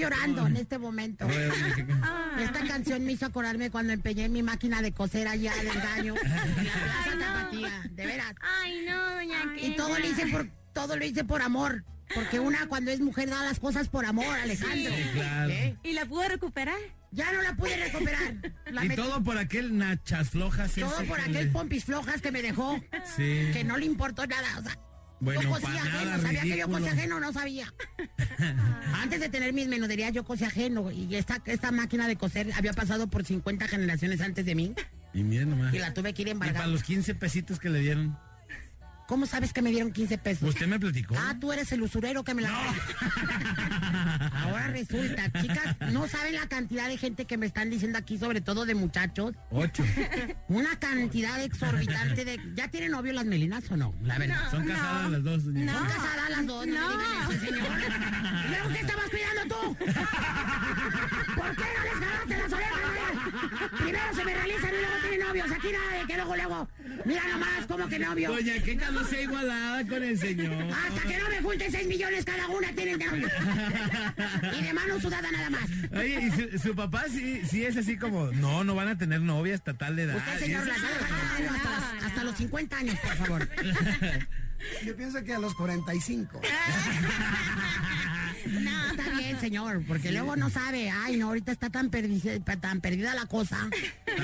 llorando en este momento. Esta canción me hizo acordarme cuando empeñé mi máquina de coser allá de engaño. (laughs) En la Plaza Tapatía, de veras. Ay, no, doña Y todo lo hice por, todo lo hice por amor. Porque una cuando es mujer da las cosas por amor, Alejandro. Sí, claro. ¿Eh? ¿Y la pude recuperar? Ya no la pude recuperar. (laughs) La Y metí- todo por aquel nachas flojas. todo ese por que aquel le- pompis flojas que me dejó. Sí. Que no le importó nada. O sea, Bueno, yo cosía ajeno, sabía que yo cosía ajeno, no sabía. (laughs) Antes de tener mis menuderías yo cosía ajeno y esta, esta máquina de coser había pasado por 50 generaciones antes de mí Y miren nomás. y la tuve que ir Y para embargando. los 15 pesitos que le dieron. ¿Cómo sabes que me dieron 15 pesos? Usted me platicó. Ah, tú eres el usurero que me la... (laughs) Ahora resulta, chicas, no saben la cantidad de gente que me están diciendo aquí, sobre todo de muchachos. Ocho. Una cantidad exorbitante de... ¿Ya tienen novio las melinas o no? La verdad. Son casadas las dos, doña. Son casadas las dos, no, me digan eso, señor. ¿Y luego qué estabas cuidando tú? ¿Por qué no les jalaste las orejas? Primero se me realizan y luego tienen novios. Aquí nada de que luego, luego. Mira nomás, como que novio. Doña Queca no sea igualada con el señor. Hasta que no me junten 6 millones cada una tienen novio. (laughs) Y de mano sudada nada más. Oye, y su, su papá sí, sí es así como, no, no van a tener novia hasta tal de edad. Usted, señor, hasta, las- hasta los 50 años, por favor. Yo pienso que a los 45. (laughs) No, está bien, señor, porque luego no sabe, ay, no, ahorita está tan, perdi- tan perdida la cosa.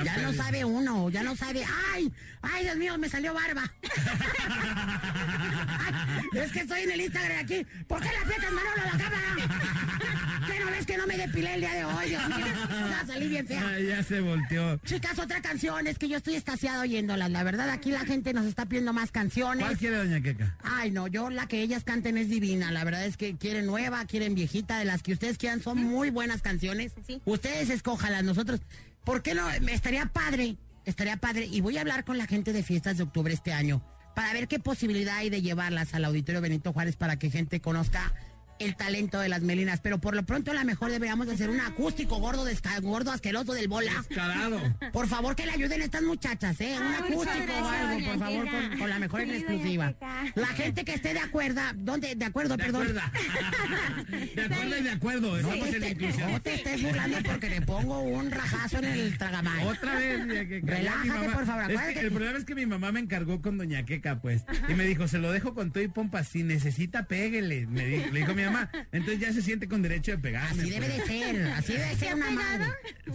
Ya no sabe uno, ya no sabe, ay, ay, Dios mío, me salió barba. (laughs) es que estoy en el Instagram aquí. ¿Por qué la aprietas, Manolo, la cámara? ¿Qué no ves que no me depilé el día de hoy? Dios mío, ya salí bien fea. Ay, ya se volteó. Chicas, otra canción, es que yo estoy estaciado oyéndolas. La verdad, aquí la gente nos está pidiendo más canciones. ¿Cuál quiere doña Queca? Ay, no, yo la que ellas canten es divina. La verdad es que quieren nueva, quieren viejita, de las que ustedes quieran. Son muy buenas canciones. Ustedes escójalas, nosotros. ¿Por qué no? Estaría padre, estaría padre. Y voy a hablar con la gente de fiestas de octubre este año para ver qué posibilidad hay de llevarlas al Auditorio Benito Juárez para que gente conozca el talento de las melinas. Pero por lo pronto, a lo mejor deberíamos de hacer un acústico gordo, gordo asqueroso del bola. Descarado. Por favor, que le ayuden estas muchachas, ¿eh? Un Ah, acústico o gracias, algo, por favor, con, con la mejor en Sí, exclusiva. La gente que esté de acuerdo, ¿dónde? De acuerdo, De perdón. acuerdo. (laughs) De acuerdo y de acuerdo. No Estamos te, inclusión. no te estés burlando porque le pongo un rajazo en el tragamay. Otra vez. Ya Relájate, mi mamá- por favor, Es que acuérdate. el problema es que mi mamá me encargó con doña Queca, pues. Y me dijo, se lo dejo con todo y pompa. Si necesita, péguele. Me dijo, le dijo mi mamá. Entonces ya se siente con derecho de pegarme. Así debe pues. de ser, así debe ser una madre.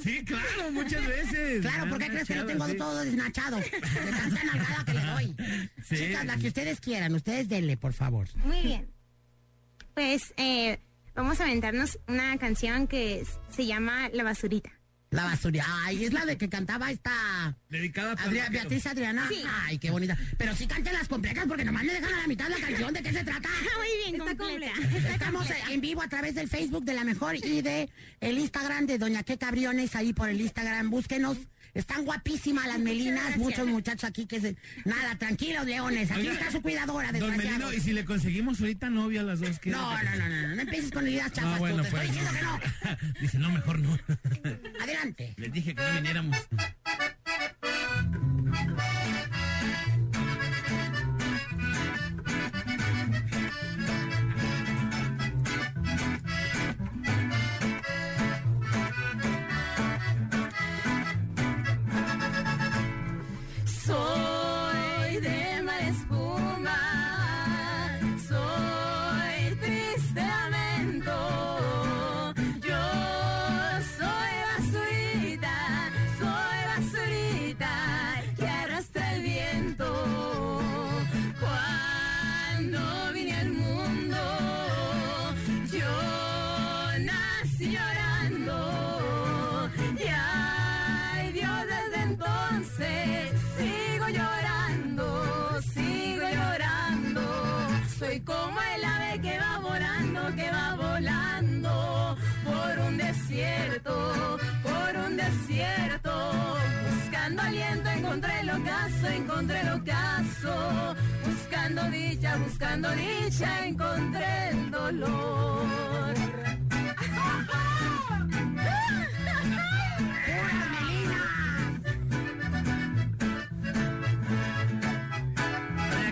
Sí, claro, muchas veces. Claro, ¿por qué crees que lo tengo sí. todo desnachado? De tanta nalgada que le doy. (laughs) Sí. Chicas, la que ustedes quieran, ustedes denle, por favor. Muy bien. Pues eh, vamos a aventarnos una canción que se llama La Basurita. La basura. Ay, es la de que cantaba esta... Dedicada para Adria- Beatriz Adriana. Sí. Ay, qué bonita. Pero sí canten las completas porque nomás me dejan a la mitad la canción. ¿De qué se trata? (laughs) Muy bien, Está completa. Estamos en vivo a través del Facebook de La Mejor y de el Instagram de Doña Que Cabriones, ahí por el Instagram. Búsquenos. Están guapísimas las melinas, muchos muchachos aquí que se... Nada, tranquilos, leones. Aquí Oiga, está su cuidadora, Don. Melino, y si le conseguimos ahorita novia a las dos, ¿qué? No, no, no, no, no, no empieces con ideas chafas Ah, tú, bueno, te pues. estoy diciendo que no. (laughs) Dice, no, mejor no. Adelante. Les dije que no viniéramos. Encontré el ocaso, encontré el ocaso. Buscando dicha, buscando dicha, encontré el dolor.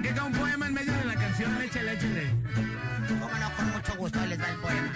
Queca, un poema en medio de la canción, échale, échale. Cómo no, con mucho gusto, les va el poema.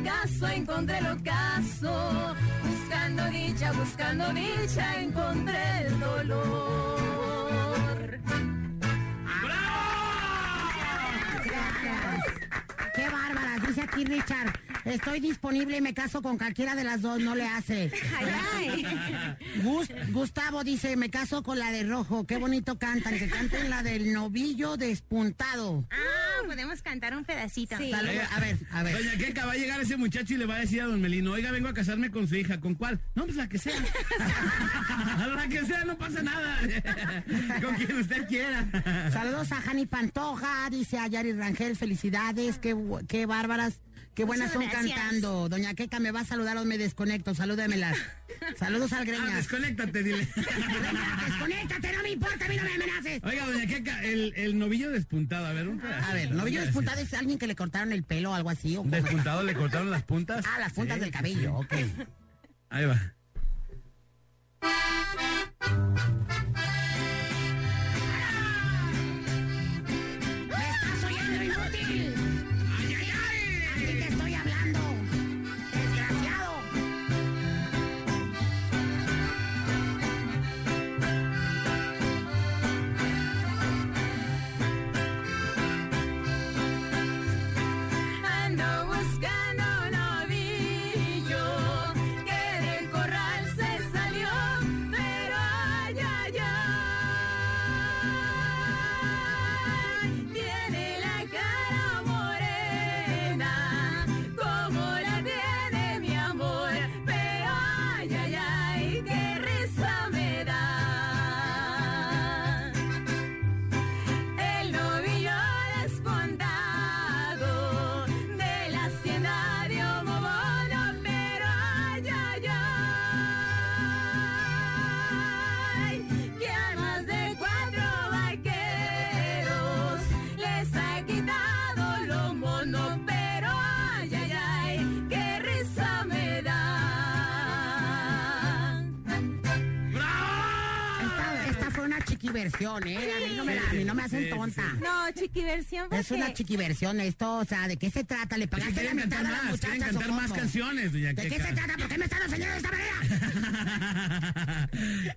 Ocaso, encontré el ocaso. Buscando dicha, buscando dicha, encontré el dolor. ¡Qué bárbara! Dice aquí Richard. Estoy disponible y me caso con cualquiera de las dos, no le hace. Gus- Gustavo dice, me caso con la de rojo. Qué bonito cantan, que canten la del novillo despuntado. Ah, cantar un pedacito. Salud. A ver, a ver. Doña Queca, va a llegar ese muchacho y le va a decir a don Melino, oiga, vengo a casarme con su hija. ¿Con cuál? No, pues la que sea. (laughs) la que sea, no pasa nada. (laughs) con quien usted quiera. Saludos a Jani Pantoja, dice a Yari Rangel, felicidades, qué, qué bárbaras, qué buenas son cantando. Doña Queca me va a saludar o me desconecto, salúdemelas. (laughs) Saludos al Ah, Greñas. desconéctate, dile. (laughs) Desconéctate, no me importa, a mí no me amenaces. Oiga, doña Queca, el, el novillo despuntado, a ver, un pedacito. A ver, novillo despuntado es alguien que le cortaron el pelo o algo así. ¿Despuntado le cortaron las puntas? Ah, las puntas Sí, del cabello, sí. ok. Ahí va. Chiquiversión, ¿eh? A mí no me, la- a mí no me hacen Sí, tonta. No, chiquiversión porque... Es una chiquiversión esto, o sea, ¿de qué se trata? ¿Le pagaste la quieren mitad cantar a las más, quieren cantar más canciones, doña ¿De qué Queca. se trata? ¿Por qué me están enseñando de esta manera?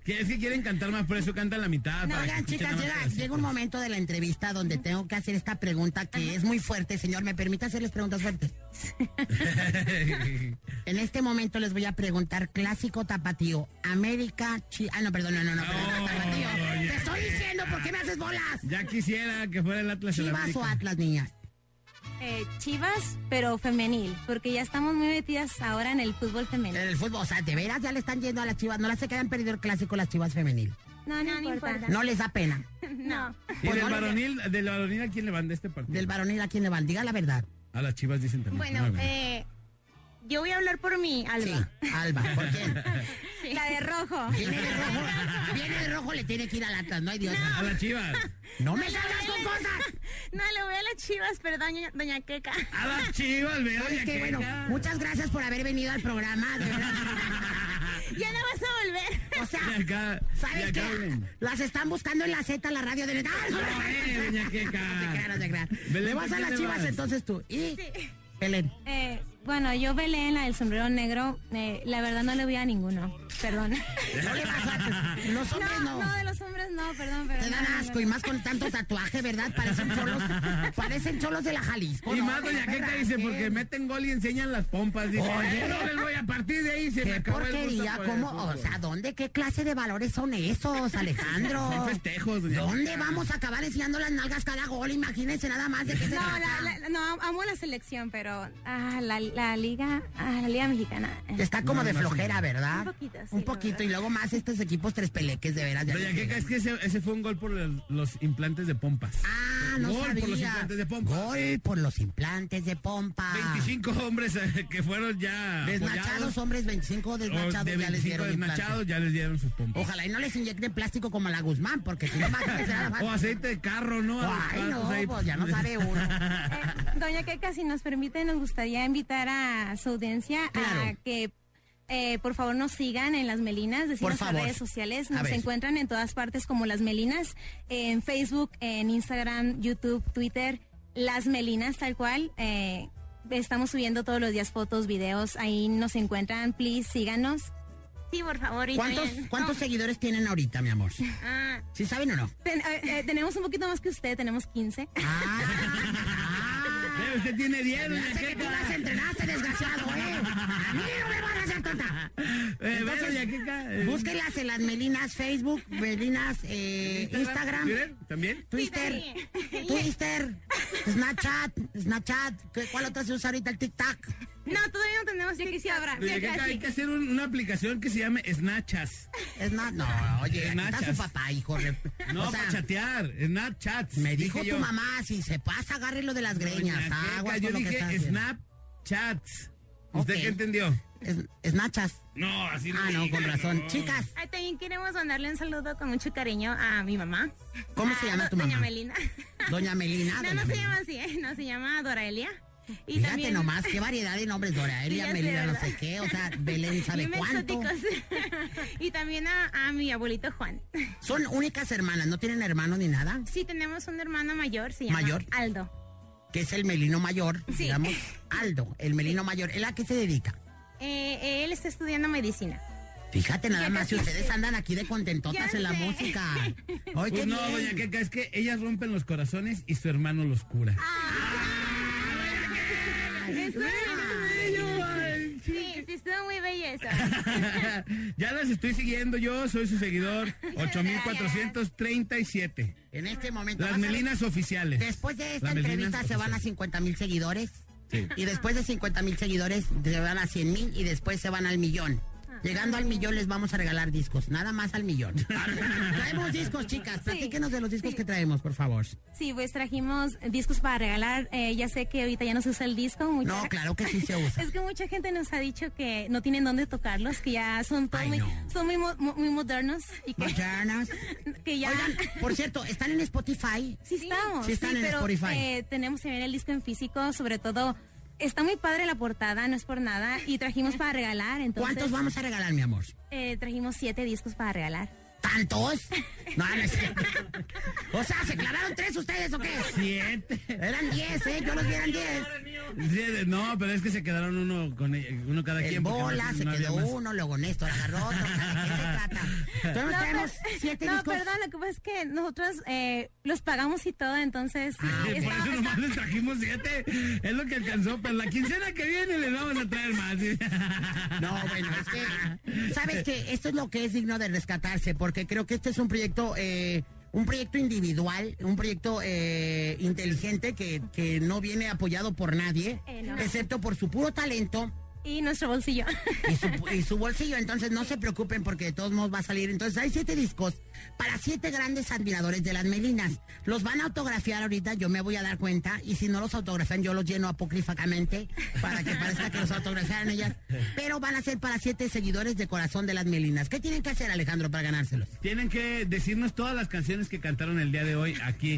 (laughs) que es que quieren cantar más, por eso cantan la mitad. No, para que oigan, escuchen chicas, nada más llega, pedacito. llega un momento de la entrevista donde tengo que hacer esta pregunta que es muy fuerte. Señor, ¿me permite hacerles preguntas fuertes? (laughs) en este momento les voy a preguntar clásico tapatío. América, Chi... Ah, no, perdón, no, no, no, perdón, tapatío. Te estoy diciendo, ¿por qué me haces bolas? Ya quisiera que fuera el Atlas. ¿Chivas o Atlas, niñas? Eh, Chivas, pero femenil, porque ya estamos muy metidas ahora en el fútbol femenil. En el fútbol, o sea, de veras ya le están yendo a las chivas. No las se quedan perdido el clásico las chivas femenil. No, no, importa. No les da pena. (laughs) No. ¿Y Pues del no le- varonil, del varonil a quién le van de este partido? Del varonil a quién le van, diga la verdad. A las chivas dicen también. Bueno, eh, yo voy a hablar por mí, Alba. Alba, ¿por quién? (laughs) La de rojo. Viene de rojo, viene de rojo, le tiene que ir al Atlas, no hay Dios. A las chivas. No me salgas a con la- cosas. No, le voy a las chivas, perdón, doña, doña Queca. A las chivas, vea, Oye, doña que bueno, Queca. muchas gracias por haber venido al programa, de verdad. (laughs) Ya no vas a volver. O sea, (laughs) Y acá- ¿sabes y qué? ven. Las están buscando en la Z, la radio de... ¡Ah, no! Eh, doña Queca. No te creas, no te creas. Belén, Le vas ¿por a las chivas vas? entonces tú. ¿Y? Belén. Eh, bueno, yo velé en la del sombrero negro. eh, la verdad no le voy a ninguno. Perdón. No le vas (laughs) a... Los hombres no. No, de los hombres no, perdón, pero. Te dan no, no, asco no. y más con tanto tatuaje, ¿verdad? Parecen (laughs) cholos, parecen cholos de la Jalisco. Y ¿no? más, doña Qué Queca dice, porque meten gol y enseñan las pompas. Dice, Oye. "Eh, no les voy a partir de ahí. Se me Qué acabó gusto porquería, el ¿cómo? fútbol". O sea, ¿dónde? ¿Qué clase de valores son esos, Alejandro? (laughs) Son festejos, doña ¿Dónde vamos a acabar enseñando las nalgas cada gol? Imagínense nada más de qué se No, trata. la, la- no, amo la selección, pero ah, la, la liga, ah, la liga mexicana. Está como No, de flojera, ¿verdad? Un poquito, sí, Un poquito, verdad. y luego más estos equipos tres peleques, de veras. ya Doña Queca, es que ese, ese fue un gol por el- los implantes de pompas. Ah, no Gol sabía. por los implantes de pompa. Gol por los implantes de pompa. 25 hombres eh, que fueron ya Desmachados, apoyados, hombres, 25 o desmachados, de ya les 25 dieron desmachados implantes. ya les dieron sus pompas. Ojalá y no les inyecten plástico como la Guzmán, porque si no, (laughs) más. O aceite de carro, ¿no? Ay, no, ahí. pues ya no sabe uno. (laughs) Eh, Doña Queca, si nos permite, nos gustaría invitar a su audiencia a que eh, por favor nos sigan en Las Melinas, nuestras favor. redes sociales. Nos encuentran en todas partes como Las Melinas, en Facebook, en Instagram, YouTube, Twitter, Las Melinas tal cual. eh, estamos subiendo todos los días fotos, videos. Ahí nos encuentran. Please, síganos. Sí, por favor. y ¿Cuántos, también- ¿cuántos no. seguidores tienen ahorita, mi amor? Ah, ¿Sí saben o no? Ten- eh, eh, tenemos un poquito más que usted, tenemos 15. Eh, (laughs) Usted tiene 10, Me doña hace que tú las entrenaste, desgraciado, ¿eh? (laughs) A mí no me van a (laughs) Eh, Entonces, eh. Búsquenlas en las Melinas Facebook, Melinas eh, Instagram, ¿Twitter? ¿También? Twitter, Twitter, Snapchat, Snapchat. ¿Qué- ¿Cuál otra se usa ahorita? El TikTok. no, todavía no tenemos TikTok. Doña Queca, hay que hacer un- una aplicación que se llame Snatchas. No, oye, aquí está Snatchas. su papá, hijo. re- (laughs) No, o sea, para chatear, Snapchats. Me dijo tu yo. mamá, si se pasa, agárrelo de las greñas. Doña Queca, Aguas yo que dije. Snapchats. ¿Usted qué entendió? Es- Snatchas. No, así no. Ah, no, con razón. no. Chicas, Ah, también queremos mandarle un saludo con mucho cariño a mi mamá. ¿Cómo se A llama tu Doña mamá? Melina. doña Melina. no, doña no se llama así, ¿eh? No, se llama Doraelia. Y Fíjate también- nomás, qué variedad de nombres, Dora, Elia, Sí, ya sé, Melina, no sé qué, o sea, Belén (laughs) sabe Bien cuánto. (laughs) y también a, a mi abuelito Juan. Son únicas hermanas, no tienen hermanos ni nada, Sí, tenemos un hermano mayor, se llama ¿Mayor? Aldo. que es el melino mayor, Sí. digamos, (laughs) Aldo, el melino mayor. ¿Él a qué se dedica? Eh, él está estudiando medicina. Fíjate nada más, si ustedes andan aquí de contentotas en la música. (laughs) Ay, Pues no, bien. doña Queca, es que ellas rompen los corazones y su hermano los cura. Eso- Sí, sí, estuvo muy belleza. (laughs) ya las estoy siguiendo yo, soy su seguidor (laughs) 8437. En este momento. Las Melinas oficiales. Después de esta Las entrevista se van a oficiales. 50 mil seguidores. Y después de 50 mil seguidores se van a 100 mil y después se van al millón. Llegando al millón les vamos a regalar discos, nada más al millón. (laughs) traemos discos, chicas. Platíquenos de los discos que traemos, por favor. Sí, pues trajimos discos para regalar. Eh, ya sé que ahorita ya no se usa el disco. mucha- No, claro que sí se usa. (laughs) Es que mucha gente nos ha dicho que no tienen dónde tocarlos, que ya son, todo muy, son muy, mo- muy modernos. Y que, Modernos. (laughs) que ya... Oigan, por cierto, ¿están en Spotify? Sí estamos. Sí están en pero, Spotify. eh, tenemos también el disco en físico, sobre todo... Está muy padre la portada, no es por nada, y trajimos para regalar, entonces... ¿Cuántos vamos a regalar, mi amor? Eh, trajimos siete discos para regalar. ¿Tantos? No, no es cierto. (laughs) O sea, ¿se clavaron tres ustedes o qué? Siete. Eran diez, ¿eh? Yo los vi eran diez. No, pero es que se quedaron uno con ella- uno cada El quien. bola, no- se no quedó uno, luego Néstor agarró otro. o sea, ¿De qué se (laughs) trata? Entonces No, traemos pero- siete no, discos. perdón, lo que pasa es que nosotros eh, los pagamos y todo, entonces... sí, Sí, por está- eso nomás les trajimos siete. Es lo que alcanzó. Pero la quincena que viene les vamos a traer más. No, bueno, es que, ¿sabes qué? Esto es lo que es digno de rescatarse, porque creo que este es un proyecto, eh, un proyecto individual, un proyecto eh, inteligente que, que no viene apoyado por nadie, Eh, no. excepto por su puro talento Y nuestro bolsillo. y su, (laughs) y su bolsillo. Entonces no se preocupen porque de todos modos va a salir. Entonces hay siete discos para siete grandes admiradores de las Melinas. Los van a autografiar ahorita, yo me voy a dar cuenta. Y si no los autografian, yo los lleno apócrifacamente para que parezca que los autografiaran ellas. Pero van a ser para siete seguidores de corazón de las Melinas. ¿Qué tienen que hacer, Alejandro, para ganárselos? Tienen que decirnos todas las canciones que cantaron el día de hoy aquí.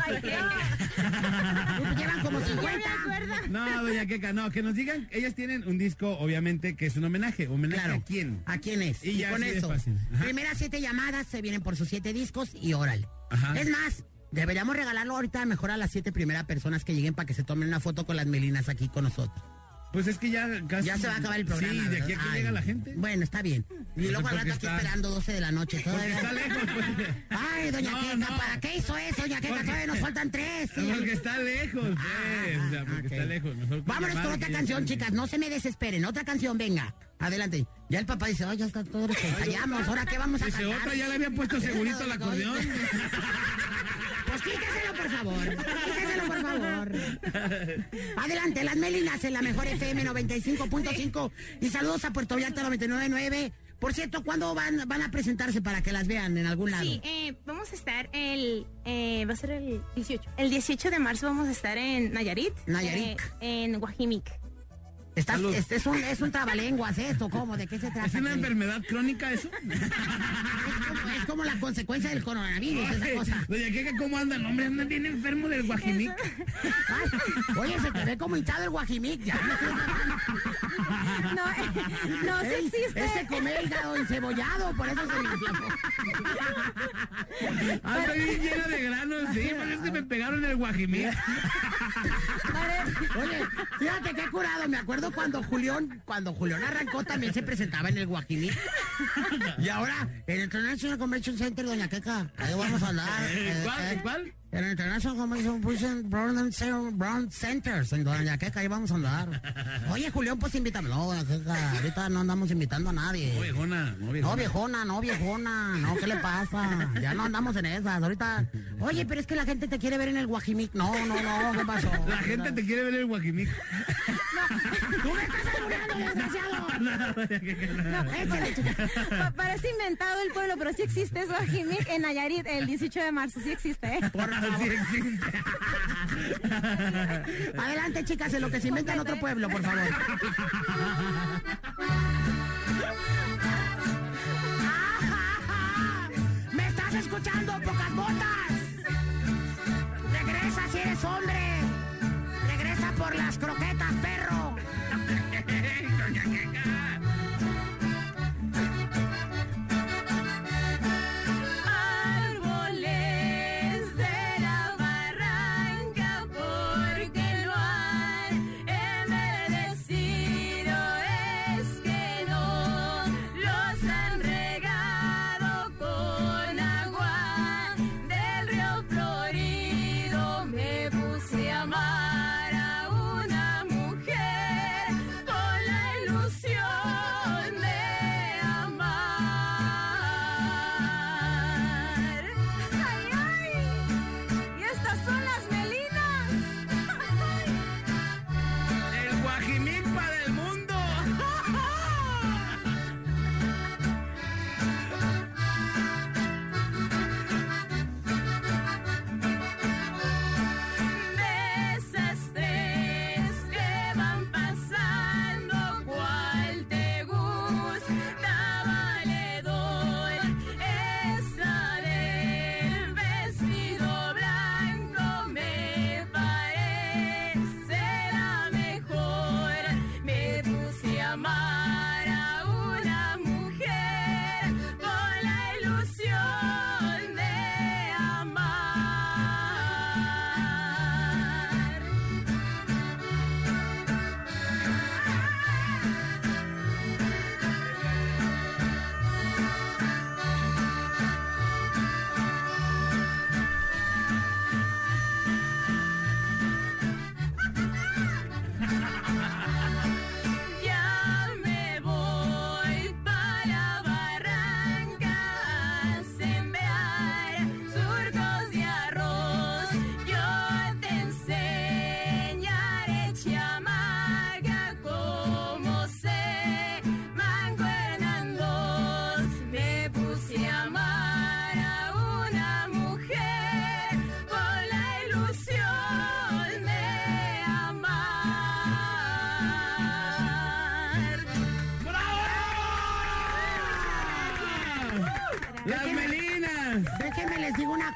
Llevan como 50. No, doña Queca, no, que nos digan, ellas tienen un disco, obviamente, que es un homenaje. ¿Homenaje Claro. a quién? ¿A quién es? Y ya con eso. fácil. Primeras siete llamadas se vienen por sus siete discos y órale. Ajá. Es más, deberíamos regalarlo ahorita mejor a las siete primeras personas que lleguen para que se tomen una foto con las melinas aquí con nosotros. Pues es que ya casi... Ya se va a acabar el programa. Sí, de aquí a que Ay, llega la gente. Bueno, está bien. Y Pues luego al rato aquí está- esperando 12 de la noche. Porque está lejos, pues. Ay, doña No, Queca, no. ¿para qué hizo eso, doña Queca? Porque- Todavía nos faltan tres. sí. Porque está lejos, pues. o sea, porque está lejos. Mejor Vámonos con otra canción, chicas. No se me desesperen. Otra canción, venga. Adelante. Ya el papá dice, ay, ya está todo lo que ensayamos. ¿Ahora qué vamos a Dice, cantar? otra ya le había puesto (laughs) segurito al acordeón. (laughs) Pues quítaselo, por favor. Quítaselo, favor. (laughs) Adelante, las Melinas en la mejor FM 95.5. Y saludos a Puerto Vallarta 99.9. Por cierto, ¿cuándo van, van a presentarse para que las vean en algún lado? Sí, eh, vamos a estar el, eh, va a ser el 18. El 18 de marzo vamos a estar en Nayarit. Nayarit. eh, en Guajimic. Estás- Salud. este es un, es un trabalenguas esto, ¿cómo? ¿De qué se trata? ¿Es una aquí? enfermedad crónica eso? (laughs) Es como, es como la consecuencia del coronavirus, esa cosa. Doña Queca, ¿cómo andan? Hombre, anda bien enfermo del guajimic. Ay, oye, se te ve como hinchado el guajimic. Ya No, no, sí Ey, existe. Es que comí hígado encebollado, por eso se me inflamó. Ah, estoy bien lleno de granos, sí, pero es que me pegaron el guajimí. (laughs) Oye, fíjate qué curado. Me acuerdo cuando Julián, cuando Julián arrancó también se presentaba en el Guajimí. Y ahora, en el International Convention Center, Doña Queca, ahí vamos a hablar. Eh, ¿cuál? eh, ¿Cuál? En el International Convention Brown Centers, en Doña Queca, ahí vamos a andar. Oye, Julián, pues invítame. No, Doña Queca, ahorita no andamos invitando a nadie. No, viejona, no, viejona. No, viejona, no, viejona. No, ¿qué le pasa? Ya no andamos en esas. Ahorita, oye, pero es que la gente te quiere ver en el Guajimic. No, no, no, ¿qué pasó? La gente te quiere ver el guajimí. (laughs) ¡Tú me estás desgraciado! No, parece inventado el pueblo, pero sí existe eso en Nayarit el 18 de marzo, sí existe, ¿eh? Sí existe. (laughs) Adelante, chicas, en lo que se inventa en otro pueblo, por favor. (laughs) ¿Me estás escuchando, pocas botas? Regresa si eres hombre. Por las croquetas, perro.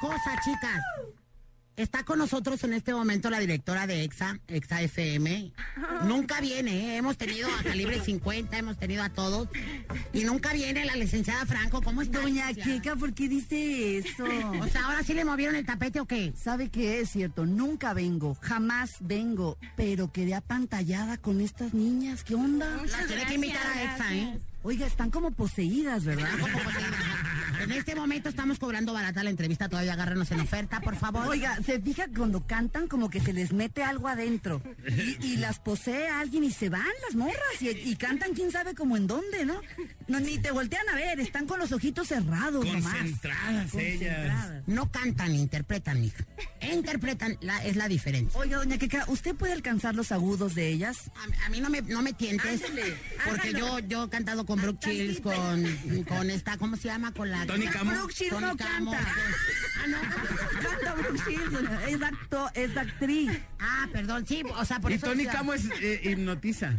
Cosa, chicas. Está con nosotros en este momento la directora de EXA, EXA FM. Nunca viene, ¿eh? hemos tenido a Calibre 50, hemos tenido a todos. Y nunca viene la licenciada Franco. ¿Cómo está? Doña? Keka, ¿por qué dice eso? O sea, ahora sí le movieron el tapete o qué? ¿Sabe qué es cierto? Nunca vengo, jamás vengo, pero quedé apantallada con estas niñas. ¿Qué onda? Las tiene que invitar a EXA, ¿eh? Oiga, están como poseídas, ¿verdad? En este momento estamos cobrando barata la entrevista, todavía agárrenos en oferta, por favor. Oiga, se fija que cuando cantan como que se les mete algo adentro y, y las posee alguien y se van las morras y, y cantan quién sabe como en dónde, ¿no? No, ni te voltean a ver, están con los ojitos cerrados nomás. Concentradas ellas. Concentradas. No cantan, interpretan, mija. Interpretan, la, es la diferencia. Oiga, doña Keka, ¿usted puede alcanzar los agudos de ellas? A, a mí no me, no me tientes, porque hágalo. yo, yo he cantado con Brooke Shields, con, con esta, ¿cómo se llama? Con la... Tony Camo. Brooke Shields Tony no Camo. canta. Ah, no. Canta Brooke Shields, es, acto, es actriz. Ah, perdón, sí, o sea, por Y eso... Tony decía- Camo es, eh, hipnotiza.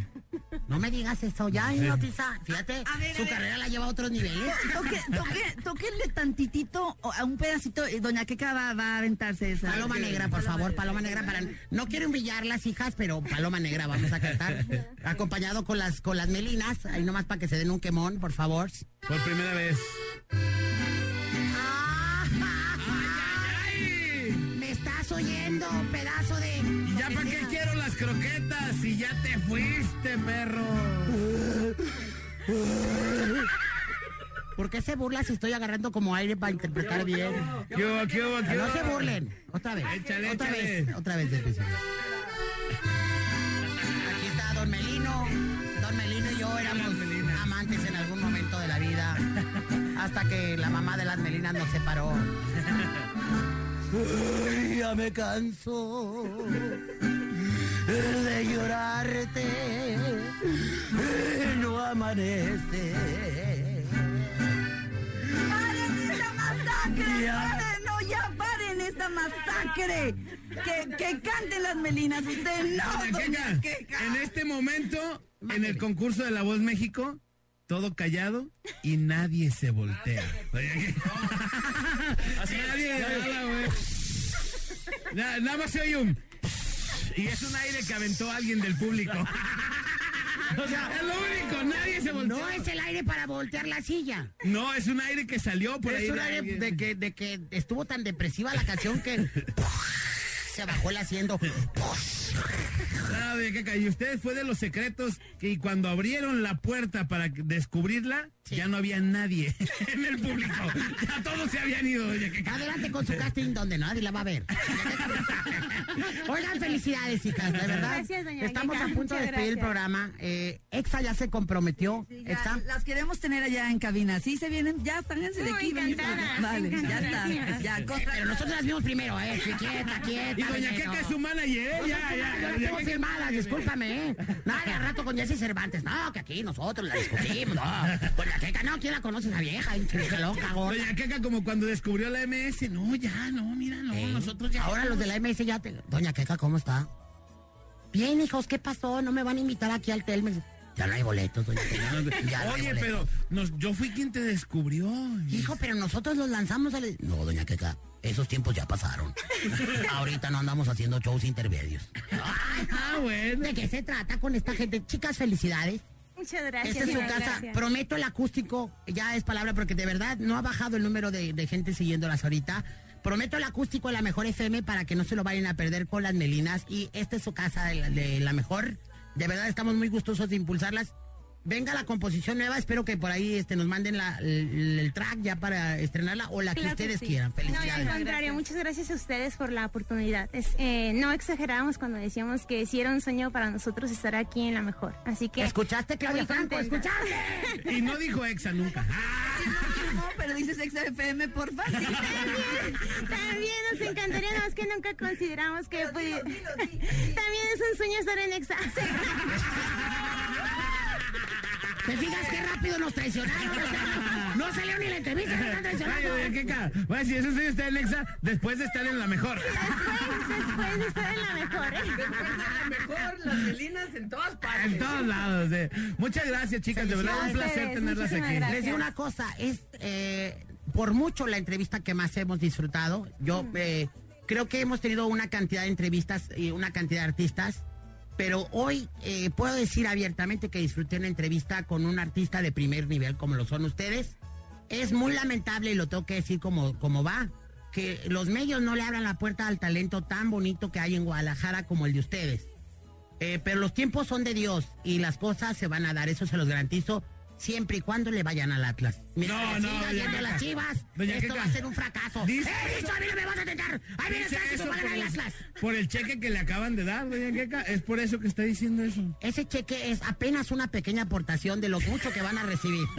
No me digas eso, ya hipnotiza. Fíjate, A ver, a su ver. carrera la lleva a otros niveles. (laughs) Toque, toque, tóquenle tantitito a un pedacito. eh, Doña Queca va, va a aventarse esa. Paloma negra, por favor, paloma negra para no quiero humillar las hijas, pero paloma negra vamos a cantar (laughs) acompañado con las con las melinas, ahí nomás para que se den un quemón, por favor. Por primera vez. ¿Me estás oyendo, pedazo de ¿Y ya para qué quiero las croquetas si ya te fuiste, perro? ¿Por qué se burla si estoy agarrando como aire para interpretar bien? ¿Qué hubo, qué hubo, qué No se burlen. Otra vez. Échale, otra échale. vez. Otra vez. Aquí está Don Melino. Don Melino y yo éramos amantes en algún momento de la vida. Hasta que la mamá de las Melinas nos separó. (laughs) Ay, ya me canso de llorarte. No amanece. ¡Paren esta masacre! Ya. ¡Paren! ¡No, ya paren esta masacre! Que, que canten las melinas, usted no, Doña Queca, en este momento, en el concurso de La Voz México, todo callado y nadie se voltea. Queca. (laughs) nadie habla, güey. Nada más se oye un... Y es un aire que aventó alguien del público. (laughs) O sea, es lo único, nadie se volteó. No es el aire para voltear la silla. No, es un aire que salió por ahí. Es un aire alguien. de que, de que estuvo tan depresiva la canción que (laughs) se bajó el asiento. Ah, Doña Queca, y usted fue de los secretos que cuando abrieron la puerta para descubrirla, ya no había nadie (laughs) en el público. Ya todos se habían ido, Doña Queca. Adelante con su (laughs) casting donde nadie la va a ver. (laughs) Oigan, felicidades, hijas, de verdad. Gracias, doña Estamos Queca, a punto de muchas despedir el programa. Eh, Exa ya se comprometió. Ya, Exa. las queremos tener allá en cabina. Sí, se vienen, ya, tráiganse de No, aquí. Vale, ya está. Ya, Pero nosotros las vimos primero, ¿eh? Sí, quieta, quieta. Y Doña. Queca es su manager, ¿eh? Ya, ya, Doña tengo Queca- firmadas, discúlpame, ¿eh? Nada, al rato con Jesse Cervantes. No, que aquí nosotros la discutimos. No, Doña Queca, no, ¿quién la conoce esa vieja? Pinche loca, gorda. Doña Queca como cuando descubrió la MS, no, ya, no, mira, no, nosotros ya. Ahora los de la MS ya te... Doña Queca, ¿cómo está? Bien, hijos, ¿qué pasó? No me van a invitar aquí al Telmex. Ya no hay boletos, doña Queca. Ya no hay Oye, boletos. pero nos- yo fui quien te descubrió. Hijo, pero nosotros los lanzamos al... No, doña Queca, esos tiempos ya pasaron. (laughs) Ahorita no andamos haciendo shows intermedios. Ah, bueno. ¿De qué se trata con esta gente? Chicas, felicidades. Muchas gracias. Esta es su casa. gracias. Prometo el acústico, ya es palabra porque de verdad no ha bajado el número de, de gente siguiéndolas ahorita. Prometo el acústico de la mejor FM para que no se lo vayan a perder con las Melinas. Y esta es su casa de la, de la mejor. De verdad estamos muy gustosos de impulsarlas. Venga la composición nueva, espero que por ahí este, nos manden la- el, el track ya para estrenarla o la que Claro que ustedes sí. quieran. No, y al Felicidades. contrario, muchas gracias a ustedes por la oportunidad. Es, eh, no exageramos cuando decíamos que sí era un sueño para nosotros estar aquí en la mejor. Así que. ¿Escuchaste, Claudia Franco? ¿Escuchaste? (laughs) Y no dijo Exa nunca. (laughs) No, pero dices XFM, por favor. (laughs) También nos encantaría, nada más que nunca consideramos que pudi- También es un sueño estar en Exa. ¿Te fijas qué rápido nos traicionaron? O sea, no salió ni la entrevista, nos están Ay, traicionando. Doña Queca, bueno, si eso sí está en Exa, después de estar en la mejor. Después de estar en la mejor. ¿eh? Mejor las melinas en todas partes. En todos lados. eh. Muchas gracias, chicas. De verdad, un placer tenerlas aquí. gracias. Les digo una cosa, es eh, por mucho la entrevista que más hemos disfrutado. Yo eh, creo que hemos tenido una cantidad de entrevistas y una cantidad de artistas, pero hoy eh, puedo decir abiertamente que disfruté una entrevista con un artista de primer nivel como lo son ustedes. Es muy lamentable y lo tengo que decir como, como va, que los medios no le abran la puerta al talento tan bonito que hay en Guadalajara como el de ustedes. Eh, pero los tiempos son de Dios y las cosas se van a dar, eso se los garantizo, siempre y cuando le vayan al Atlas. Mira, No, que no, siga doña yendo Queca. las chivas, Doña esto va a ser un fracaso. Dice ¡Eh, eso- a mí no me vas a tentar! ¡Ahí viene el clásico para el Atlas! por el cheque que le acaban de dar, Doña Queca. Es por eso que está diciendo eso. Ese cheque es apenas una pequeña aportación de lo mucho que van a recibir. (laughs)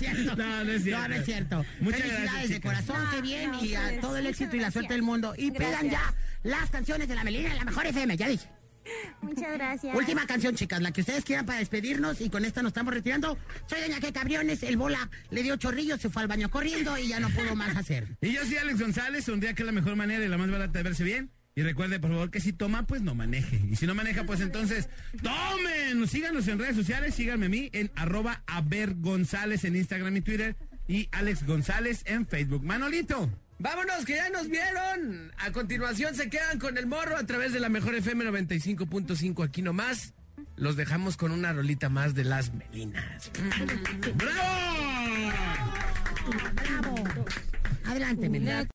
No es cierto. No, no es cierto. No, no es cierto. Muchas Felicidades gracias, de corazón, No, qué bien. no, y a todo el éxito y la suerte del mundo. Y pegan ya las canciones de la Melina en la mejor FM, ya dije. (laughs) Muchas gracias. Última canción, chicas, la que ustedes quieran para despedirnos y con esta nos estamos retirando. Soy Doña Que Cabriones, el bola le dio chorrillo, se fue al baño corriendo y ya no pudo más hacer. (laughs) Y yo soy Alex González, un día que es la mejor manera y la más barata de verse bien. Y recuerde, por favor, que si toma, pues no maneje. Y si no maneja, pues entonces, tomen. Síganos en redes sociales, síganme a mí en arroba Aver González en Instagram y Twitter y Alex González en Facebook. Manolito. Vámonos, que ya nos vieron. A continuación se quedan con el morro a través de la mejor FM 95.5 aquí nomás. Los dejamos con una rolita más de las Melinas. (laughs) ¡Bravo! Adelante, Melina.